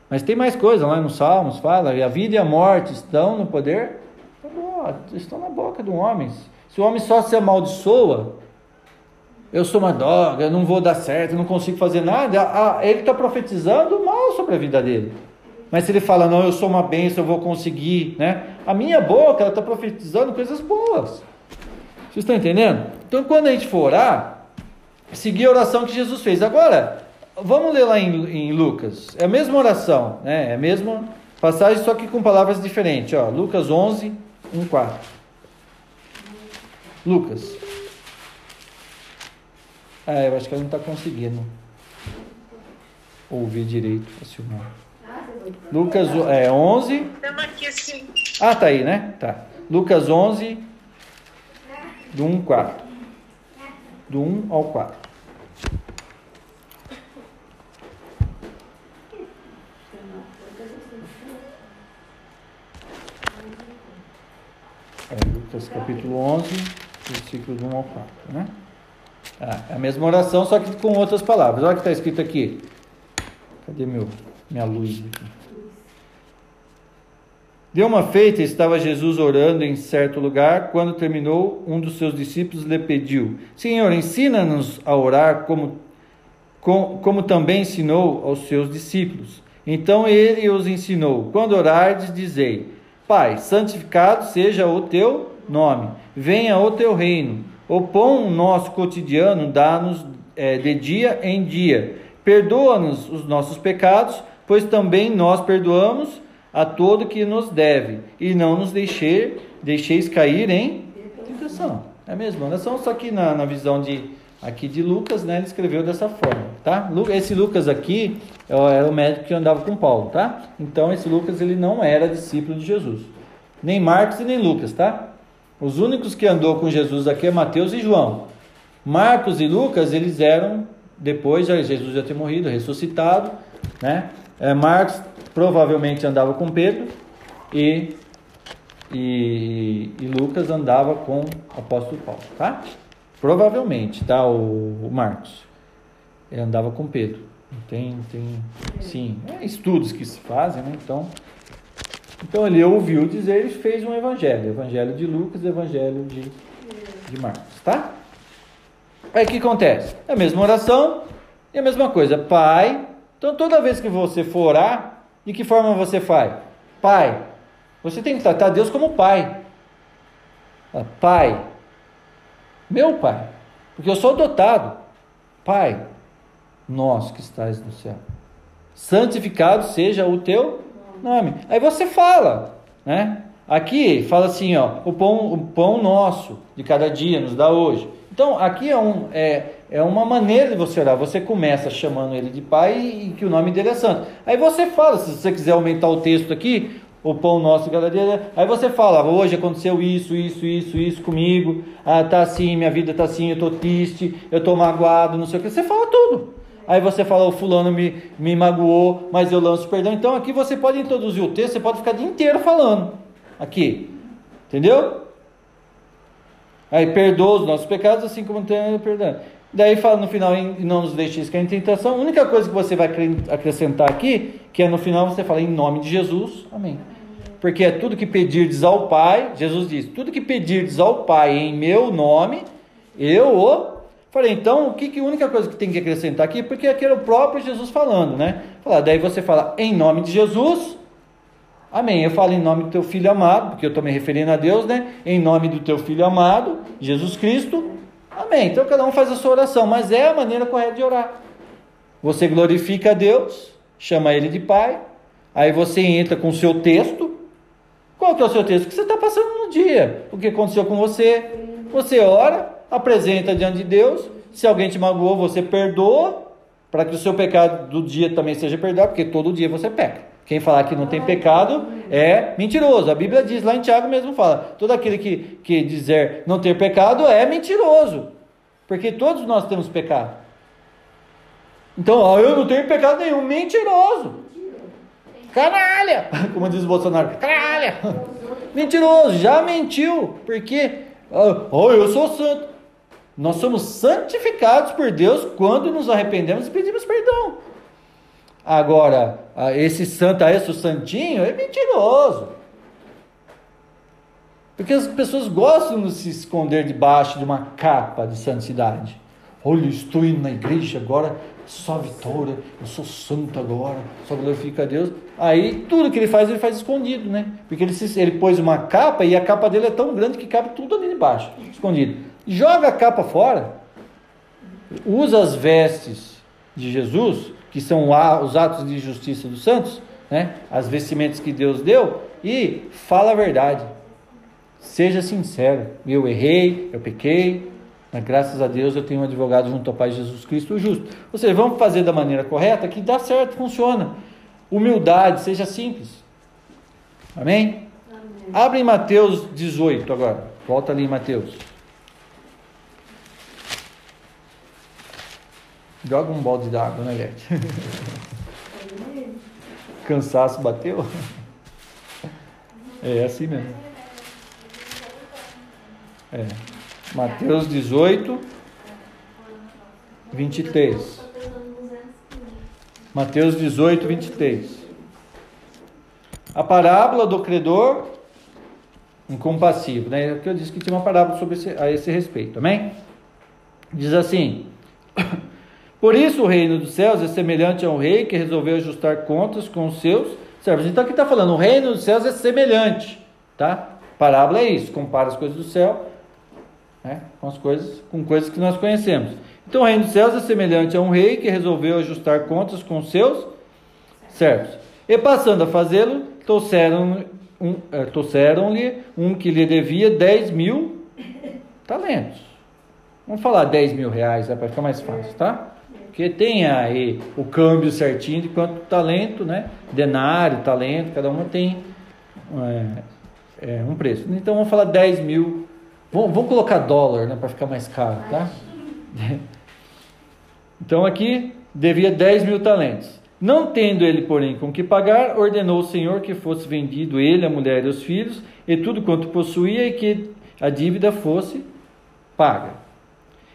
Mas tem mais coisa lá no Salmos, fala, a vida e a morte estão no poder, estão na boca do homem. Se o homem só se amaldiçoa, eu sou uma droga, eu não vou dar certo, eu não consigo fazer nada, ele está profetizando mal sobre a vida dele. Mas se ele fala, não, eu sou uma bênção, eu vou conseguir, né? A minha boca, ela está profetizando coisas boas. Vocês estão entendendo? Então, quando a gente for orar, seguir a oração que Jesus fez. Agora, vamos ler lá em, em Lucas. É a mesma oração, né? É a mesma passagem, só que com palavras diferentes. Ó, Lucas 11, 1, 4. Lucas. Ah, eu acho que ela não está conseguindo ouvir direito a Silmar. Lucas é, 11. Estamos aqui assim. Ah, tá aí, né? Tá. Lucas 11, do 1, 4 do 1 ao 4. É, Lucas capítulo 11, versículo 1 ao 4, né? Ah, é a mesma oração, só que com outras palavras. Olha o que está escrito aqui. Cadê meu, minha luz aqui? Deu uma feita, estava Jesus orando em certo lugar. Quando terminou, um dos seus discípulos lhe pediu: Senhor, ensina-nos a orar como, com- como também ensinou aos seus discípulos. Então ele os ensinou: Quando orardes, dizei: Pai, santificado seja o teu nome, venha o teu reino. O pão nosso cotidiano dá-nos eh, de dia em dia. Perdoa-nos os nossos pecados, pois também nós perdoamos a todo que nos deve, e não nos deixe, deixeis cair em tentação. É a mesma oração, só que na, na visão de aqui de Lucas, né, ele escreveu dessa forma, tá? Esse Lucas aqui era o médico que andava com Paulo, tá? Então esse Lucas ele não era discípulo de Jesus, nem Marcos e nem Lucas, tá? Os únicos que andou com Jesus aqui é Mateus e João. Marcos e Lucas eles eram depois Jesus já ter morrido, ressuscitado, né? É, Marcos provavelmente andava com Pedro e, e, e Lucas andava com o apóstolo Paulo, tá? Provavelmente, tá? O, o Marcos ele andava com Pedro. Tem, tem, sim, é estudos que se fazem, né? Então, então ele ouviu dizer e fez um evangelho, evangelho de Lucas, evangelho de, de Marcos, tá? Aí o que acontece? É a mesma oração e a mesma coisa. Pai. Então toda vez que você for orar, de que forma você faz? Pai. Você tem que tratar Deus como pai. Fala, Pai. Meu pai. Porque eu sou adotado. Pai. Nosso que estás no céu. Santificado seja o teu nome. Aí você fala, né? Aqui fala assim, ó, o pão, o pão nosso de cada dia nos dá hoje. Então, aqui é, um, é, é uma maneira de você orar. Você começa chamando ele de pai e, que o nome dele é santo. Aí você fala, se você quiser aumentar o texto aqui, o pão nosso dia, aí você fala, hoje aconteceu isso, isso, isso, isso comigo, ah, tá assim, minha vida tá assim, eu tô triste, eu tô magoado, não sei o que. Você fala tudo. Aí você fala, o fulano me, me magoou, mas eu lanço perdão. Então aqui você pode introduzir o texto, você pode ficar o dia inteiro falando. Aqui. Entendeu? Aí perdoa os nossos pecados, assim como tem perdão. Daí fala no final, não nos deixeis cair em tentação. A única coisa que você vai acrescentar aqui, que é no final você fala em nome de Jesus, amém. Porque é tudo que pedirdes ao Pai, Jesus diz, tudo que pedirdes ao Pai em meu nome, eu o Falei, então, o que, que a única coisa que tem que acrescentar aqui, porque aqui era o próprio Jesus falando, né? Falar, daí você fala, em nome de Jesus, amém. Eu falo em nome do teu filho amado, porque eu estou me referindo a Deus, né? Em nome do teu filho amado, Jesus Cristo, amém. Então cada um faz a sua oração, mas é a maneira correta de orar. Você glorifica a Deus, chama ele de Pai, aí você entra com o seu texto. Qual que é o seu texto? O que você está passando no dia? O que aconteceu com você? Você ora, apresenta diante de Deus. Se alguém te magoou, você perdoa, para que o seu pecado do dia também seja perdoado, porque todo dia você peca. Quem falar que não tem pecado é mentiroso. A Bíblia diz lá em Tiago mesmo fala: todo aquele que, que dizer não ter pecado é mentiroso, porque todos nós temos pecado. Então, ó, eu não tenho pecado nenhum, mentiroso. Canalha! [LAUGHS] Como diz o Bolsonaro, canalha! [LAUGHS] Mentiroso, já mentiu, porque, ó, eu sou santo. Nós somos santificados por Deus quando nos arrependemos e pedimos perdão. Agora, esse santo, esse santinho, é mentiroso. Porque as pessoas gostam de se esconder debaixo de uma capa de santidade. Olha, estou indo na igreja agora, só vitória, eu sou santo agora, só glorifica a Deus. Aí tudo que ele faz, ele faz escondido, né? Porque ele, se, ele pôs uma capa e a capa dele é tão grande que cabe tudo ali debaixo, escondido. Joga a capa fora, usa as vestes de Jesus, que são os atos de justiça dos santos, né? as vestimentas que Deus deu, e fala a verdade. Seja sincero, eu errei, eu pequei, mas graças a Deus eu tenho um advogado junto ao Pai Jesus Cristo o justo. Ou seja, vamos fazer da maneira correta que dá certo, funciona. Humildade, seja simples. Amém? Amém. Abre em Mateus 18 agora. Volta ali em Mateus. Joga um balde d'água, né, Lete? Cansaço bateu? É assim mesmo. É. Mateus 18, 23. Mateus 18, 23. a parábola do credor incompassivo, né? Que eu disse que tinha uma parábola sobre esse, a esse respeito, amém? Diz assim: Por isso o reino dos céus é semelhante a um rei que resolveu ajustar contas com os seus servos. Então aqui está falando, o reino dos céus é semelhante, tá? Parábola é isso, compara as coisas do céu né, com as coisas, com coisas que nós conhecemos. Então o reino dos céus é semelhante a um rei que resolveu ajustar contas com os seus servos. E passando a fazê-lo, trouxeram um, eh, trouxeram-lhe um que lhe devia 10 mil talentos. Vamos falar 10 mil reais, é para ficar mais fácil, tá? Porque tem aí o câmbio certinho de quanto talento, né? Denário, talento, cada uma tem é, é, um preço. Então vamos falar 10 mil. Vamos, vamos colocar dólar, né? Para ficar mais caro, tá? [LAUGHS] Então aqui devia 10 mil talentos. Não tendo ele, porém, com que pagar, ordenou o Senhor que fosse vendido ele, a mulher e os filhos, e tudo quanto possuía, e que a dívida fosse paga.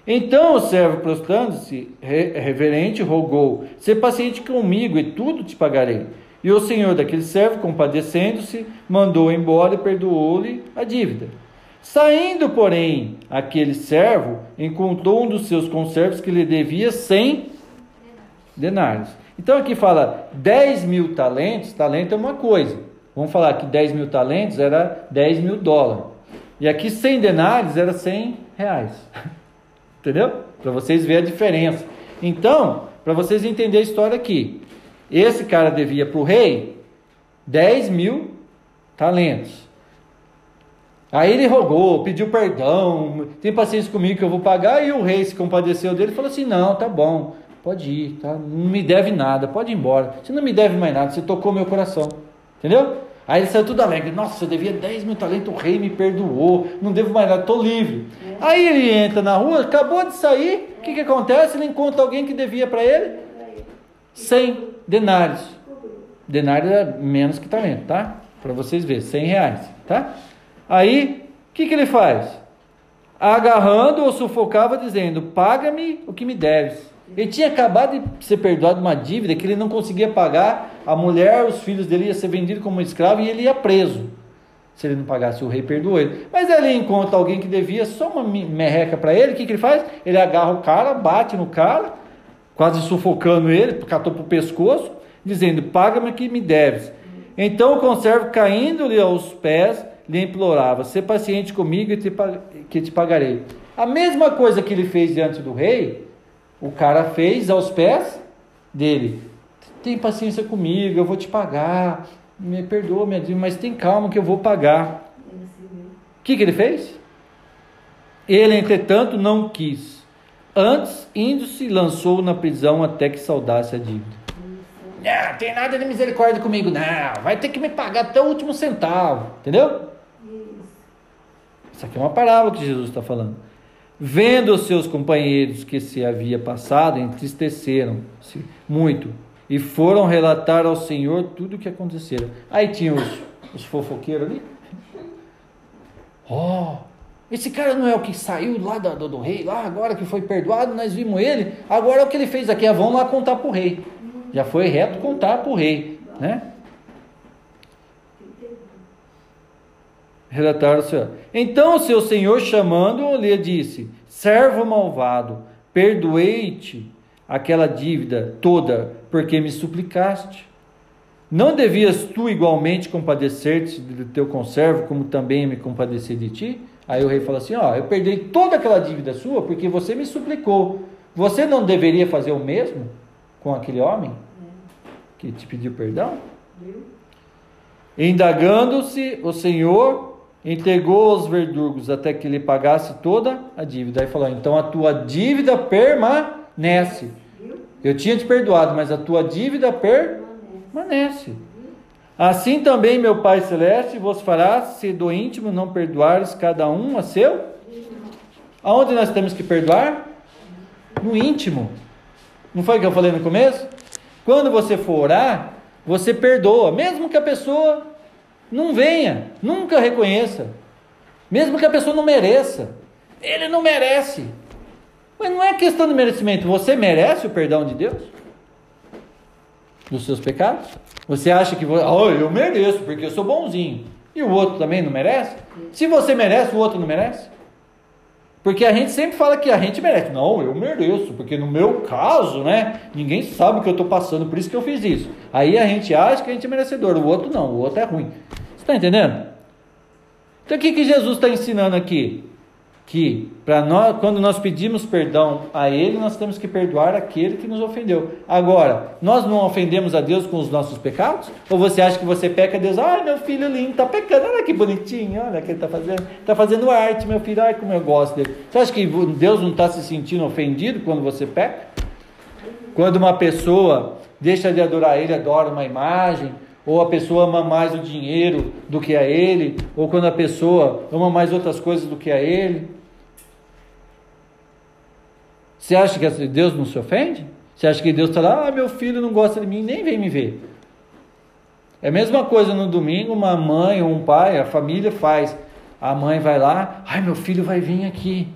Então o servo, prostrando-se, reverente, rogou: Se paciente comigo, e tudo te pagarei. E o senhor daquele servo, compadecendo-se, mandou embora e perdoou-lhe a dívida. Saindo, porém, aquele servo encontrou um dos seus conservos que lhe devia cem denários. Então aqui fala 10 mil talentos, talento é uma coisa. Vamos falar que 10 mil talentos era 10 mil dólares. E aqui 100 denários era 100 reais. [LAUGHS] Entendeu? Para vocês verem a diferença. Então, para vocês entenderem a história aqui. Esse cara devia para o rei 10 mil talentos. Aí ele rogou, pediu perdão, tem paciência comigo que eu vou pagar. E o rei se compadeceu dele e falou assim: Não, tá bom, pode ir, tá? não me deve nada, pode ir embora. Você não me deve mais nada, você tocou meu coração. Entendeu? Aí ele saiu tudo alegre. Nossa, eu devia 10 mil talentos, o rei me perdoou, não devo mais nada, estou livre. Aí ele entra na rua, acabou de sair, o que, que acontece? Ele encontra alguém que devia para ele 100 denários. Denário é menos que talento, tá? Para vocês verem, 100 reais, tá? Aí, o que, que ele faz? Agarrando ou sufocava, dizendo: Paga-me o que me deves. Ele tinha acabado de ser perdoado uma dívida que ele não conseguia pagar. A mulher, os filhos dele iam ser vendidos como escravo e ele ia preso. Se ele não pagasse, o rei perdoou ele. Mas ele encontra alguém que devia só uma merreca para ele. O que, que ele faz? Ele agarra o cara, bate no cara, quase sufocando ele, catou para o pescoço, dizendo: Paga-me o que me deves. Então o conservo, caindo-lhe aos pés, lhe implorava: Sê paciente comigo e te, que te pagarei. A mesma coisa que ele fez diante do rei, o cara fez aos pés dele. Tem paciência comigo, eu vou te pagar. Me perdoa, minha dívida, mas tem calma que eu vou pagar. O que, que ele fez? Ele, entretanto, não quis. Antes, indo-se, lançou na prisão até que saudasse a dívida. Não, tem nada de misericórdia comigo, não. Vai ter que me pagar até o último centavo. Entendeu? Isso aqui é uma parábola que Jesus está falando. Vendo os seus companheiros que se havia passado, entristeceram-se muito e foram relatar ao Senhor tudo o que acontecera. Aí tinha os, os fofoqueiros ali. Oh, esse cara não é o que saiu lá do, do, do, rei, lá agora que foi perdoado, nós vimos ele. Agora o que ele fez aqui, ah, vamos lá contar para o rei. Já foi reto contar para o rei, né? Relataram o Senhor. Então o seu senhor, chamando-o, lhe disse: Servo malvado, perdoei-te aquela dívida toda, porque me suplicaste. Não devias tu igualmente compadecer-te do teu conservo, como também me compadeci de ti? Aí o rei fala assim: Ó, eu perdi toda aquela dívida sua porque você me suplicou. Você não deveria fazer o mesmo com aquele homem que te pediu perdão? Indagando-se, o Senhor entregou os verdugos até que lhe pagasse toda a dívida. Aí falou: então a tua dívida permanece. Eu tinha te perdoado, mas a tua dívida permanece. Assim também meu Pai Celeste vos fará, se do íntimo não perdoares cada um a seu. Aonde nós temos que perdoar? No íntimo. Não foi o que eu falei no começo? Quando você for orar, você perdoa, mesmo que a pessoa não venha, nunca reconheça. Mesmo que a pessoa não mereça. Ele não merece. Mas não é questão de merecimento. Você merece o perdão de Deus? dos seus pecados? Você acha que vo- oh, eu mereço porque eu sou bonzinho e o outro também não merece? Se você merece, o outro não merece? Porque a gente sempre fala que a gente merece. Não, eu mereço, porque no meu caso, né? Ninguém sabe o que eu estou passando, por isso que eu fiz isso. Aí a gente acha que a gente é merecedor, o outro não, o outro é ruim. Está entendendo? Então o que, que Jesus está ensinando aqui? Que para nós, quando nós pedimos perdão a Ele, nós temos que perdoar aquele que nos ofendeu. Agora, nós não ofendemos a Deus com os nossos pecados? Ou você acha que você peca a Deus? Ai, meu filho lindo, está pecando, olha que bonitinho, olha o que ele está fazendo. Está fazendo arte, meu filho, ai como eu gosto dele. Você acha que Deus não está se sentindo ofendido quando você peca? Quando uma pessoa deixa de adorar Ele, adora uma imagem, ou a pessoa ama mais o dinheiro do que a Ele, ou quando a pessoa ama mais outras coisas do que a Ele. Você acha que Deus não se ofende? Você acha que Deus está lá, ah, meu filho não gosta de mim, nem vem me ver. É a mesma coisa no domingo, uma mãe ou um pai, a família faz. A mãe vai lá, ai, meu filho vai vir aqui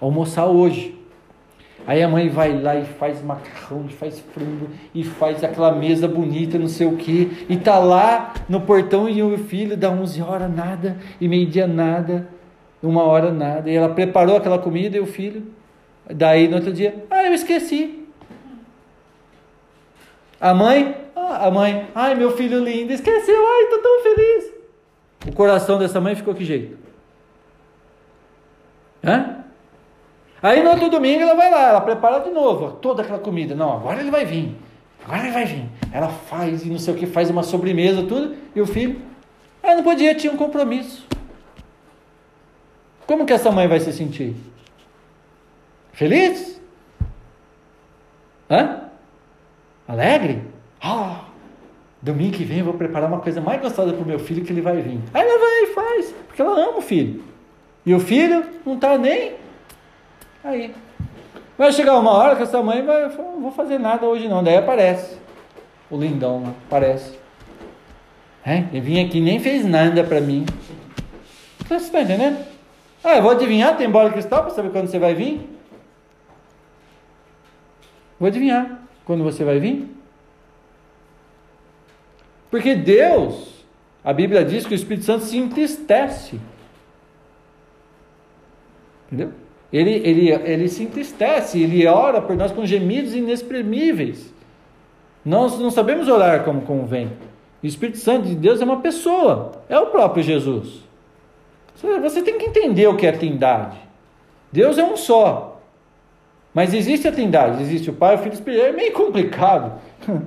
almoçar hoje. Aí a mãe vai lá e faz macarrão, e faz frango, e faz aquela mesa bonita, não sei o que, e tá lá no portão e o filho dá 11 horas nada, e meio-dia nada, uma hora nada, e ela preparou aquela comida e o filho, daí no outro dia, ah, eu esqueci. A mãe, ah, a mãe, ai meu filho lindo, esqueceu, ai, tô tão feliz. O coração dessa mãe ficou que jeito? Hã? Aí no outro domingo ela vai lá, ela prepara de novo toda aquela comida. Não, agora ele vai vir. Agora ele vai vir. Ela faz e não sei o que, faz uma sobremesa, tudo. E o filho, ah, não podia, tinha um compromisso. Como que essa mãe vai se sentir? Feliz? Hã? Alegre? Ah, domingo que vem eu vou preparar uma coisa mais gostosa para o meu filho que ele vai vir. Aí ela vai e faz, porque ela ama o filho. E o filho não está nem Aí. Vai chegar uma hora que essa mãe vai, não vou fazer nada hoje não. Daí aparece. O lindão aparece. É, ele vinha aqui nem fez nada pra mim. Você está entendendo? Ah, eu vou adivinhar, tem bola de cristal para saber quando você vai vir? Vou adivinhar quando você vai vir. Porque Deus, a Bíblia diz que o Espírito Santo se entristece. Entendeu? Ele, ele, ele se entristece, ele ora por nós com gemidos inexprimíveis. Nós não sabemos orar como convém. O Espírito Santo de Deus é uma pessoa, é o próprio Jesus. Você tem que entender o que é trindade. Deus é um só. Mas existe a trindade, existe o Pai, o Filho e o Espírito. É meio complicado. [LAUGHS]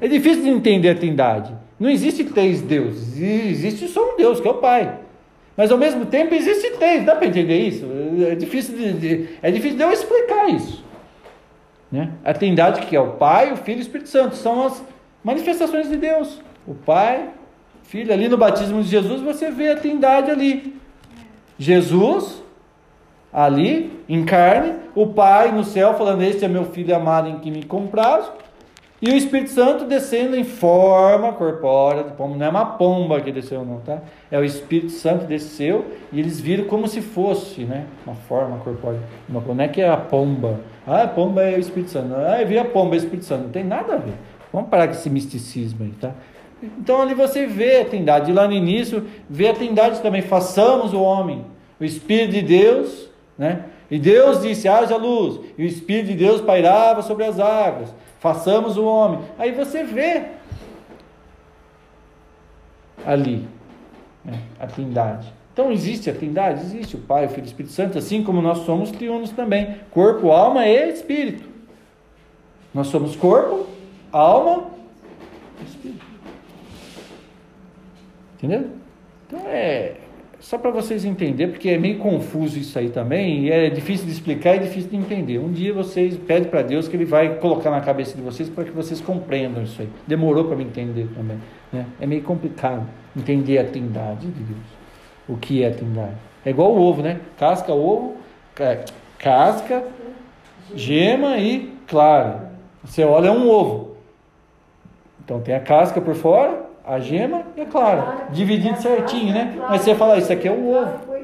É difícil de entender a trindade. Não existe três deuses, existe só um Deus, que é o Pai. Mas ao mesmo tempo existe três, dá para entender isso? É difícil de, de, é difícil de eu explicar isso. Né? A trindade que é o Pai, o Filho e o Espírito Santo são as manifestações de Deus. O Pai, o Filho, ali no batismo de Jesus você vê a trindade ali. Jesus, ali, em carne, o Pai no céu falando, este é meu Filho amado em que me comprazo, e o Espírito Santo descendo em forma corpórea de pomba. Não é uma pomba que desceu, não, tá? É o Espírito Santo desceu e eles viram como se fosse, né? Uma forma corpórea. Uma, não é que é a pomba. Ah, a pomba é o Espírito Santo. Ah, eu vi a pomba, é o Espírito Santo. Não tem nada a ver. Vamos parar com esse misticismo aí, tá? Então ali você vê a trindade. E lá no início, vê a trindade também. Façamos o homem. O Espírito de Deus, né? E Deus disse: haja luz. E o Espírito de Deus pairava sobre as águas façamos o homem. Aí você vê ali né, a trindade. Então existe a trindade? Existe o Pai, o Filho e o Espírito Santo, assim como nós somos triunos também. Corpo, alma e espírito. Nós somos corpo, alma e espírito. Entendeu? Então é só para vocês entenderem, porque é meio confuso isso aí também, e é difícil de explicar e difícil de entender. Um dia vocês pedem para Deus que Ele vai colocar na cabeça de vocês para que vocês compreendam isso aí. Demorou para me entender também. Né? É meio complicado entender a trindade de Deus. O que é a trindade? É igual o ovo, né? Casca, ovo, casca, gema e clara. Você olha é um ovo. Então tem a casca por fora, a gema e a clara, dividido certinho, né? Mas você fala, isso aqui é o ovo.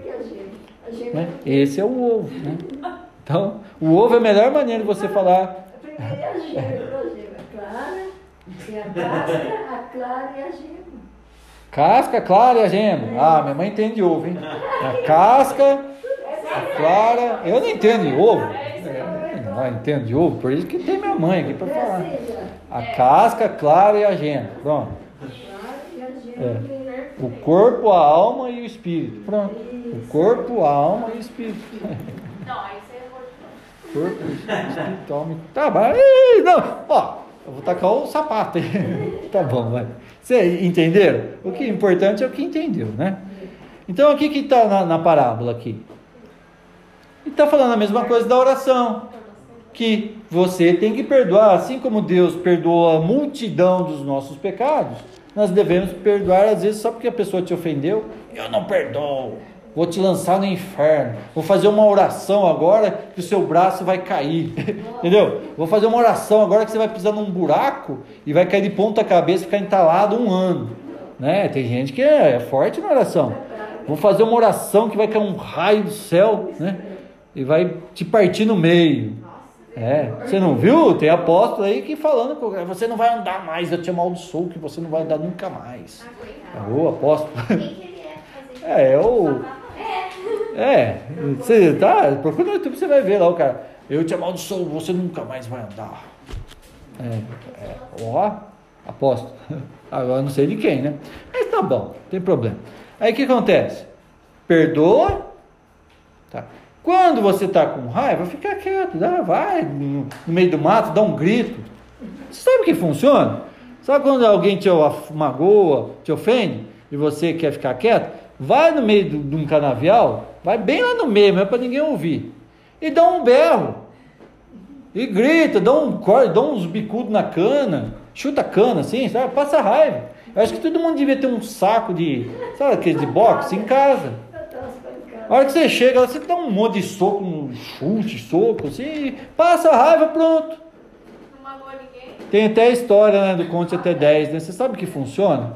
Né? Esse é o ovo, né? Então, o ovo é a melhor maneira de você falar. Primeiro a gema, a gema clara, a casca, a clara e a gema. Casca, clara e a gema. Ah, minha mãe entende de ovo, hein? A casca, a clara. Eu não entendo de ovo. É, não entendo de ovo, por isso que tem minha mãe aqui para falar. A casca, clara e a gema. Pronto. Clara e a gema. É. né? O corpo, a alma e o espírito. Pronto. O corpo, a alma e o espírito. Não, aí você errou de novo. Corpo, espírito, alma e... Tá, mas... Não, ó. Eu vou tacar o sapato aí. [LAUGHS] Tá bom, vai. Vocês entenderam? O que é importante é o que entendeu, né? Então, o que que está na, na parábola aqui? Ele está falando a mesma coisa da oração. Que você tem que perdoar, assim como Deus perdoa a multidão dos nossos pecados, nós devemos perdoar, às vezes, só porque a pessoa te ofendeu. Eu não perdoo. Vou te lançar no inferno. Vou fazer uma oração agora que o seu braço vai cair. [LAUGHS] Entendeu? Vou fazer uma oração agora que você vai pisar num buraco e vai cair de ponta cabeça e ficar entalado um ano. Né? Tem gente que é, é forte na oração. Vou fazer uma oração que vai cair um raio do céu, né? E vai te partir no meio. É, você não viu? Tem apóstolo aí que falando, com- você não vai andar mais, eu te amaldiçoo que você não vai andar nunca mais. Ô, apóstolo. Quem que ele é [LAUGHS] É, é o. É. É, você tá, procura no YouTube, você vai ver lá o cara. Eu te amaldiçoo, você nunca mais vai andar. É, é, ó, aposto. [LAUGHS] Agora não sei de quem, né? Mas tá bom, não tem problema. Aí o que acontece? Perdoa. Tá. Quando você tá com raiva, fica quieto, dá, vai no, meio do mato, dá um grito. Sabe que funciona? Sabe quando alguém te magoa, te ofende, e você quer ficar quieto? Vai no meio de um canavial, vai bem lá no meio, não é para ninguém ouvir. E dá um berro. E grita, dá um dá uns bicudos na cana, chuta a cana assim, sabe? Passa raiva. Eu acho que todo mundo devia ter um saco de, sabe, aquele de boxe em casa. A hora que você chega, você dá um monte de soco, um chute, soco, assim, passa a raiva, pronto. Não magoou ninguém. Tem até a história né, do conte até 10, né? Você sabe que funciona?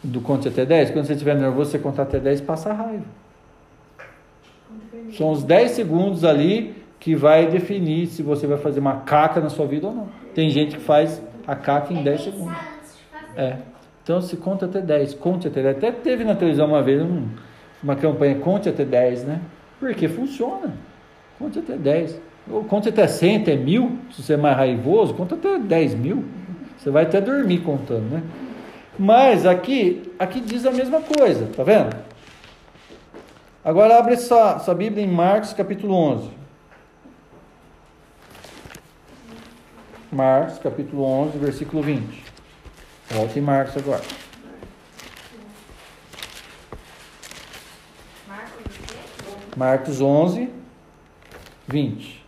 Do conte até 10? Quando você estiver nervoso, você contar até 10, passa a raiva. São os 10 segundos ali que vai definir se você vai fazer uma caca na sua vida ou não. Tem gente que faz a caca em 10 segundos. Pensar antes de fazer. É. Então se conta até 10, conte até 10. Até teve na televisão uma vez um- uma campanha conte até 10, né? Porque funciona. Conte até 10. Ou conte até 100, até mil. Se você é mais raivoso, conta até 10 mil. Você vai até dormir contando, né? Mas aqui, aqui diz a mesma coisa, tá vendo? Agora abre sua, sua Bíblia em Marcos capítulo 11. Marcos capítulo 11, versículo 20. Volta em Marcos agora. Marcos o quê? Marcos 11, 20.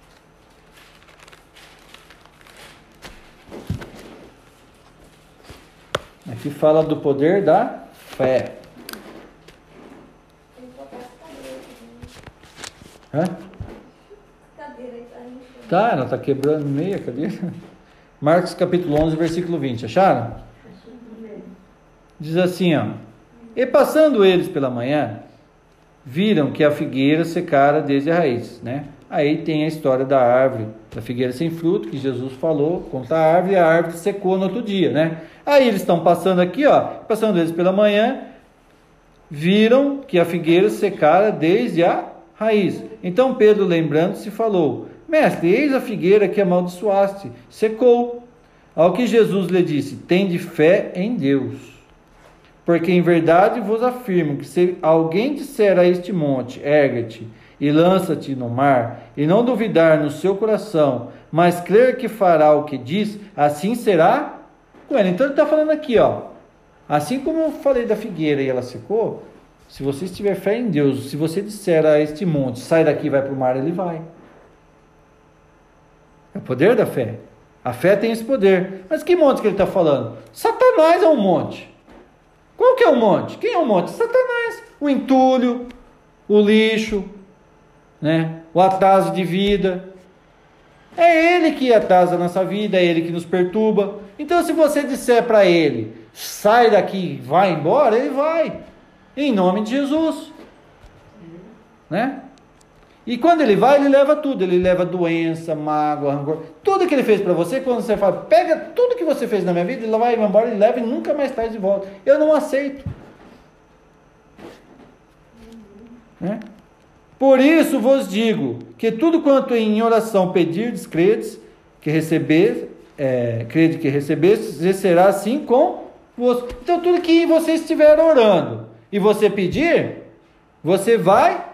Aqui fala do poder da fé. Hã? Tá. Tá, ela está quebrando meia cadeira. Marcos capítulo 11, versículo 20. Acharam? Diz assim, ó. E passando eles pela manhã, viram que a figueira secara desde a raiz, né? Aí tem a história da árvore, da figueira sem fruto, que Jesus falou contra a árvore, a árvore secou no outro dia, né? Aí eles estão passando aqui, ó, passando eles pela manhã, viram que a figueira secara desde a raiz. Então Pedro, lembrando-se, falou: Mestre, eis a figueira que amaldiçoaste, secou. Ao que Jesus lhe disse: Tende fé em Deus. Porque em verdade vos afirmo que se alguém disser a este monte, erga-te e lança-te no mar, e não duvidar no seu coração, mas crer que fará o que diz, assim será com ele. Então ele está falando aqui, ó. Assim como eu falei da figueira e ela secou, se você tiver fé em Deus, se você disser a este monte, sai daqui vai para o mar, ele vai. É o poder da fé. A fé tem esse poder. Mas que monte que ele está falando? Satanás é um monte. Qual que é o monte? Quem é o monte? Satanás. O entulho, o lixo, né? o atraso de vida. É ele que atrasa a nossa vida, é ele que nos perturba. Então, se você disser para ele, sai daqui, vai embora, ele vai. Em nome de Jesus. Né? E quando ele vai, ele leva tudo. Ele leva doença, mágoa, rancor. Tudo que ele fez para você, quando você fala, pega tudo que você fez na minha vida, ele vai embora, ele leva e nunca mais traz de volta. Eu não aceito. Né? Por isso vos digo que tudo quanto em oração pedirdes, credes, que receber, é, crede que recebestes, será assim com vos. Então tudo que você estiver orando e você pedir, você vai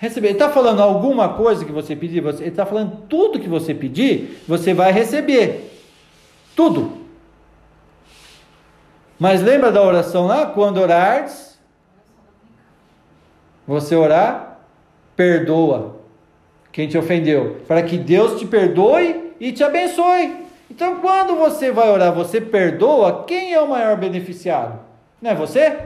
receber. Ele está falando alguma coisa que você pedir, você, ele está falando tudo que você pedir, você vai receber. Tudo. Mas lembra da oração lá? Quando orardes, você orar, perdoa quem te ofendeu, para que Deus te perdoe e te abençoe. Então, quando você vai orar, você perdoa, quem é o maior beneficiado? Não é você?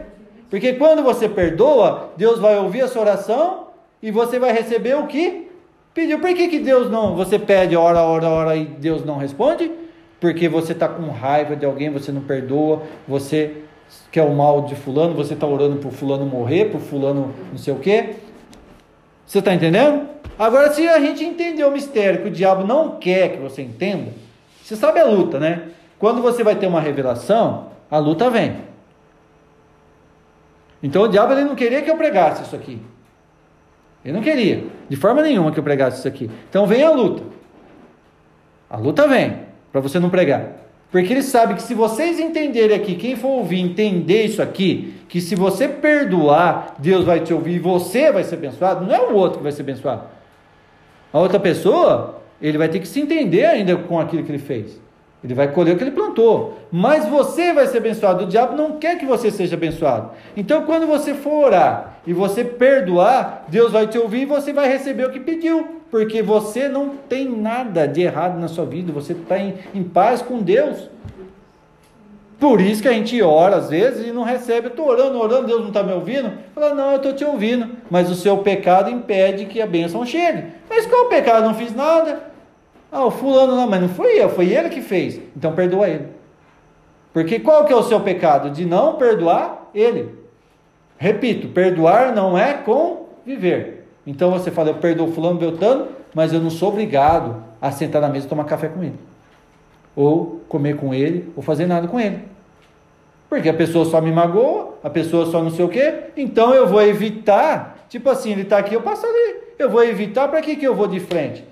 Porque quando você perdoa, Deus vai ouvir a sua oração e você vai receber o que pediu. Por que, que Deus não, você pede hora, hora, hora e Deus não responde? Porque você está com raiva de alguém, você não perdoa, você quer o mal de fulano, você está orando por fulano morrer, por fulano não sei o quê. Você está entendendo? Agora, se a gente entender o mistério que o diabo não quer que você entenda, você sabe a luta, né? Quando você vai ter uma revelação, a luta vem. Então o diabo ele não queria que eu pregasse isso aqui. Ele não queria, de forma nenhuma, que eu pregasse isso aqui. Então vem a luta. A luta vem, para você não pregar. Porque ele sabe que se vocês entenderem aqui, quem for ouvir, entender isso aqui, que se você perdoar, Deus vai te ouvir e você vai ser abençoado, não é o outro que vai ser abençoado. A outra pessoa, ele vai ter que se entender ainda com aquilo que ele fez. Ele vai colher o que ele plantou. Mas você vai ser abençoado. O diabo não quer que você seja abençoado. Então, quando você for orar e você perdoar, Deus vai te ouvir e você vai receber o que pediu. Porque você não tem nada de errado na sua vida. Você está em, em paz com Deus. Por isso que a gente ora às vezes e não recebe. Eu estou orando, orando, Deus não está me ouvindo. Fala, não, eu estou te ouvindo. Mas o seu pecado impede que a bênção chegue. Mas qual o pecado? Não fiz nada. Ah, o fulano não, mas não foi eu, foi ele que fez. Então perdoa ele. Porque qual que é o seu pecado? De não perdoar ele. Repito, perdoar não é conviver. Então você fala, eu perdoo fulano Beltano, mas eu não sou obrigado a sentar na mesa e tomar café com ele. Ou comer com ele, ou fazer nada com ele. Porque a pessoa só me magoa, a pessoa só não sei o quê, então eu vou evitar, tipo assim, ele está aqui, eu passo ali. Eu vou evitar, para que, que eu vou de frente?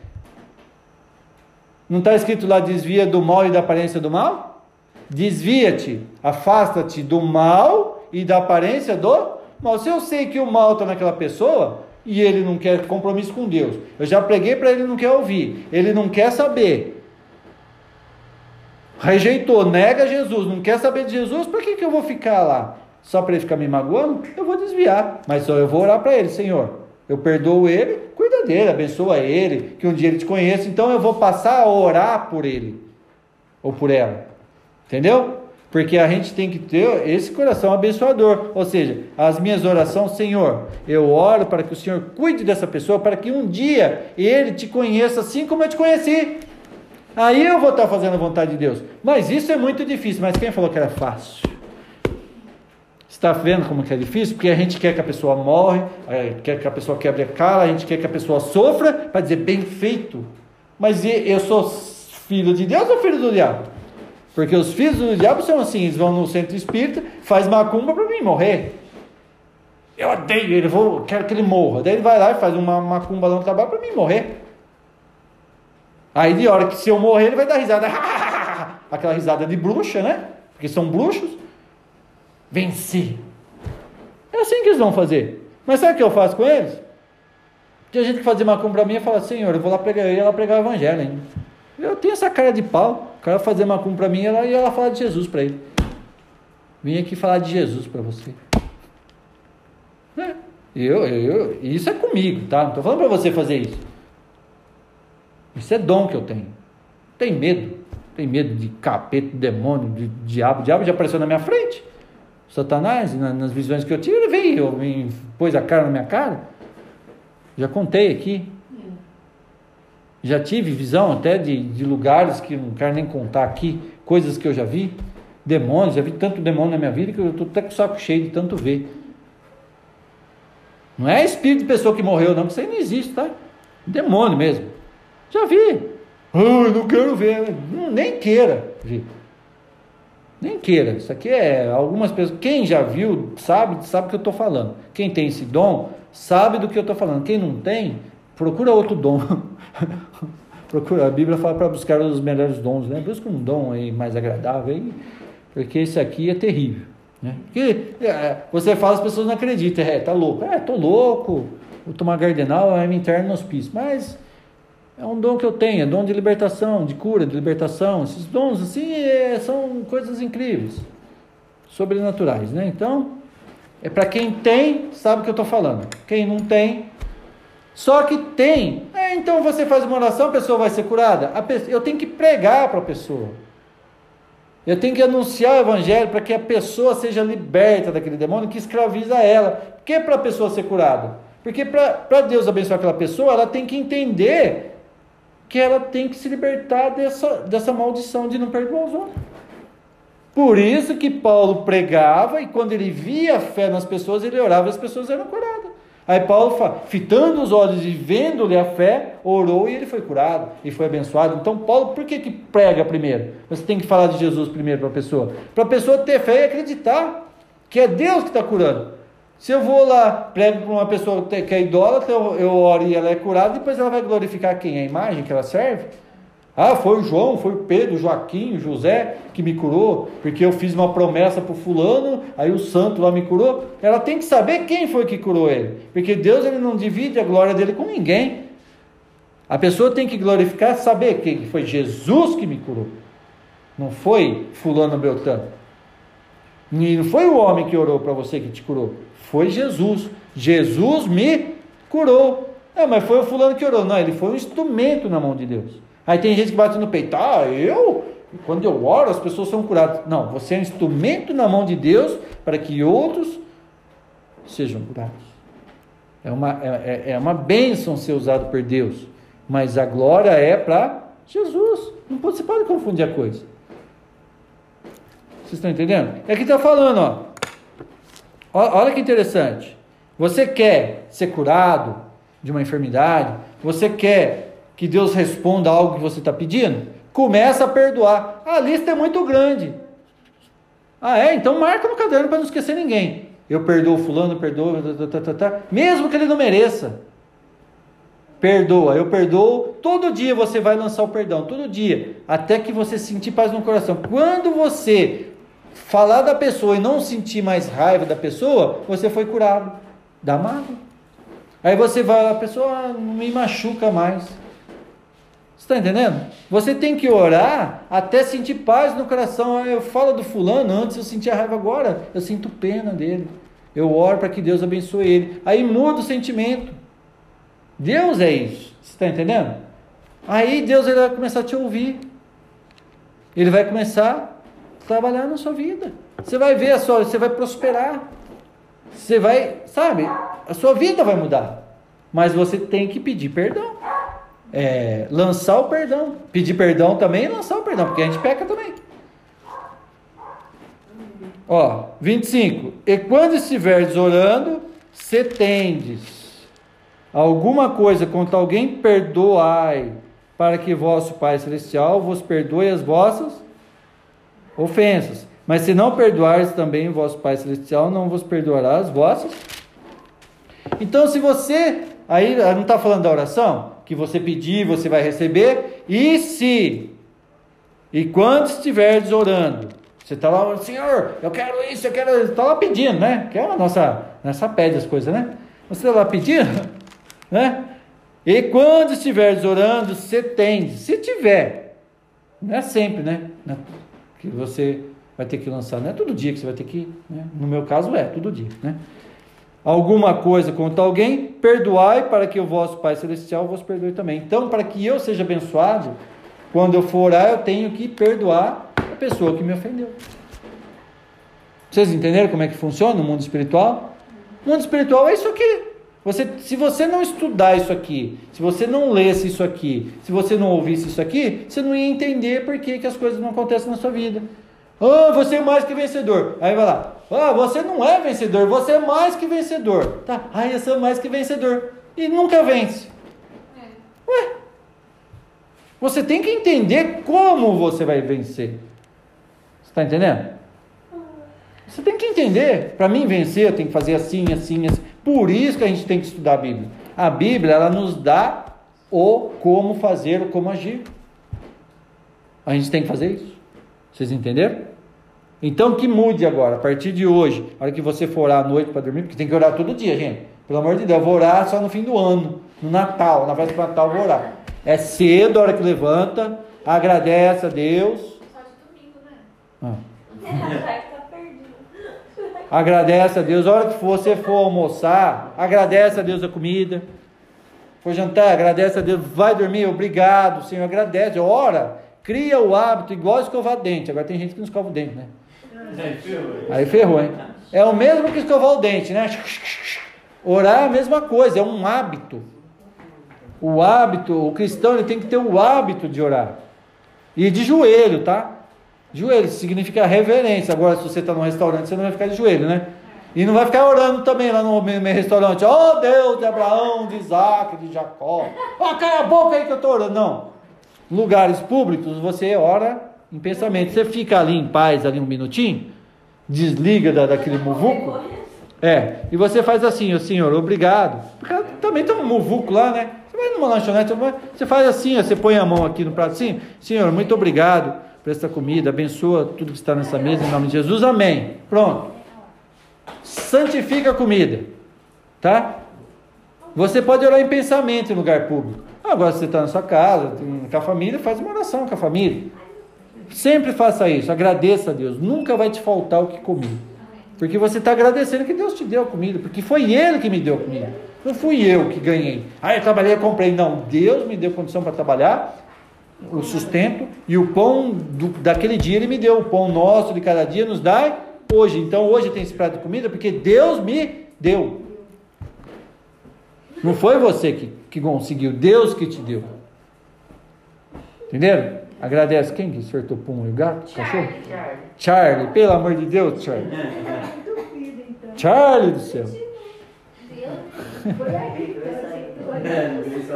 Não está escrito lá desvia do mal e da aparência do mal? Desvia-te, afasta-te do mal e da aparência do mal. Se eu sei que o mal está naquela pessoa e ele não quer compromisso com Deus, eu já preguei para ele, não quer ouvir, ele não quer saber, rejeitou, nega Jesus, não quer saber de Jesus, por que, que eu vou ficar lá? Só para ele ficar me magoando? Eu vou desviar, mas só eu vou orar para ele, Senhor. Eu perdoo ele, cuida dele, abençoa ele, que um dia ele te conheça. Então eu vou passar a orar por ele ou por ela. Entendeu? Porque a gente tem que ter esse coração abençoador. Ou seja, as minhas orações, Senhor, eu oro para que o Senhor cuide dessa pessoa, para que um dia ele te conheça assim como eu te conheci. Aí eu vou estar fazendo a vontade de Deus. Mas isso é muito difícil. Mas quem falou que era fácil? Está vendo como que é difícil? Porque a gente quer que a pessoa morre, é, quer que a pessoa quebre a cara, a gente quer que a pessoa sofra para dizer bem feito. Mas eu sou filho de Deus ou filho do diabo? Porque os filhos do diabo são assim, eles vão no centro espírita, faz macumba para mim morrer. Eu odeio ele, vou, quero que ele morra. Daí ele vai lá e faz uma macumba lá no trabalho para mim morrer. Aí de hora que se eu morrer, ele vai dar risada. [LAUGHS] Aquela risada de bruxa, né? Porque são bruxos venci. É assim que eles vão fazer. Mas sabe o que eu faço com eles? Tinha gente que fazia macumba para mim e fala, Senhor, eu vou lá pregar, eu ia lá pregar o evangelho ainda. Eu tenho essa cara de pau. O cara fazer macumba para mim e ela ia falar de Jesus para ele. Vim aqui falar de Jesus para você. É. Eu, eu, isso é comigo, tá? Não estou falando para você fazer isso. Isso é dom que eu tenho. Tem medo. Tem medo de capeta, demônio, de diabo. O diabo já apareceu na minha frente. Satanás, nas visões que eu tive, ele veio, me pôs a cara na minha cara. Já contei aqui. Já tive visão até de, de lugares que não quero nem contar aqui, coisas que eu já vi. Demônios, já vi tanto demônio na minha vida que eu estou até com o saco cheio de tanto ver. Não é espírito de pessoa que morreu, não, porque isso aí não existe, tá? Demônio mesmo. Já vi. Ah, não quero ver. Não, nem queira ver. Nem queira. Isso aqui é algumas pessoas. Quem já viu sabe, sabe o que eu estou falando. Quem tem esse dom sabe do que eu estou falando. Quem não tem, procura outro dom. [LAUGHS] procura. A Bíblia fala para buscar os melhores dons, né? Busca um dom aí mais agradável aí, porque esse aqui é terrível. Né? Porque é, você fala, as pessoas não acreditam. É, tá louco. É, tô louco. Vou tomar gardenal, é me interno no hospício. Mas é um dom que eu tenho, é dom de libertação, de cura, de libertação. Esses dons, assim, é, são coisas incríveis, sobrenaturais, né? Então, é para quem tem, sabe o que eu estou falando. Quem não tem, só que tem. É, então você faz uma oração, a pessoa vai ser curada. Eu tenho que pregar para a pessoa. Eu tenho que anunciar o evangelho para que a pessoa seja liberta daquele demônio que escraviza ela. Por que para a pessoa ser curada? Porque para Deus abençoar aquela pessoa, ela tem que entender que ela tem que se libertar dessa, dessa maldição de não perdoar os outros. Por isso que Paulo pregava e quando ele via a fé nas pessoas, ele orava e as pessoas eram curadas. Aí Paulo, fitando os olhos e vendo-lhe a fé, orou e ele foi curado e foi abençoado. Então, Paulo, por que, que prega primeiro? Você tem que falar de Jesus primeiro para a pessoa. Para a pessoa ter fé e acreditar que é Deus que está curando. Se eu vou lá, prego para uma pessoa que é idólatra, eu, eu oro e ela é curada, depois ela vai glorificar quem? A imagem que ela serve? Ah, foi o João, foi o Pedro, o Joaquim, o José que me curou, porque eu fiz uma promessa para o fulano, aí o santo lá me curou. Ela tem que saber quem foi que curou ele, porque Deus ele não divide a glória dele com ninguém. A pessoa tem que glorificar, saber que foi Jesus que me curou, não foi fulano Beltrano. E não foi o homem que orou para você que te curou, foi Jesus. Jesus me curou. É, mas foi o fulano que orou. Não, ele foi um instrumento na mão de Deus. Aí tem gente que bate no peito, ah, eu? Quando eu oro, as pessoas são curadas. Não, você é um instrumento na mão de Deus para que outros sejam curados. É uma, é, é, é uma bênção ser usado por Deus, mas a glória é para Jesus. Não pode, você pode confundir a coisa. Vocês estão entendendo? É que está falando, ó. Olha que interessante. Você quer ser curado de uma enfermidade? Você quer que Deus responda algo que você está pedindo? Começa a perdoar. A lista é muito grande. Ah, é? Então marca no caderno para não esquecer ninguém. Eu perdoo fulano, perdoo, tá, tá, tá, tá, mesmo que ele não mereça. Perdoa, eu perdoo. Todo dia você vai lançar o perdão, todo dia, até que você sentir paz no coração. Quando você falar da pessoa e não sentir mais raiva da pessoa, você foi curado da mágoa. Aí você vai, a pessoa não me machuca mais. Você está entendendo? Você tem que orar até sentir paz no coração. Ah, eu falo do fulano, antes eu sentia raiva, agora eu sinto pena dele. Eu oro para que Deus abençoe ele. Aí muda o sentimento. Deus é isso. Você está entendendo? Aí Deus ele vai começar a te ouvir. Ele vai começar trabalhar na sua vida. Você vai ver a sua, você vai prosperar. Você vai, sabe, a sua vida vai mudar. Mas você tem que pedir perdão. É, lançar o perdão. Pedir perdão também e lançar o perdão, porque a gente peca também. Ó, 25. E quando estiveres orando, se tendes alguma coisa contra alguém, perdoai, para que vosso Pai Celestial vos perdoe as vossas ofensas. Mas se não perdoares também vosso Pai Celestial, não vos perdoará as vossas. Então, se você. Aí não está falando da oração? Que você pedir, você vai receber. E se. E quando estiveres orando, você está lá, Senhor, eu quero isso, eu quero. Está lá pedindo, né? Que é a nossa. Nessa pede as coisas, né? Você está lá pedindo, [LAUGHS] né? E quando estiveres orando, você tem. Se tiver. Não é sempre, né? Que você vai ter que lançar. Não é todo dia que você vai ter que. Né? No meu caso é, todo dia. Né? Alguma coisa contra alguém, perdoai para que o vosso Pai Celestial vos perdoe também. Então, para que eu seja abençoado, quando eu for orar, eu tenho que perdoar a pessoa que me ofendeu. Vocês entenderam como é que funciona o mundo espiritual? O mundo espiritual é isso aqui. Você, se você não estudar isso aqui, se você não lesse isso aqui, se você não ouvisse isso aqui, você não ia entender por que, que as coisas não acontecem na sua vida. Ah, você é mais que vencedor. Aí vai lá. Ah, você não é vencedor, você é mais que vencedor. Tá, ah, eu sou mais que vencedor. E nunca vence. Ué, você tem que entender como você vai vencer. Você está entendendo? Você tem que entender. Para mim vencer, eu tenho que fazer assim, assim, assim. Por isso que a gente tem que estudar a Bíblia. A Bíblia, ela nos dá o como fazer, o como agir. A gente tem que fazer isso. Vocês entenderam? Então que mude agora, a partir de hoje, a hora que você for orar à noite para dormir, porque tem que orar todo dia, gente. Pelo amor de Deus, eu vou orar só no fim do ano, no Natal, na véspera do Natal eu vou orar. É cedo a hora que levanta, agradece a Deus. Só de domingo, né? Ah. [LAUGHS] Agradece a Deus. A hora que você for almoçar, agradece a Deus a comida. For jantar, agradece a Deus. Vai dormir, obrigado, Senhor. Agradece. Ora, cria o hábito igual escovar dente. Agora tem gente que não escova o dente, né? Aí ferrou, hein? É o mesmo que escovar o dente, né? Orar é a mesma coisa, é um hábito. O hábito, o cristão ele tem que ter o hábito de orar. E de joelho, tá? Joelho significa reverência. Agora, se você está num restaurante, você não vai ficar de joelho, né? E não vai ficar orando também lá no meu restaurante. Oh Deus de Abraão, de Isaac, de Jacó. Oh, cala a boca aí que eu estou orando. Não. Lugares públicos, você ora em pensamento. Você fica ali em paz, ali um minutinho, desliga da, daquele muvuco. É, e você faz assim, ó, Senhor, obrigado. Porque também tem um muvuco lá, né? Você vai numa lanchonete, você faz assim, ó, você põe a mão aqui no prato assim, Senhor, muito obrigado por esta comida, abençoa tudo que está nessa mesa, em nome de Jesus, amém. Pronto. Santifica a comida, tá? Você pode orar em pensamento em lugar público. Agora, você está na sua casa, com a família, faz uma oração com a família. Sempre faça isso, agradeça a Deus. Nunca vai te faltar o que comer. Porque você está agradecendo que Deus te deu a comida, porque foi Ele que me deu a comida. Não fui eu que ganhei. Ah, eu trabalhei, eu comprei. Não, Deus me deu condição para trabalhar, o sustento, e o pão do- daquele dia Ele me deu. O pão nosso de cada dia nos dá hoje. Então hoje tem esse prato de comida porque Deus me deu. Não foi você que, que conseguiu, Deus que te deu. Entenderam? Agradece. Quem que acertou o pum? O gato? O cachorro? Charlie. Charlie, pelo amor de Deus, Charlie. [LAUGHS] Charlie do céu. Foi aí.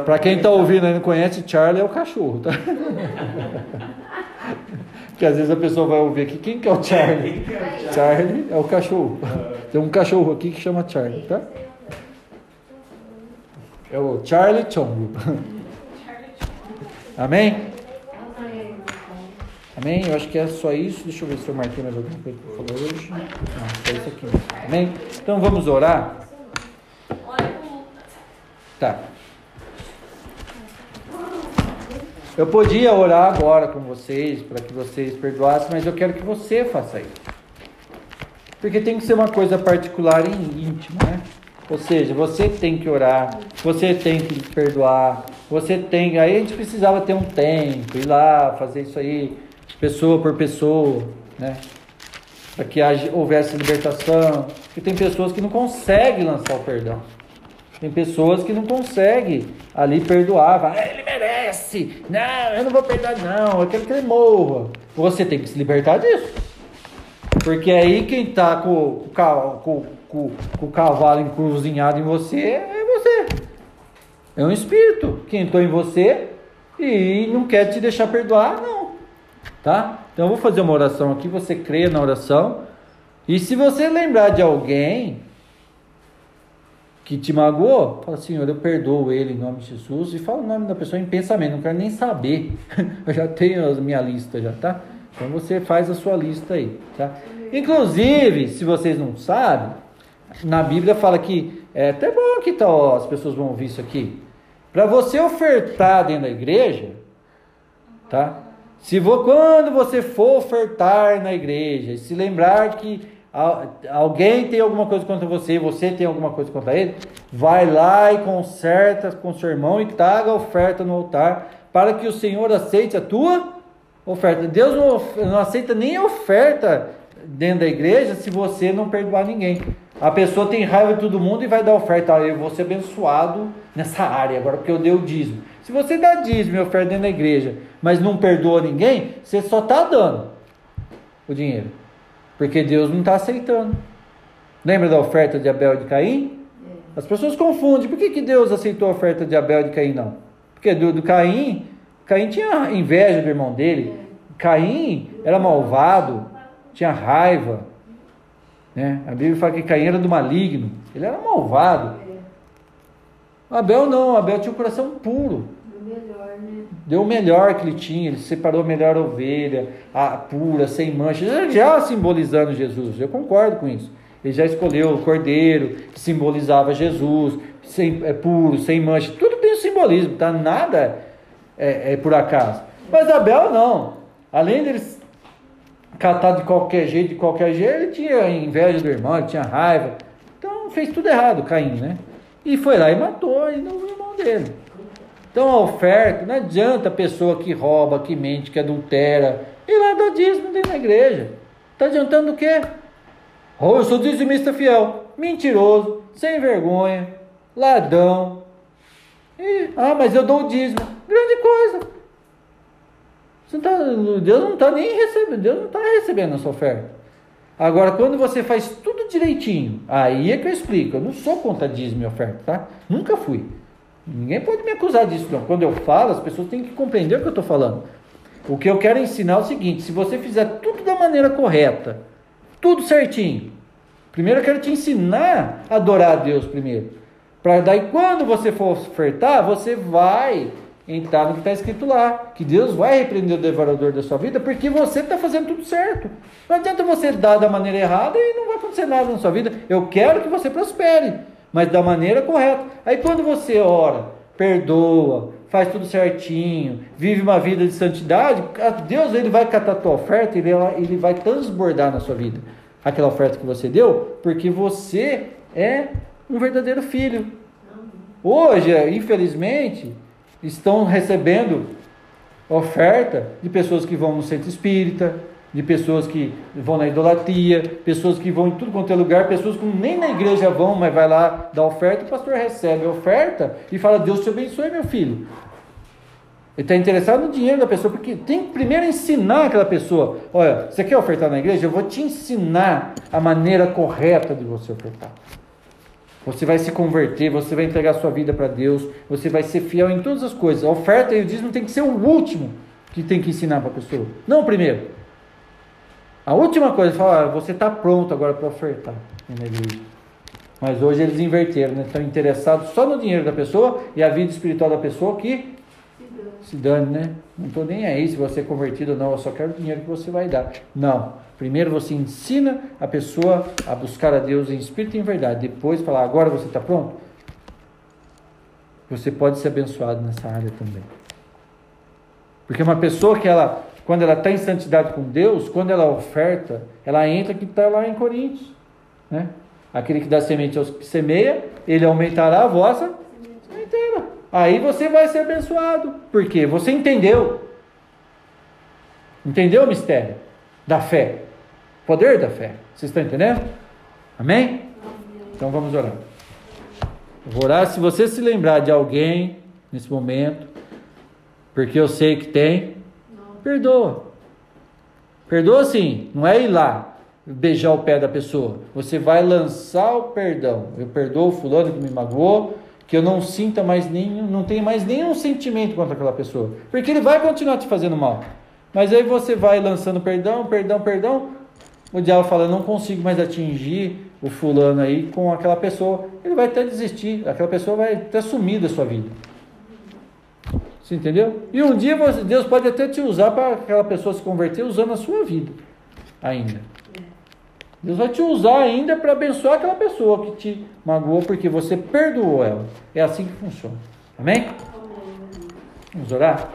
Para quem está ouvindo e não conhece, Charlie é o cachorro, tá? Porque às vezes a pessoa vai ouvir aqui, quem que é o Charlie? Charlie é o cachorro. Tem um cachorro aqui que chama Charlie, tá? É o Charlie Chongo. Amém? Amém? Eu acho que é só isso. Deixa eu ver se eu marquei mais alguma coisa que eu falei hoje. Não, só isso aqui. Amém? Então vamos orar. Tá. Eu podia orar agora com vocês, para que vocês perdoassem, mas eu quero que você faça isso. Porque tem que ser uma coisa particular e íntima, né? Ou seja, você tem que orar, você tem que perdoar, você tem. Aí a gente precisava ter um tempo, ir lá, fazer isso aí, pessoa por pessoa, né? Para que houvesse libertação. Porque tem pessoas que não conseguem lançar o perdão. Tem pessoas que não conseguem ali perdoar. "Ah, ele merece. Não, eu não vou perdoar, não. Eu quero que ele morra. Você tem que se libertar disso. Porque aí quem está com, com- com- com o cavalo encruzilhado em você é você. É um espírito que entrou em você e não quer te deixar perdoar, não. Tá? Então eu vou fazer uma oração aqui, você crê na oração. E se você lembrar de alguém que te magoou, fala, Senhor, eu perdoo ele em nome de Jesus e fala o nome da pessoa em pensamento, não quero nem saber. [LAUGHS] Eu já tenho a minha lista já, tá? Então você faz a sua lista aí, tá? Inclusive, se vocês não sabem, na Bíblia fala que é até bom que tá, ó, as pessoas vão ouvir isso aqui. Para você ofertar dentro da igreja, tá? Se vo, quando você for ofertar na igreja se lembrar que alguém tem alguma coisa contra você você tem alguma coisa contra ele, vai lá e conserta com seu irmão e traga a oferta no altar para que o Senhor aceite a tua oferta. Deus não, não aceita nem oferta dentro da igreja se você não perdoar ninguém. A pessoa tem raiva de todo mundo e vai dar oferta. Ah, eu vou ser abençoado nessa área agora porque eu dei o dízimo. Se você dá dízimo e oferta dentro da igreja, mas não perdoa ninguém, você só está dando. o dinheiro? Porque Deus não está aceitando. Lembra da oferta de Abel e de Caim? As pessoas confundem. Por que, que Deus aceitou a oferta de Abel e de Caim não? Porque do, do Caim, Caim tinha inveja do irmão dele. Caim era malvado, tinha raiva. Né? A Bíblia fala que Caim era do maligno. Ele era malvado. Abel não, Abel tinha um coração puro. Deu o melhor que ele tinha, ele separou a melhor ovelha, a pura, sem mancha, já, simbolizando Jesus. Eu concordo com isso. Ele já escolheu o cordeiro, que simbolizava Jesus, sem, é puro, sem mancha. Tudo tem simbolismo, tá? Nada é, é por acaso. Mas Abel não. Além deles catar de qualquer jeito, de qualquer jeito, ele tinha inveja do irmão, ele tinha raiva. Então fez tudo errado, Caim, né? E foi lá e matou ainda o irmão dele. Então a oferta, não adianta a pessoa que rouba, que mente, que adultera, ir lá dar dízimo dentro da igreja. Está adiantando o quê? Oh, eu sou dizimista fiel. Mentiroso, sem vergonha, ladrão. E, ah, mas eu dou o dízimo. Grande coisa. Tá, Deus não está nem recebendo, Deus não está recebendo a sua oferta. Agora, quando você faz tudo direitinho, aí é que eu explico. Eu não sou contra dízimo e oferta, tá? Nunca fui. Ninguém pode me acusar disso, não. Quando eu falo, as pessoas têm que compreender o que eu estou falando. O que eu quero ensinar é o seguinte: se você fizer tudo da maneira correta, tudo certinho, primeiro eu quero te ensinar a adorar a Deus primeiro. Para daí, quando você for ofertar, você vai entrar no que está escrito lá, que Deus vai repreender o devorador da sua vida, porque você está fazendo tudo certo. Não adianta você dar da maneira errada e não vai acontecer nada na sua vida. Eu quero que você prospere, mas da maneira correta. Aí quando você ora, perdoa, faz tudo certinho, vive uma vida de santidade, Deus ele vai catar a tua oferta e ele, ele vai transbordar na sua vida aquela oferta que você deu, porque você é um verdadeiro filho. Hoje, infelizmente, estão recebendo oferta de pessoas que vão no centro espírita, de pessoas que vão na idolatria, pessoas que vão em tudo quanto é lugar, pessoas que nem na igreja vão, mas vai lá dar oferta, o pastor recebe a oferta e fala: Deus te abençoe, meu filho. Ele está interessado no dinheiro da pessoa, porque tem que primeiro ensinar aquela pessoa: olha, você quer ofertar na igreja? Eu vou te ensinar a maneira correta de você ofertar. Você vai se converter, você vai entregar sua vida para Deus, você vai ser fiel em todas as coisas. A oferta e o dízimo tem que ser o último que tem que ensinar para a pessoa, não o primeiro. A última coisa, fala, ah, você está pronto agora para ofertar na igreja. Mas hoje eles inverteram, né? estão interessados só no dinheiro da pessoa e a vida espiritual da pessoa que se dane, né? Não estou nem aí se você é convertido ou não, eu só quero o dinheiro que você vai dar. Não. Primeiro você ensina a pessoa a buscar a Deus em espírito e em verdade. Depois falar, agora você está pronto? Você pode ser abençoado nessa área também. Porque uma pessoa que ela, quando ela está em santidade com Deus, quando ela oferta, ela entra que está lá em Coríntios. Né? Aquele que dá semente aos que semeia, ele aumentará a vossa sementeira. Aí você vai ser abençoado. Por quê? Você entendeu. Entendeu o mistério da fé? Poder da fé. Vocês estão entendendo? Amém? Então vamos orar. Eu vou orar se você se lembrar de alguém nesse momento, porque eu sei que tem, perdoa. Perdoa sim, não é ir lá beijar o pé da pessoa. Você vai lançar o perdão. Eu perdoo o fulano que me magoou, que eu não sinta mais nenhum, não tenha mais nenhum sentimento contra aquela pessoa, porque ele vai continuar te fazendo mal. Mas aí você vai lançando perdão, perdão, perdão, o diabo fala, não consigo mais atingir o fulano aí com aquela pessoa, ele vai até desistir, aquela pessoa vai até sumir da sua vida. Você entendeu? E um dia você, Deus pode até te usar para aquela pessoa se converter usando a sua vida ainda. Deus vai te usar ainda para abençoar aquela pessoa que te magoou porque você perdoou ela. É assim que funciona. Amém? Vamos orar?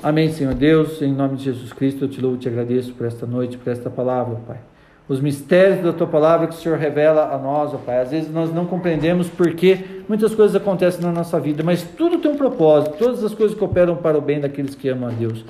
Amém, Senhor Deus, em nome de Jesus Cristo, eu te louvo e te agradeço por esta noite, por esta palavra, Pai. Os mistérios da tua palavra que o Senhor revela a nós, ó Pai. Às vezes nós não compreendemos porque muitas coisas acontecem na nossa vida, mas tudo tem um propósito, todas as coisas cooperam para o bem daqueles que amam a Deus.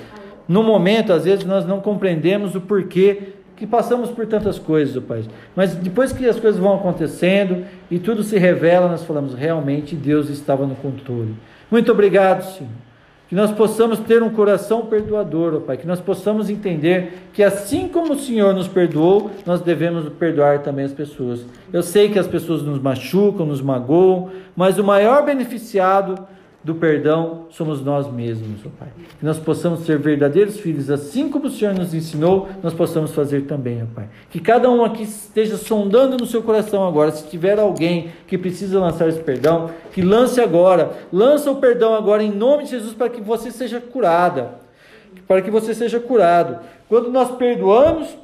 No momento, às vezes, nós não compreendemos o porquê que passamos por tantas coisas, ó Pai. Mas depois que as coisas vão acontecendo e tudo se revela, nós falamos, realmente Deus estava no controle. Muito obrigado, Senhor Que nós possamos ter um coração perdoador, ó Pai. Que nós possamos entender que assim como o Senhor nos perdoou, nós devemos perdoar também as pessoas. Eu sei que as pessoas nos machucam, nos magoam, mas o maior beneficiado do perdão somos nós mesmos, ó Pai. Que nós possamos ser verdadeiros filhos, assim como o Senhor nos ensinou, nós possamos fazer também, ó Pai. Que cada um aqui esteja sondando no seu coração agora, se tiver alguém que precisa lançar esse perdão, que lance agora, lança o perdão agora em nome de Jesus para que você seja curada, para que você seja curado. Quando nós perdoamos,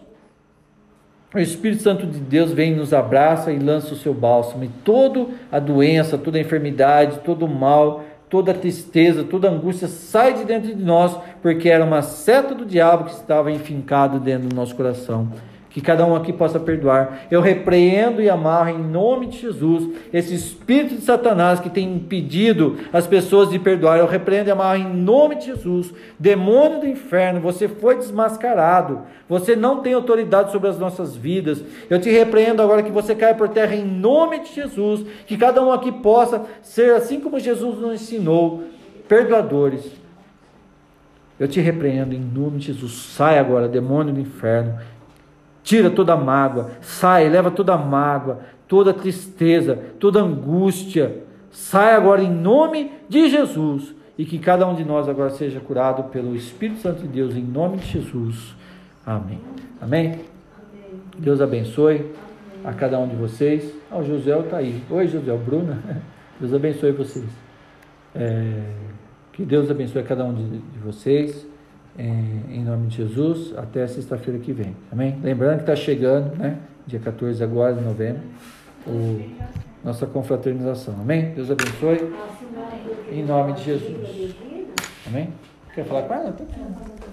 o Espírito Santo de Deus vem, nos abraça e lança o seu bálsamo. E toda a doença, toda a enfermidade, todo o mal, toda tristeza, toda angústia sai de dentro de nós, porque era uma seta do diabo que estava enfincado dentro do nosso coração. Que cada um aqui possa perdoar. Eu repreendo e amarro em nome de Jesus esse espírito de Satanás que tem impedido as pessoas de perdoar. Eu repreendo e amarro em nome de Jesus. Demônio do inferno, você foi desmascarado. Você não tem autoridade sobre as nossas vidas. Eu te repreendo agora que você caia por terra em nome de Jesus. Que cada um aqui possa ser assim como Jesus nos ensinou, perdoadores. Eu te repreendo em nome de Jesus. Sai agora, demônio do inferno. Tira toda a mágoa, sai, leva toda a mágoa, toda a tristeza, toda a angústia. Sai agora em nome de Jesus e que cada um de nós agora seja curado pelo Espírito Santo de Deus em nome de Jesus. Amém. Amém. Deus abençoe a cada um de vocês. Ah, o José está aí. Oi, José, Bruna. [LAUGHS] Deus abençoe vocês. É, que Deus abençoe a cada um de, de vocês. Em nome de Jesus, até sexta-feira que vem. Amém? Lembrando que está chegando, né? Dia 14 agora de novembro, o, nossa confraternização. Amém? Deus abençoe. Em nome de Jesus. Amém? Quer falar com ela? Tá.